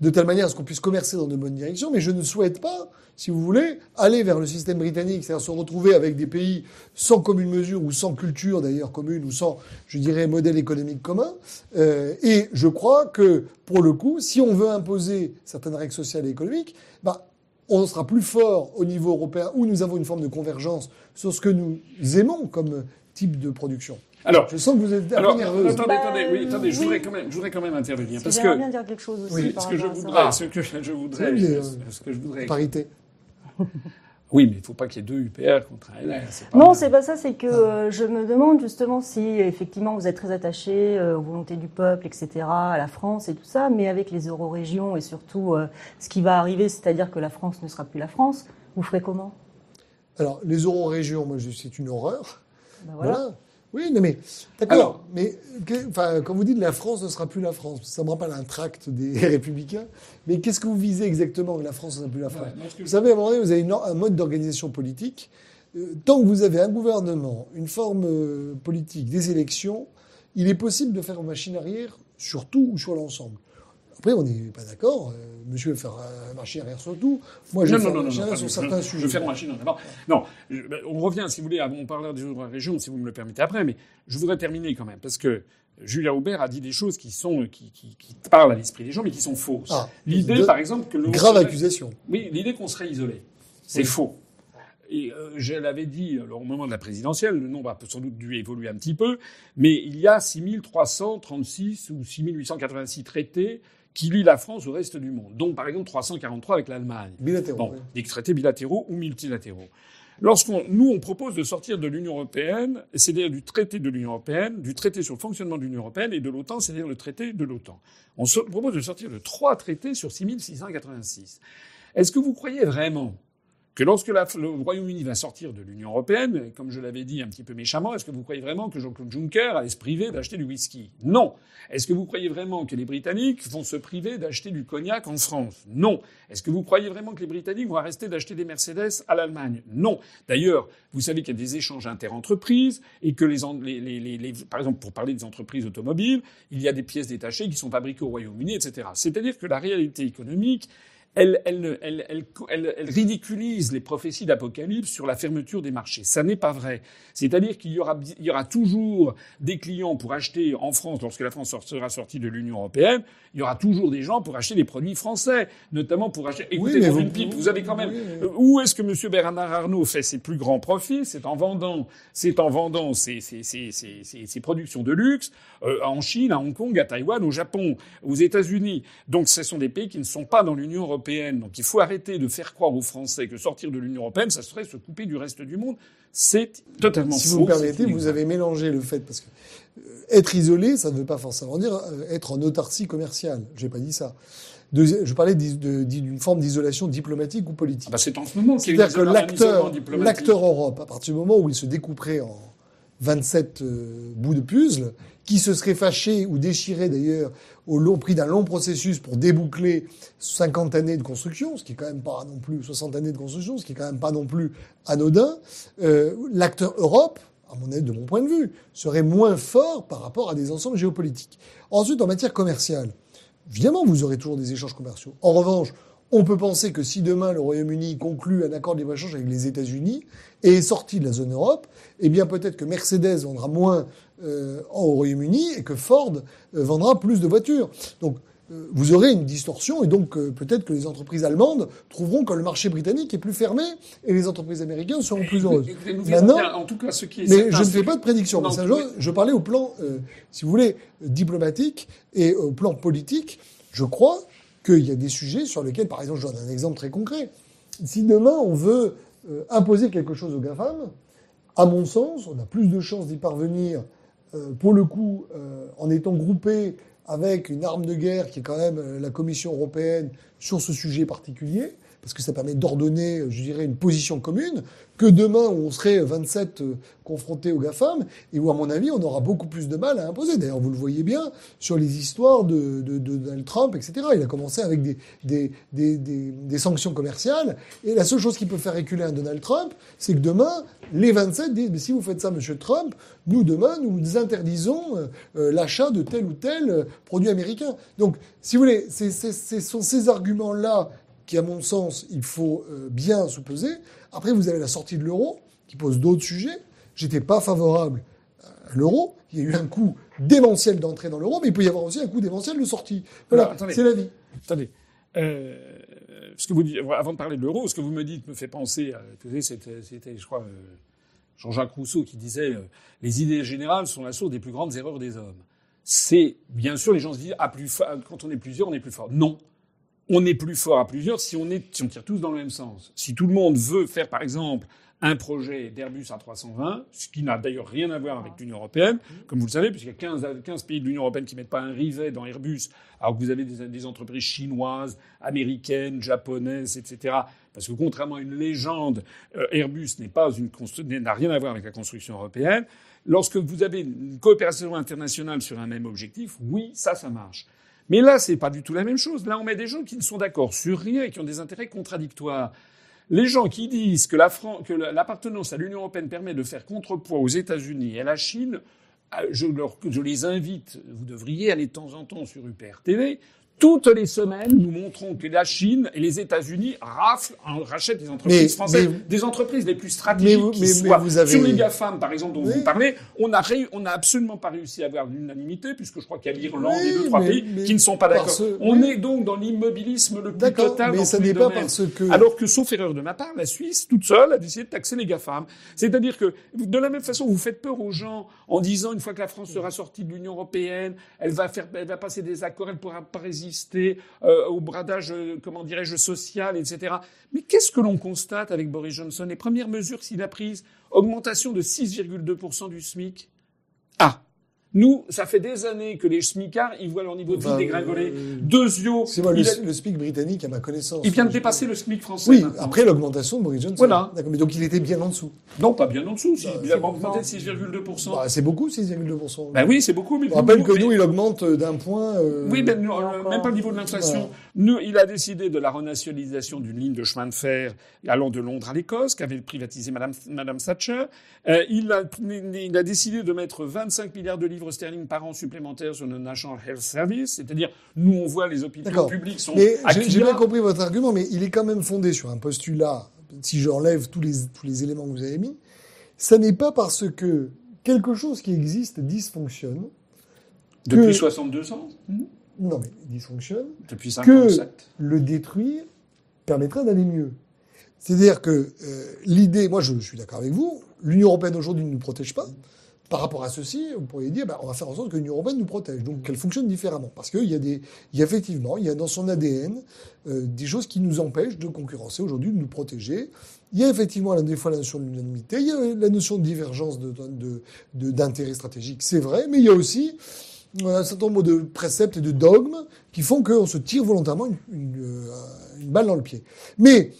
de telle manière à ce qu'on puisse commercer dans de bonnes directions. Mais je ne souhaite pas, si vous voulez, aller vers le système britannique, c'est-à-dire se retrouver avec des pays sans commune mesure ou sans culture d'ailleurs commune ou sans, je dirais, modèle économique commun. Euh, et je crois que, pour le coup, si on veut imposer certaines règles sociales et économiques, bah, on sera plus fort au niveau européen où nous avons une forme de convergence sur ce que nous aimons comme type de production. Alors, Je sens que vous êtes un alors, peu nerveuse. attendez, Bah, attendez, oui, attendez, je oui. voudrais quand même, je voudrais quand même intervenir parce que bien dire quelque chose aussi Oui, par ce que je voudrais, ce que je voudrais, Oui, mais, euh, ce que je voudrais. Parité. *laughs* Oui, mais il faut pas qu'il y ait deux UPR contre un LR. pas Non, c'est pas ça, c'est que euh, je me demande justement si effectivement vous êtes très attaché euh, aux volontés du peuple, etc., à la France et tout ça, mais avec les eurorégions et surtout euh, ce qui va arriver, c'est-à-dire que la France ne sera plus la France, vous ferez comment? Alors, les euro-régions, moi, c'est une horreur. Ben voilà. Voilà. Oui, non, mais d'accord. Mais que- quand vous dites la France ne sera plus la France, ça me rappelle un tract des *laughs* Républicains. Mais qu'est-ce que vous visez exactement que la France ne sera plus la France? Ouais, Vous savez, à un moment donné, vous avez une- un mode d'organisation politique. Euh, Tant que vous avez un gouvernement, une forme euh, politique, des élections, il est possible de faire une machine arrière sur tout ou sur l'ensemble. Après, on n'est pas d'accord. Euh, monsieur veut faire un machine arrière sur tout. Moi, je Non, vais non, sur certains je, je sujets. veux faire en avant. Non, ben, on revient, si vous voulez, à- on parlera des autres régions, si vous me le permettez après, mais je voudrais terminer quand même, parce que Julia Aubert a dit des choses qui sont, qui, qui, qui parlent à l'esprit des gens, mais qui sont fausses. Ah, L'idée, par exemple, que le Grave serait- accusation. Oui, l'idée qu'on serait isolé, c'est Oui. faux. Et euh, je l'avais dit alors, au moment de la présidentielle, le nombre a sans doute dû évoluer un petit peu, mais il y a 6336 ou 6886 traités qui lient la France au reste du monde, dont par exemple 343 avec l'Allemagne. Bilatéraux. Bon, oui. des traités bilatéraux ou multilatéraux. Lorsqu'on, nous, on propose de sortir de l'Union européenne, c'est-à-dire du traité de l'Union européenne, du traité sur le fonctionnement de l'Union européenne et de l'OTAN, c'est-à-dire le traité de l'OTAN. On propose de sortir de trois traités sur 6686. Est-ce que vous croyez vraiment que lorsque le Royaume-Uni va sortir de l'Union européenne, comme je l'avais dit un petit peu méchamment, est-ce que vous croyez vraiment que Jean-Claude Juncker allait se priver d'acheter du whisky? Non. Est-ce que vous croyez vraiment que les Britanniques vont se priver d'acheter du cognac en France? Non. Est-ce que vous croyez vraiment que les Britanniques vont arrêter d'acheter des Mercedes à l'Allemagne? Non. D'ailleurs, vous savez qu'il y a des échanges interentreprises et que les, les, les- les- par exemple, pour parler des entreprises automobiles, il y a des pièces détachées qui sont fabriquées au Royaume-Uni, etc. C'est-à-dire que la réalité économique elle, elle, elle, elle, elle- elle ridiculise les prophéties d'Apocalypse sur la fermeture des marchés. Ça n'est pas vrai. C'est-à-dire qu'il y aura, il y aura toujours des clients pour acheter en France, lorsque la France sera sortie de l'Union européenne, il y aura toujours des gens pour acheter des produits français, notamment pour acheter. Écoutez, mais dans vous- une pipe, vous avez quand même. oui, Euh, Où est-ce que M. Bernard Arnault fait ses plus grands profits? C'est en vendant, c'est en vendant ses, ses, ses- ses productions de luxe euh, en Chine, à Hong Kong, à Taïwan, au Japon, aux États-Unis. Donc, ce sont des pays qui ne sont pas dans l'Union européenne. Donc, il faut arrêter de faire croire aux Français que sortir de l'Union européenne, ça serait se couper du reste du monde. C'est totalement Si faux. vous me c'est permettez, vous avez mélangé le fait parce que euh, être isolé, ça ne veut pas forcément dire euh, être en autarcie commerciale. J'ai pas dit ça. Deuxi- je parlais d'une forme d'isolation diplomatique ou politique. Ah bah, c'est en ce moment qu'il y a C'est-à-dire que l'acteur Europe, à partir du moment où il se découperait en 27 euh, bouts de puzzle, qui se seraient fâchés ou déchirés d'ailleurs au long prix d'un long processus pour déboucler 50 années de construction, ce qui est quand même pas non plus 60 années de construction, ce qui est quand même pas non plus anodin. Euh, L'acteur Europe, à mon avis, de mon point de vue, serait moins fort par rapport à des ensembles géopolitiques. Ensuite, en matière commerciale, évidemment, vous aurez toujours des échanges commerciaux. En revanche, on peut penser que si demain le Royaume-Uni conclut un accord de libre-échange avec les États-Unis et est sorti de la zone Europe, eh bien peut-être que Mercedes vendra moins euh, au Royaume-Uni et que Ford euh, vendra plus de voitures. Donc euh, vous aurez une distorsion et donc peut-être que les entreprises allemandes trouveront que le marché britannique est plus fermé et les entreprises américaines seront plus heureuses. Maintenant, en tout cas, ce qui est mais je ne fais pas de prédiction. mais je, je, parlais au plan, si vous voulez, diplomatique et au plan politique. Je crois qu'il y a des sujets sur lesquels, par exemple, je donne un exemple très concret. Si demain on veut euh, imposer quelque chose aux GAFAM, à mon sens, on a plus de chances d'y parvenir, euh, pour le coup, euh, en étant groupé avec une arme de guerre qui est quand même la Commission européenne sur ce sujet particulier, parce que ça permet d'ordonner, je dirais, une position commune, que demain où on serait 27 euh, confrontés aux GAFAM, et où, à mon avis, on aura beaucoup plus de mal à imposer. D'ailleurs, vous le voyez bien sur les histoires de, de, de Donald Trump, etc. Il a commencé avec des, des, des, des, sanctions commerciales, et la seule chose qui peut faire reculer un Donald Trump, c'est que demain, les 27 disent, mais si vous faites ça, monsieur Trump, nous, demain, nous interdisons euh, euh, l'achat de tel ou tel produit américain. Donc, si vous voulez, ce sont ces arguments-là qui, à mon sens, il faut bien sous-peser. Après, vous avez la sortie de l'euro, qui pose d'autres sujets. J'étais pas favorable à l'euro. Il y a eu un coût démentiel d'entrée dans l'euro, mais il peut y avoir aussi un coût démentiel de sortie. Voilà, c'est la vie. Attendez. Euh, ce que vous dites, avant de parler de l'euro, ce que vous me dites me fait penser à, c'était, je crois, euh, Jean-Jacques Rousseau qui disait les idées générales sont la source des plus grandes erreurs des hommes. C'est bien sûr les gens se disent ah plus quand on est plusieurs on est plus fort. Non, on est plus fort à plusieurs si on, est, si on tire tous dans le même sens. Si tout le monde veut faire, par exemple, un projet d'Airbus A320, ce qui n'a d'ailleurs rien à voir avec l'Union européenne, comme vous le savez, puisqu'il y a 15, 15 pays de l'Union européenne qui mettent pas un rivet dans Airbus, alors que vous avez des, des, entreprises chinoises, américaines, japonaises, etc. Parce que contrairement à une légende, euh, Airbus n'est pas une n'a rien à voir avec la construction européenne. Lorsque vous avez une coopération internationale sur un même objectif, oui, ça, ça marche. Mais là, c'est pas du tout la même chose. Là, on met des gens qui ne sont d'accord sur rien et qui ont des intérêts contradictoires. Les gens qui disent que l'appartenance à l'Union européenne permet de faire contrepoids aux États-Unis et à la Chine, euh, je, je, les invite, vous devriez aller de temps en temps sur UPR TV, toutes les semaines, nous montrons que la Chine et les États-Unis raflent, rachètent des entreprises françaises, des entreprises les plus stratégiques mais, qui soient. Vous avez... Sur les GAFAM, par exemple, dont vous parlez, on a, on a absolument pas réussi à avoir l'unanimité, puisque je crois qu'il y a l'Irlande et deux, trois pays qui ne sont pas d'accord. On est donc dans l'immobilisme le plus total. Mais ça n'est pas parce que... Alors que, sauf erreur de ma part, la Suisse, toute seule, a décidé de taxer les GAFAM. C'est-à-dire que, de la même façon, vous faites peur aux gens en disant, une fois que la France sera sortie de l'Union européenne, elle va faire, elle va passer des accords, elle pourra pas résister euh, au bradage, euh, comment dirais-je, social, etc. Mais qu'est-ce que l'on constate avec Boris Johnson? Les premières mesures qu'il a prises, augmentation de 6,2% du SMIC? Ah, nous, ça fait des années que les smicards, ils voient leur niveau de vie dégringoler. Euh, Deux yeux. C'est moi, le, SMIC britannique, à ma connaissance. Il vient de dépasser le SMIC français. Oui, après l'augmentation de Boris Johnson. Voilà. Mais donc il était bien en dessous. Non, pas bien en dessous. Bah, il a augmenté de 6,2%. Bah, c'est beaucoup, 6,2%. Ben oui, c'est beaucoup. Mais On rappelle que nous, il augmente d'un point. Euh... Oui, ben, euh, même pas le niveau de l'inflation. Nous, il a décidé de la renationalisation d'une ligne de chemin de fer allant de Londres à l'Écosse, qu'avait privatisé Madame, Madame Thatcher. Euh, il, a, il a décidé de mettre 25 milliards de livres sterling par an supplémentaires sur le National Health Service, c'est-à-dire nous on voit les hôpitaux publics sont. J'ai bien compris votre argument, mais il est quand même fondé sur un postulat. Si j'enlève tous les tous les éléments que vous avez mis, ça n'est pas parce que quelque chose qui existe dysfonctionne. Depuis 62 ans? Non, mais dysfonctionne. Depuis 57. Que le détruire permettra d'aller mieux. C'est-à-dire que euh, l'idée, moi je, je suis d'accord avec vous, l'Union européenne aujourd'hui ne nous protège pas. Par rapport à ceci, vous pourriez dire, bah, on va faire en sorte que l'Union européenne nous protège, donc qu'elle fonctionne différemment, parce qu'il y a des, il y a effectivement, il y a dans son ADN euh, des choses qui nous empêchent de concurrencer aujourd'hui, de nous protéger. Il y a effectivement des fois la notion de l'unanimité, il y a la notion de divergence d'intérêt de, de, stratégique, c'est vrai, mais il y a aussi un certain nombre de préceptes et de dogmes qui font qu'on se tire volontairement une, une, euh, une balle dans le pied. Mais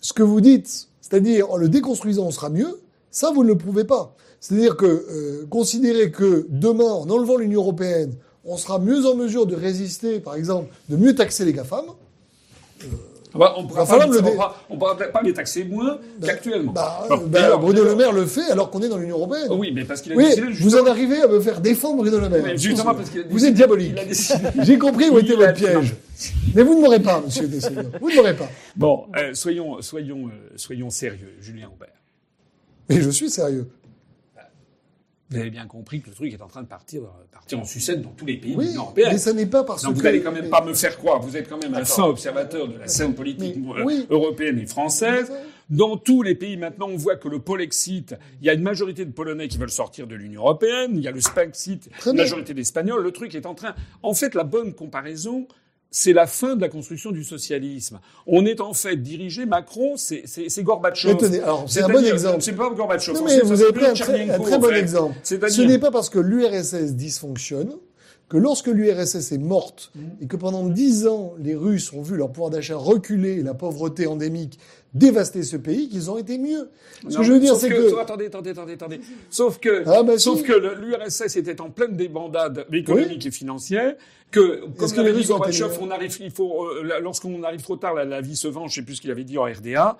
ce que vous dites, c'est-à-dire en le déconstruisant, on sera mieux, Ça, vous ne le prouvez pas. C'est-à-dire que euh, considérer que demain, en enlevant l'Union européenne, on sera mieux en mesure de résister, par exemple, de mieux taxer les GAFAM, Ah bah, on ne pourra, pas- le on pourra- pas les taxer moins qu'actuellement. bah, Bon, bah, d'ailleurs- Bruno Le Maire le fait alors qu'on est dans l'Union européenne. Oui, mais parce qu'il a Oui, décidé vous en arrivez à me faire défendre Bruno Le Maire. Mais justement parce qu'il a vous êtes diabolique. *laughs* J'ai compris où était Il votre piège. Mais vous ne m'aurez pas, monsieur Dessaignons. Vous ne m'aurez pas. Bon, euh, soyons, soyons, euh, soyons sérieux, Julien Aubert. Mais je suis sérieux. Vous avez bien compris que le truc est en train de partir, euh, partir en sucette dans tous les pays Oui, l'Union européenne. mais ça n'est pas parce Donc que... vous n'allez quand même pas me faire croire, vous êtes quand même un fin observateur de la scène politique Mais, euh, oui. européenne et française. Dans tous les pays maintenant, on voit que le Polexit, il y a une majorité de Polonais qui veulent sortir de l'Union européenne, il y a le Spexit, Très une majorité d'Espagnols. Le truc est en train. En fait, la bonne comparaison, c'est la fin de la construction du socialisme. On est en fait dirigé. Macron, c'est Gorbatchev. C'est un bon exemple. C'est pas Gorbatchev. Non, mais vous avez pris un très, un en bon fait. exemple. Ce n'est pas parce que l'URSS dysfonctionne que lorsque l'URSS est morte Mmh. et que pendant dix ans, les Russes ont vu leur pouvoir d'achat reculer et la pauvreté endémique dévaster ce pays, qu'ils ont été mieux. Ce Non, que je veux dire, c'est que... attendez, attendez, attendez, attendez. Sauf que, Ah, bah, sauf si. que l'URSS était en pleine débandade économique et financière. Que, comme l'avait dit Gorbatchev, on arrive, il faut, euh, lorsqu'on arrive trop tard, la, la vie se venge. Je sais plus ce qu'il avait dit en RDA.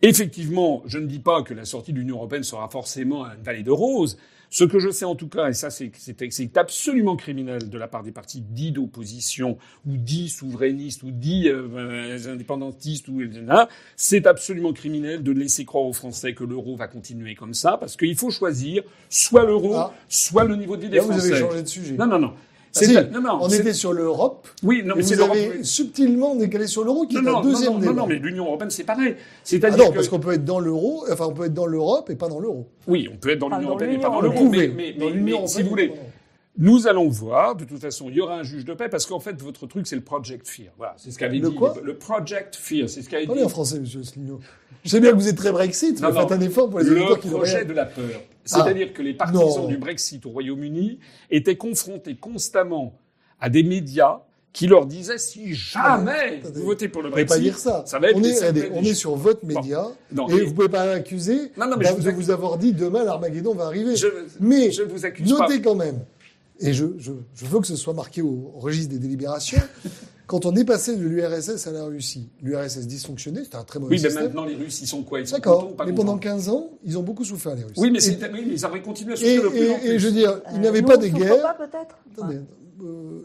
Effectivement, je ne dis pas que la sortie de l'Union européenne sera forcément une vallée de roses. Ce que je sais en tout cas, et ça c'est absolument criminel de la part des partis dits d'opposition ou dits souverainistes ou dits euh, euh, indépendantistes ou etc., c'est absolument criminel de laisser croire aux Français que l'euro va continuer comme ça parce qu'il faut choisir soit l'euro, Ah. soit le niveau de vie des Là, vous Français. avez changé de sujet. Non, non, non. Si, non, non, on était sur l'Europe, Oui, non, mais c'est l'Europe. avez subtilement décalé sur l'euro, qui Non, est non, un deuxième non, débat. non, non, mais l'Union européenne, c'est pareil. Ah non, que... parce qu'on peut être dans l'euro, enfin on peut être dans l'Europe et pas dans l'euro. Oui, on peut être dans l'Union européenne et pas dans l'euro. Mais, mais, mais- si vous voulez, nous allons voir. De toute façon, il y aura un juge de paix parce qu'en fait, votre truc, c'est le Project Fear. Voilà, c'est ce qu'avait Le dit quoi le Project Fear. C'est ce qu'avait Parlez dit en français, monsieur Asselineau. Je sais bien que vous êtes très Brexit, Non, mais faites un effort pour les le auditeurs qui n'ont projet de la peur. C'est-à-dire que les partisans Non. du Brexit au Royaume-Uni étaient confrontés constamment à des médias qui leur disaient si jamais Attendez. vous votez pour le Brexit, pas dire ça. ça va être on, est, on est sur votre média Non, et mais- vous pouvez pas m'accuser Non, non, mais d'a- je vous de vous avoir dit demain l'Armageddon va arriver. Je- mais je vous accuse pas. notez quand même, et je, je, je veux que ce soit marqué au registre des délibérations, quand on est passé de l'URSS à la Russie, l'URSS dysfonctionnait, c'était un très mauvais Oui, mais système. maintenant, les Russes, ils sont quoi? Ils sont contents D'accord, mais pendant 15 ans, ils ont beaucoup souffert les Russes. Oui, mais, Et- c'est- oui, mais ils auraient continué à et, souffrir plus et, plus. et je veux dire, ils n'avaient Euh, pas des guerres. pas, peut-être? Attendez, euh,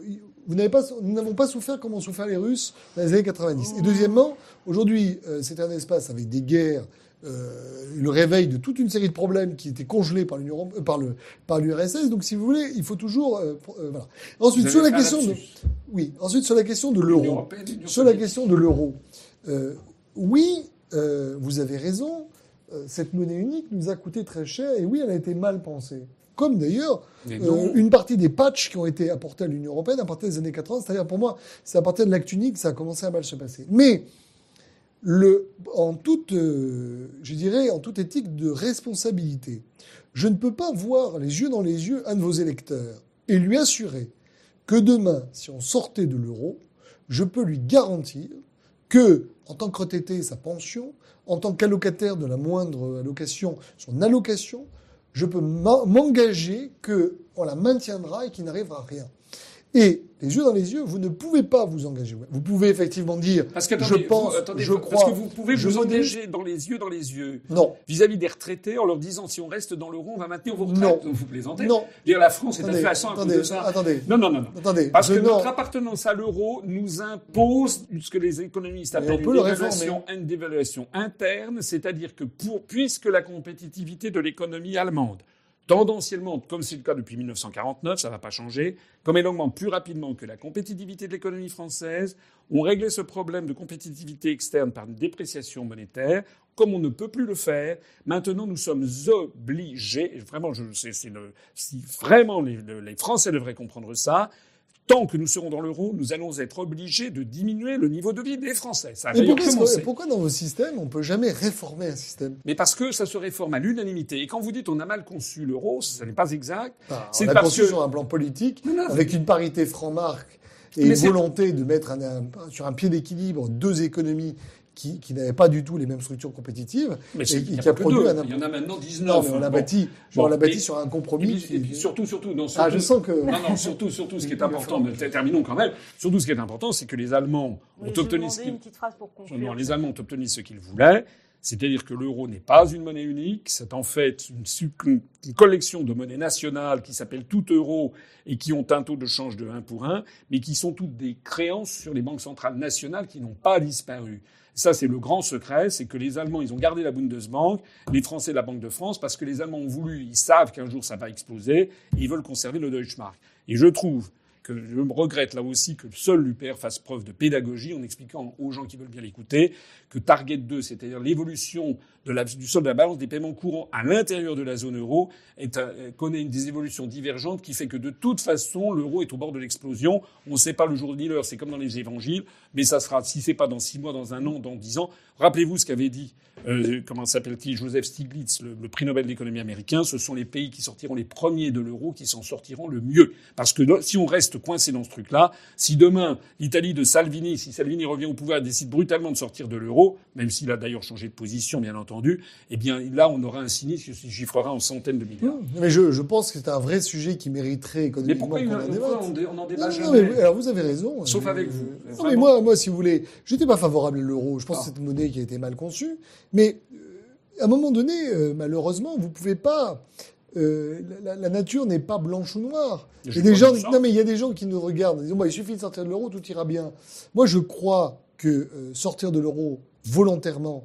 vous n'avez pas, nous n'avons pas souffert comme ont souffert les Russes dans les années 90. Et deuxièmement, aujourd'hui, euh, c'est un espace avec des guerres, euh, le réveil de toute une série de problèmes qui étaient congelés par l'Union, Europe- euh, par le, par l'URSS. Donc, si vous voulez, il faut toujours, euh, euh, voilà. Ensuite, sur la question de, oui, ensuite sur la question de l'euro. Sur la question de l'euro, oui, vous avez raison. cette monnaie unique nous a coûté très cher et oui, elle a été mal pensée. Comme d'ailleurs une partie des patchs qui ont été apportés à l'Union européenne à partir des années 80, c'est-à-dire pour moi, c'est à partir de l'acte unique que ça a commencé à mal se passer. Mais le, en toute, euh, je dirais, en toute éthique de responsabilité, je ne peux pas voir les yeux dans les yeux un de vos électeurs et lui assurer que demain, si on sortait de l'euro, je peux lui garantir que, en tant que retraité, sa pension, en tant qu'allocataire de la moindre allocation, son allocation, je peux m'en- m'engager que on la maintiendra et qu'il n'arrivera rien. Et les yeux dans les yeux, vous ne pouvez pas vous engager. Vous pouvez effectivement dire, Parce que, je attendez, pense, vous, attendez, je parce crois, que vous pouvez je vous modèle- engager dans les yeux, dans les yeux, non, vis-à-vis des retraités, en leur disant si on reste dans l'euro, on va maintenir vos Non. retraites. Vous plaisantez non. Dire la France est Attendez, à fait à 100 à cause attendez, de ça. attendez, Non, non, non, non. attendez. Parce je- que non. notre appartenance à l'euro nous impose ce que les économistes appellent une dévaluation, une dévaluation interne, c'est-à-dire que pour, puisque la compétitivité de l'économie allemande, tendanciellement, comme c'est le cas depuis 1949, ça ne va pas changer, comme elle augmente plus rapidement que la compétitivité de l'économie française, on réglait ce problème de compétitivité externe par une dépréciation monétaire. Comme on ne peut plus le faire, maintenant nous sommes obligés, vraiment, je, c'est, c'est le, si vraiment les, le- les Français devraient comprendre ça, tant que nous serons dans l'euro, nous allons être obligés de diminuer le niveau de vie des Français. Ça a pourquoi, commencé. pourquoi dans vos systèmes, on peut jamais réformer un système? Mais parce que ça se réforme à l'unanimité. Et quand vous dites on a mal conçu l'euro, ça n'est pas exact. Enfin, C'est On a parce conçu que- sur un plan politique, Non, non, avec une parité franc-marque et une volonté de mettre un- un- sur un pied d'équilibre deux économies qui, qui n'avait pas du tout les mêmes structures compétitives Mais et c'est- qui, il y a qui a produit un Il y en a maintenant 19. Non, mais on l'a Bon. bâti, Bon, on l'a bâti sur un Et compromis. puis, qui- et puis surtout, surtout, non, Ah, je sens que. Non, non, surtout, surtout, ce qui est important, mais terminons quand même. Surtout, ce qui est important, c'est que les Allemands ont Oui, obtenu ce une petite phrase pour conclure. non, les Allemands ont obtenu ce qu'ils voulaient. C'est-à-dire que l'euro n'est pas une monnaie unique, c'est en fait une, une collection de monnaies nationales qui s'appellent tout euro et qui ont un taux de change de 1 pour 1, mais qui sont toutes des créances sur les banques centrales nationales qui n'ont pas disparu. Ça, c'est le grand secret, c'est que les Allemands, ils ont gardé la Bundesbank, les Français la Banque de France, parce que les Allemands ont voulu, ils savent qu'un jour ça va exploser, et ils veulent conserver le Deutschmark. Et je trouve que je me regrette là aussi que seul l'UPR fasse preuve de pédagogie en expliquant aux gens qui veulent bien l'écouter que Target 2, c'est-à-dire l'évolution de la, du solde de la balance des paiements courants à l'intérieur de la zone euro, est, euh, connaît une des évolutions divergentes qui fait que de toute façon, l'euro est au bord de l'explosion. On ne sait pas le jour ni l'heure, c'est comme dans les évangiles, mais ça sera, si c'est pas dans six mois, dans un an, dans dix ans. Rappelez-vous ce qu'avait dit, euh, comment s'appelle-t-il, Joseph Stiglitz, le, le prix Nobel d'économie américain. Ce sont les pays qui sortiront les premiers de l'euro qui s'en sortiront le mieux. Parce que si on reste coincé dans ce truc-là, si demain l'Italie de Salvini, si Salvini revient au pouvoir décide brutalement de sortir de l'euro, même s'il a d'ailleurs changé de position, bien entendu, eh bien là, on aura un sinistre qui se chiffrera en centaines de milliards. Mais je, je pense que c'est un vrai sujet qui mériterait économiquement qu'on en pourquoi débatte. on, en débat Non, non, jamais mais, alors vous avez raison. Sauf Euh, avec vous. Non, Vraiment. mais moi, moi, si vous voulez, j'étais pas favorable à l'euro. Je pense Ah. que c'est une monnaie qui a été mal conçue. Mais euh, à un moment donné, euh, malheureusement, vous pouvez pas. euh, la, la nature n'est pas blanche ou noire. Il y a des gens, non mais il y a des gens qui nous regardent, en disant bah, il suffit de sortir de l'euro, tout ira bien. Moi, je crois que euh, sortir de l'euro volontairement,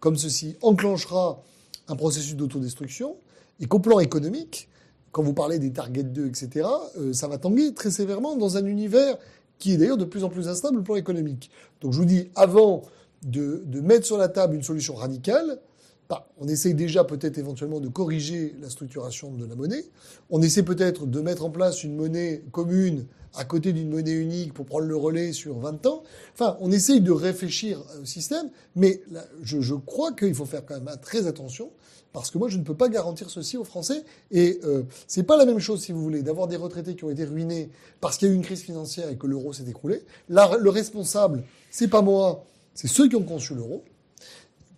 comme ceci, enclenchera un processus d'autodestruction et qu'au plan économique, quand vous parlez des Target 2, etc., euh, ça va tanguer très sévèrement dans un univers qui est d'ailleurs de plus en plus instable au plan économique. Donc je vous dis, avant de, de mettre sur la table une solution radicale, bah, on essaye déjà peut-être éventuellement de corriger la structuration de la monnaie. On essaie peut-être de mettre en place une monnaie commune à côté d'une monnaie unique pour prendre le relais sur 20 ans. Enfin, on essaye de réfléchir au système, mais je, je crois qu'il faut faire quand même très attention parce que moi, je ne peux pas garantir ceci aux Français. Et euh, c'est pas la même chose, si vous voulez, d'avoir des retraités qui ont été ruinés parce qu'il y a eu une crise financière et que l'euro s'est écroulé. Là, le responsable, c'est pas moi, c'est ceux qui ont conçu l'euro,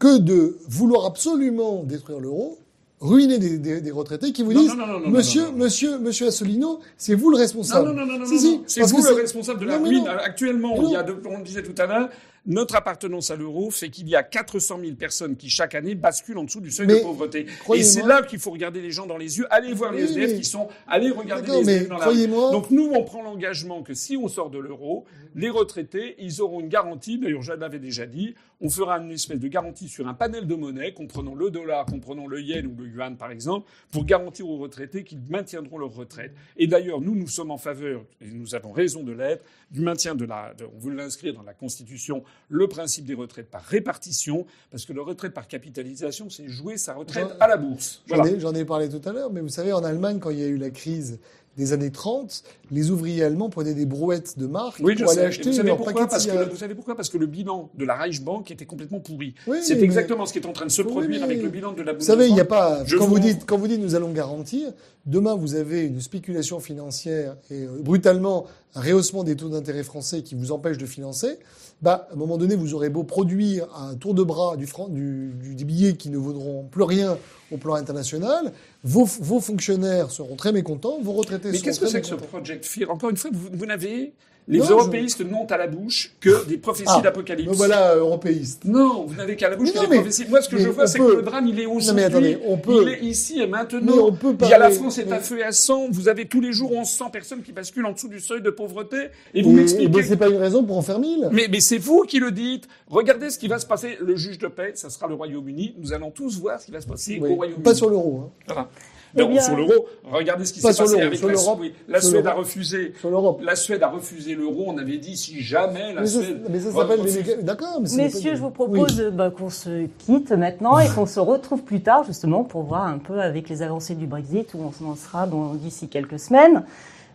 que de vouloir absolument détruire l'euro, ruiner des, des- des retraités qui vous Non, disent, non, non, non, non, Monsieur, non, non, non. monsieur, monsieur Asselineau, c'est vous le Non, responsable. non, non, non, non, Si, non, si, non. C'est vous le responsable de la ruine. non. Actuellement, il y a, on le disait tout à l'heure, notre appartenance à l'euro fait qu'il y a 400 000 personnes qui, chaque année, basculent en dessous du seuil Mais de pauvreté. Et c'est là qu'il faut regarder les gens dans les yeux. Allez voir les SDF mais- qui sont, allez regarder les SDF dans la rue. Donc nous, on prend l'engagement que si on sort de l'euro, les retraités, ils auront une garantie. D'ailleurs, je l'avais déjà dit. On fera une espèce de garantie sur un panel de monnaie, comprenant le dollar, comprenant le yen ou le yuan, par exemple, pour garantir aux retraités qu'ils maintiendront leur retraite. Et d'ailleurs, nous, nous sommes en faveur, et nous avons raison de l'être, du maintien de la, de- on veut l'inscrire dans la Constitution, le principe des retraites par répartition, parce que la retraite par capitalisation, c'est jouer sa retraite à la bourse. J'en Voilà. ai, j'en ai parlé tout à l'heure, mais vous savez, en Allemagne, quand il y a eu la crise des années 30, les ouvriers allemands prenaient des brouettes de marque Oui, pour aller sais. Acheter vous savez leur pourquoi? Paquet de parce que. Vous savez pourquoi? Parce que le bilan de la Reichsbank était complètement pourri. Oui, c'est mais- exactement ce qui est en train de se Oui, produire mais- avec le bilan de la Vous savez, il n'y a pas. Je Quand vous, vous- dites, quand vous dites nous allons garantir, demain vous avez une spéculation financière et euh, brutalement un rehaussement des taux d'intérêt français qui vous empêche de financer. Bah, à un moment donné, vous aurez beau produire un tour de bras du franc, du, du- des billets qui ne vaudront plus rien au plan international, vos, vos fonctionnaires seront très mécontents, vos retraités Mais seront qu'est-ce que très c'est que ce mécontents. Project Fear? Encore une fois, vous, vous n'avez. Les Non, je- européistes n'ont à la bouche que des prophéties Ah, d'apocalypse. voilà euh, européiste. Non, vous n'avez qu'à la bouche Mais que non, des mais- prophéties. Moi, ce que mais je vois, c'est peut- que le drame, il est aujourd'hui. Non, mais attendez, on peut- Il est ici et maintenant. Mais on peut Il y a la parler- France est mais- à feu et à sang. Vous avez tous les jours 1100 personnes qui basculent en dessous du seuil de pauvreté. Et vous m'expliquez. ben, c'est pas une raison pour en faire mille. Mais, mais c'est vous qui le dites. Regardez ce qui va se passer. Le juge de paix, ça sera le Royaume-Uni. Nous allons tous voir ce qui va se passer Oui, au Royaume-Uni. pas sur l'euro. Hein. Voilà. Eh Non, bien- sur l'euro, regardez ce qui Pas s'est passé avec sur la, l'Europe. oui, la Sur Suède a refusé. Sur l'Europe. La Suède a refusé l'euro. On avait dit si jamais la Mais ça, Suède. mais ça s'appelle des D'accord, mais c'est Messieurs, je vous propose Oui. bah, qu'on se quitte maintenant et qu'on se retrouve plus tard justement pour voir un peu avec les avancées du Brexit où on en sera d'ici quelques semaines.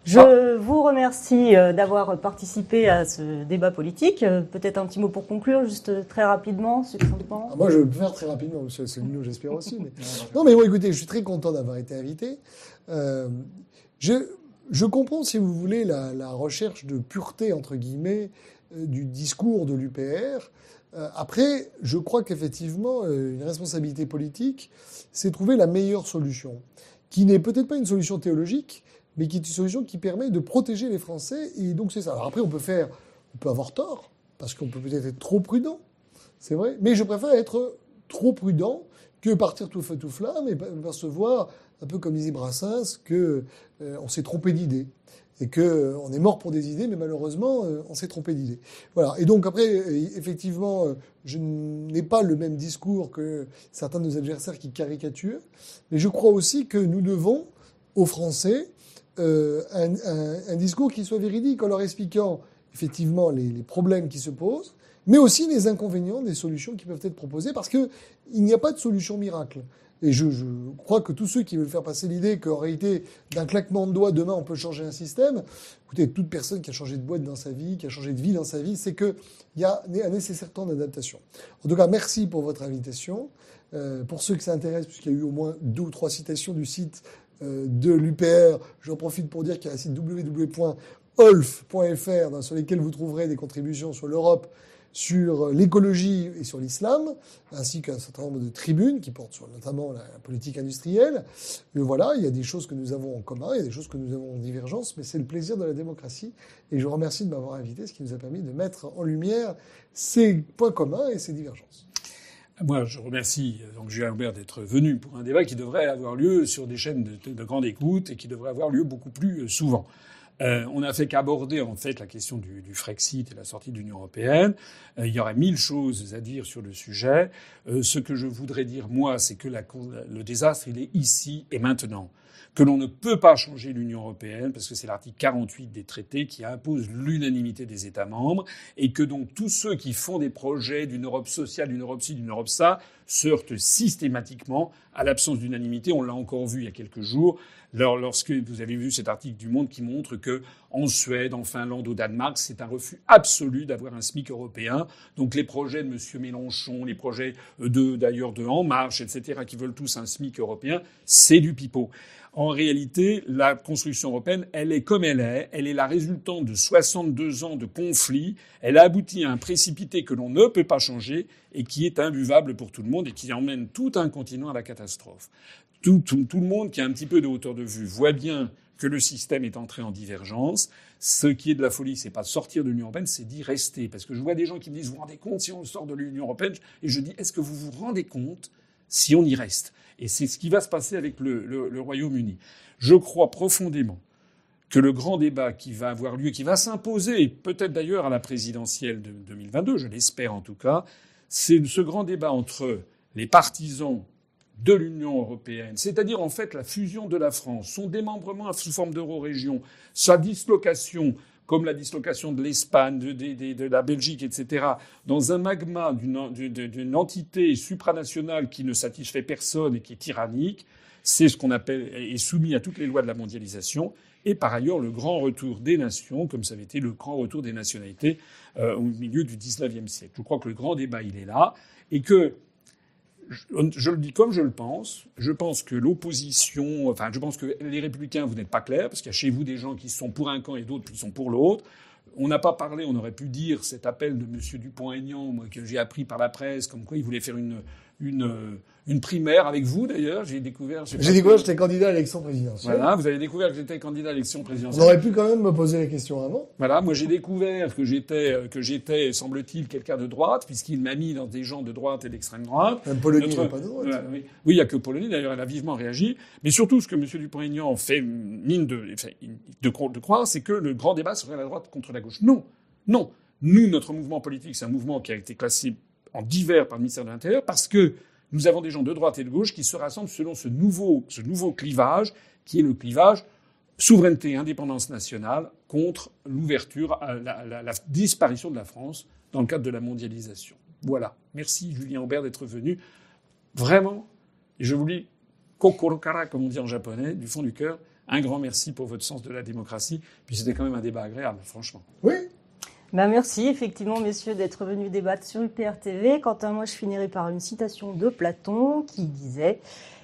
Je vous remercie euh, d'avoir participé à ce débat politique. Euh, Peut-être un petit mot pour conclure, juste euh, très rapidement, succinctement. Ah, moi, je vais le faire très rapidement, monsieur Asselineau, j'espère aussi. Non, mais bon, écoutez, je suis très content d'avoir été invité. Je, je comprends, si vous voulez, la, recherche de pureté, entre guillemets, du discours de l'UPR. Après, je crois qu'effectivement, une responsabilité politique, c'est trouver la meilleure solution, qui n'est peut-être pas une solution théologique, mais qui est une solution qui permet de protéger les Français. Et donc c'est ça. Alors après, on peut faire, on peut avoir tort, parce qu'on peut peut-être être trop prudent, c'est vrai. Mais je préfère être trop prudent que partir tout feu tout flamme et percevoir, un peu comme disait Brassens, que euh, s'est trompé d'idée et que euh, on est mort pour des idées, mais malheureusement, euh, on s'est trompé d'idée. Voilà. Et donc après, effectivement, je n'ai pas le même discours que certains de nos adversaires qui caricaturent, mais je crois aussi que nous devons aux Français un, un, discours qui soit véridique en leur expliquant effectivement les, problèmes qui se posent, mais aussi les inconvénients des solutions qui peuvent être proposées, parce qu'il n'y a pas de solution miracle. Et je, crois que tous ceux qui veulent faire passer l'idée qu'en réalité, d'un claquement de doigts, demain, on peut changer un système, écoutez, toute personne qui a changé de boîte dans sa vie, qui a changé de vie dans sa vie, c'est qu'il y a un nécessaire temps d'adaptation. En tout cas, merci pour votre invitation. Euh, pour ceux qui s'intéressent, puisqu'il y a eu au moins deux ou trois citations du site euh, de l'UPR, j'en profite pour dire qu'il y a un site www.olf.fr sur lequel vous trouverez des contributions sur l'Europe sur l'écologie et sur l'islam, ainsi qu'un certain nombre de tribunes qui portent sur notamment la politique industrielle. Mais voilà, il y a des choses que nous avons en commun, il y a des choses que nous avons en divergence, mais c'est le plaisir de la démocratie. Et je vous remercie de m'avoir invité, ce qui nous a permis de mettre en lumière ces points communs et ces divergences. Moi, je remercie donc Julien Aubert d'être venu pour un débat qui devrait avoir lieu sur des chaînes de, de grande écoute et qui devrait avoir lieu beaucoup plus souvent. Euh, on n'a fait qu'aborder en fait la question du, Frexit et la sortie de l'Union européenne. Euh, il y aurait mille choses à dire sur le sujet. Euh, ce que je voudrais dire moi, c'est que le désastre il est ici et maintenant que l'on ne peut pas changer l'Union européenne parce que c'est l'article 48 des traités qui impose l'unanimité des États membres et que donc tous ceux qui font des projets d'une Europe sociale, d'une Europe ci, d'une Europe ça, se heurtent systématiquement à l'absence d'unanimité. On l'a encore vu il y a quelques jours lorsque vous avez vu cet article du Monde qui montre que en Suède, en Finlande, au Danemark, c'est un refus absolu d'avoir un SMIC européen. Donc les projets de M. Mélenchon, les projets de d'ailleurs de En Marche, etc., qui veulent tous un SMIC européen, c'est du pipeau. En réalité, la construction européenne, elle est comme elle est. Elle est la résultante de 62 ans de conflits. Elle a abouti à un précipité que l'on ne peut pas changer et qui est imbuvable pour tout le monde et qui emmène tout un continent à la catastrophe. Tout, le monde qui a un petit peu de hauteur de vue voit bien que le système est entré en divergence. Ce qui est de la folie, c'est pas sortir de l'Union européenne, c'est d'y rester. Parce que je vois des gens qui me disent, vous vous rendez compte si on sort de l'Union européenne Et je dis, est-ce que vous vous rendez compte si on y reste et c'est ce qui va se passer avec le, Royaume-Uni. Je crois profondément que le grand débat qui va avoir lieu, qui va s'imposer, peut-être d'ailleurs à la présidentielle de 2022, je l'espère en tout cas, c'est ce grand débat entre les partisans de l'Union européenne, c'est-à-dire en fait la fusion de la France, son démembrement sous forme d'euro-région, sa dislocation comme la dislocation de l'Espagne, de, la Belgique, etc., dans un magma d'une entité supranationale qui ne satisfait personne et qui est tyrannique, c'est ce qu'on appelle est soumis à toutes les lois de la mondialisation. Et par ailleurs, le grand retour des nations, comme ça avait été le grand retour des nationalités euh, au milieu du XIXe siècle. Je crois que le grand débat, il est là, et que je, le dis comme je le pense. Je pense que l'opposition, enfin, je pense que les républicains, vous n'êtes pas clairs, parce qu'il y a chez vous des gens qui sont pour un camp et d'autres qui sont pour l'autre. On n'a pas parlé, on aurait pu dire cet appel de M. Dupont-Aignan, que j'ai appris par la presse, comme quoi il voulait faire une, une, une primaire avec vous d'ailleurs. J'ai découvert. J'ai découvert que j'étais candidat à l'élection présidentielle. Voilà, vous avez découvert que j'étais candidat à l'élection présidentielle. On aurait pu quand même me poser la question avant. Voilà, moi j'ai découvert que j'étais, que j'étais, semble-t-il, quelqu'un de droite, puisqu'il m'a mis dans des gens de droite et d'extrême droite. Même Polonie n'est pas de droite. oui. il y a que Polonie d'ailleurs, elle a vivement réagi. Mais surtout, ce que M. Dupont-Aignan fait mine de, de, de croire, c'est que le grand débat serait la droite contre la gauche. Non, non. Nous, notre mouvement politique, c'est un mouvement qui a été classé en divers par le ministère de l'Intérieur parce que nous avons des gens de droite et de gauche qui se rassemblent selon ce nouveau, ce nouveau clivage, qui est le clivage souveraineté et indépendance nationale contre l'ouverture, à la, disparition de la France dans le cadre de la mondialisation. Voilà. Merci Julien Aubert d'être venu. Vraiment, et je vous dis kokorokara, comme on dit en japonais, du fond du cœur, un grand merci pour votre sens de la démocratie. Puis c'était quand même un débat agréable, franchement. Oui, Ben merci effectivement, messieurs, d'être venus débattre sur UPR TV. Quant à moi, je finirai par une citation de Platon qui disait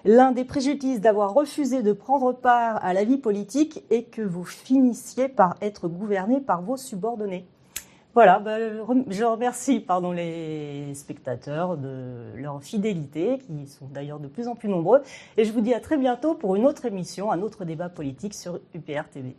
L'un des préjudices d'avoir refusé de prendre part à la vie politique est que vous finissiez par être gouverné par vos subordonnés. Voilà, ben, je remercie pardon, les spectateurs de leur fidélité, qui sont d'ailleurs de plus en plus nombreux. Et je vous dis à très bientôt pour une autre émission, un autre débat politique sur UPR TV.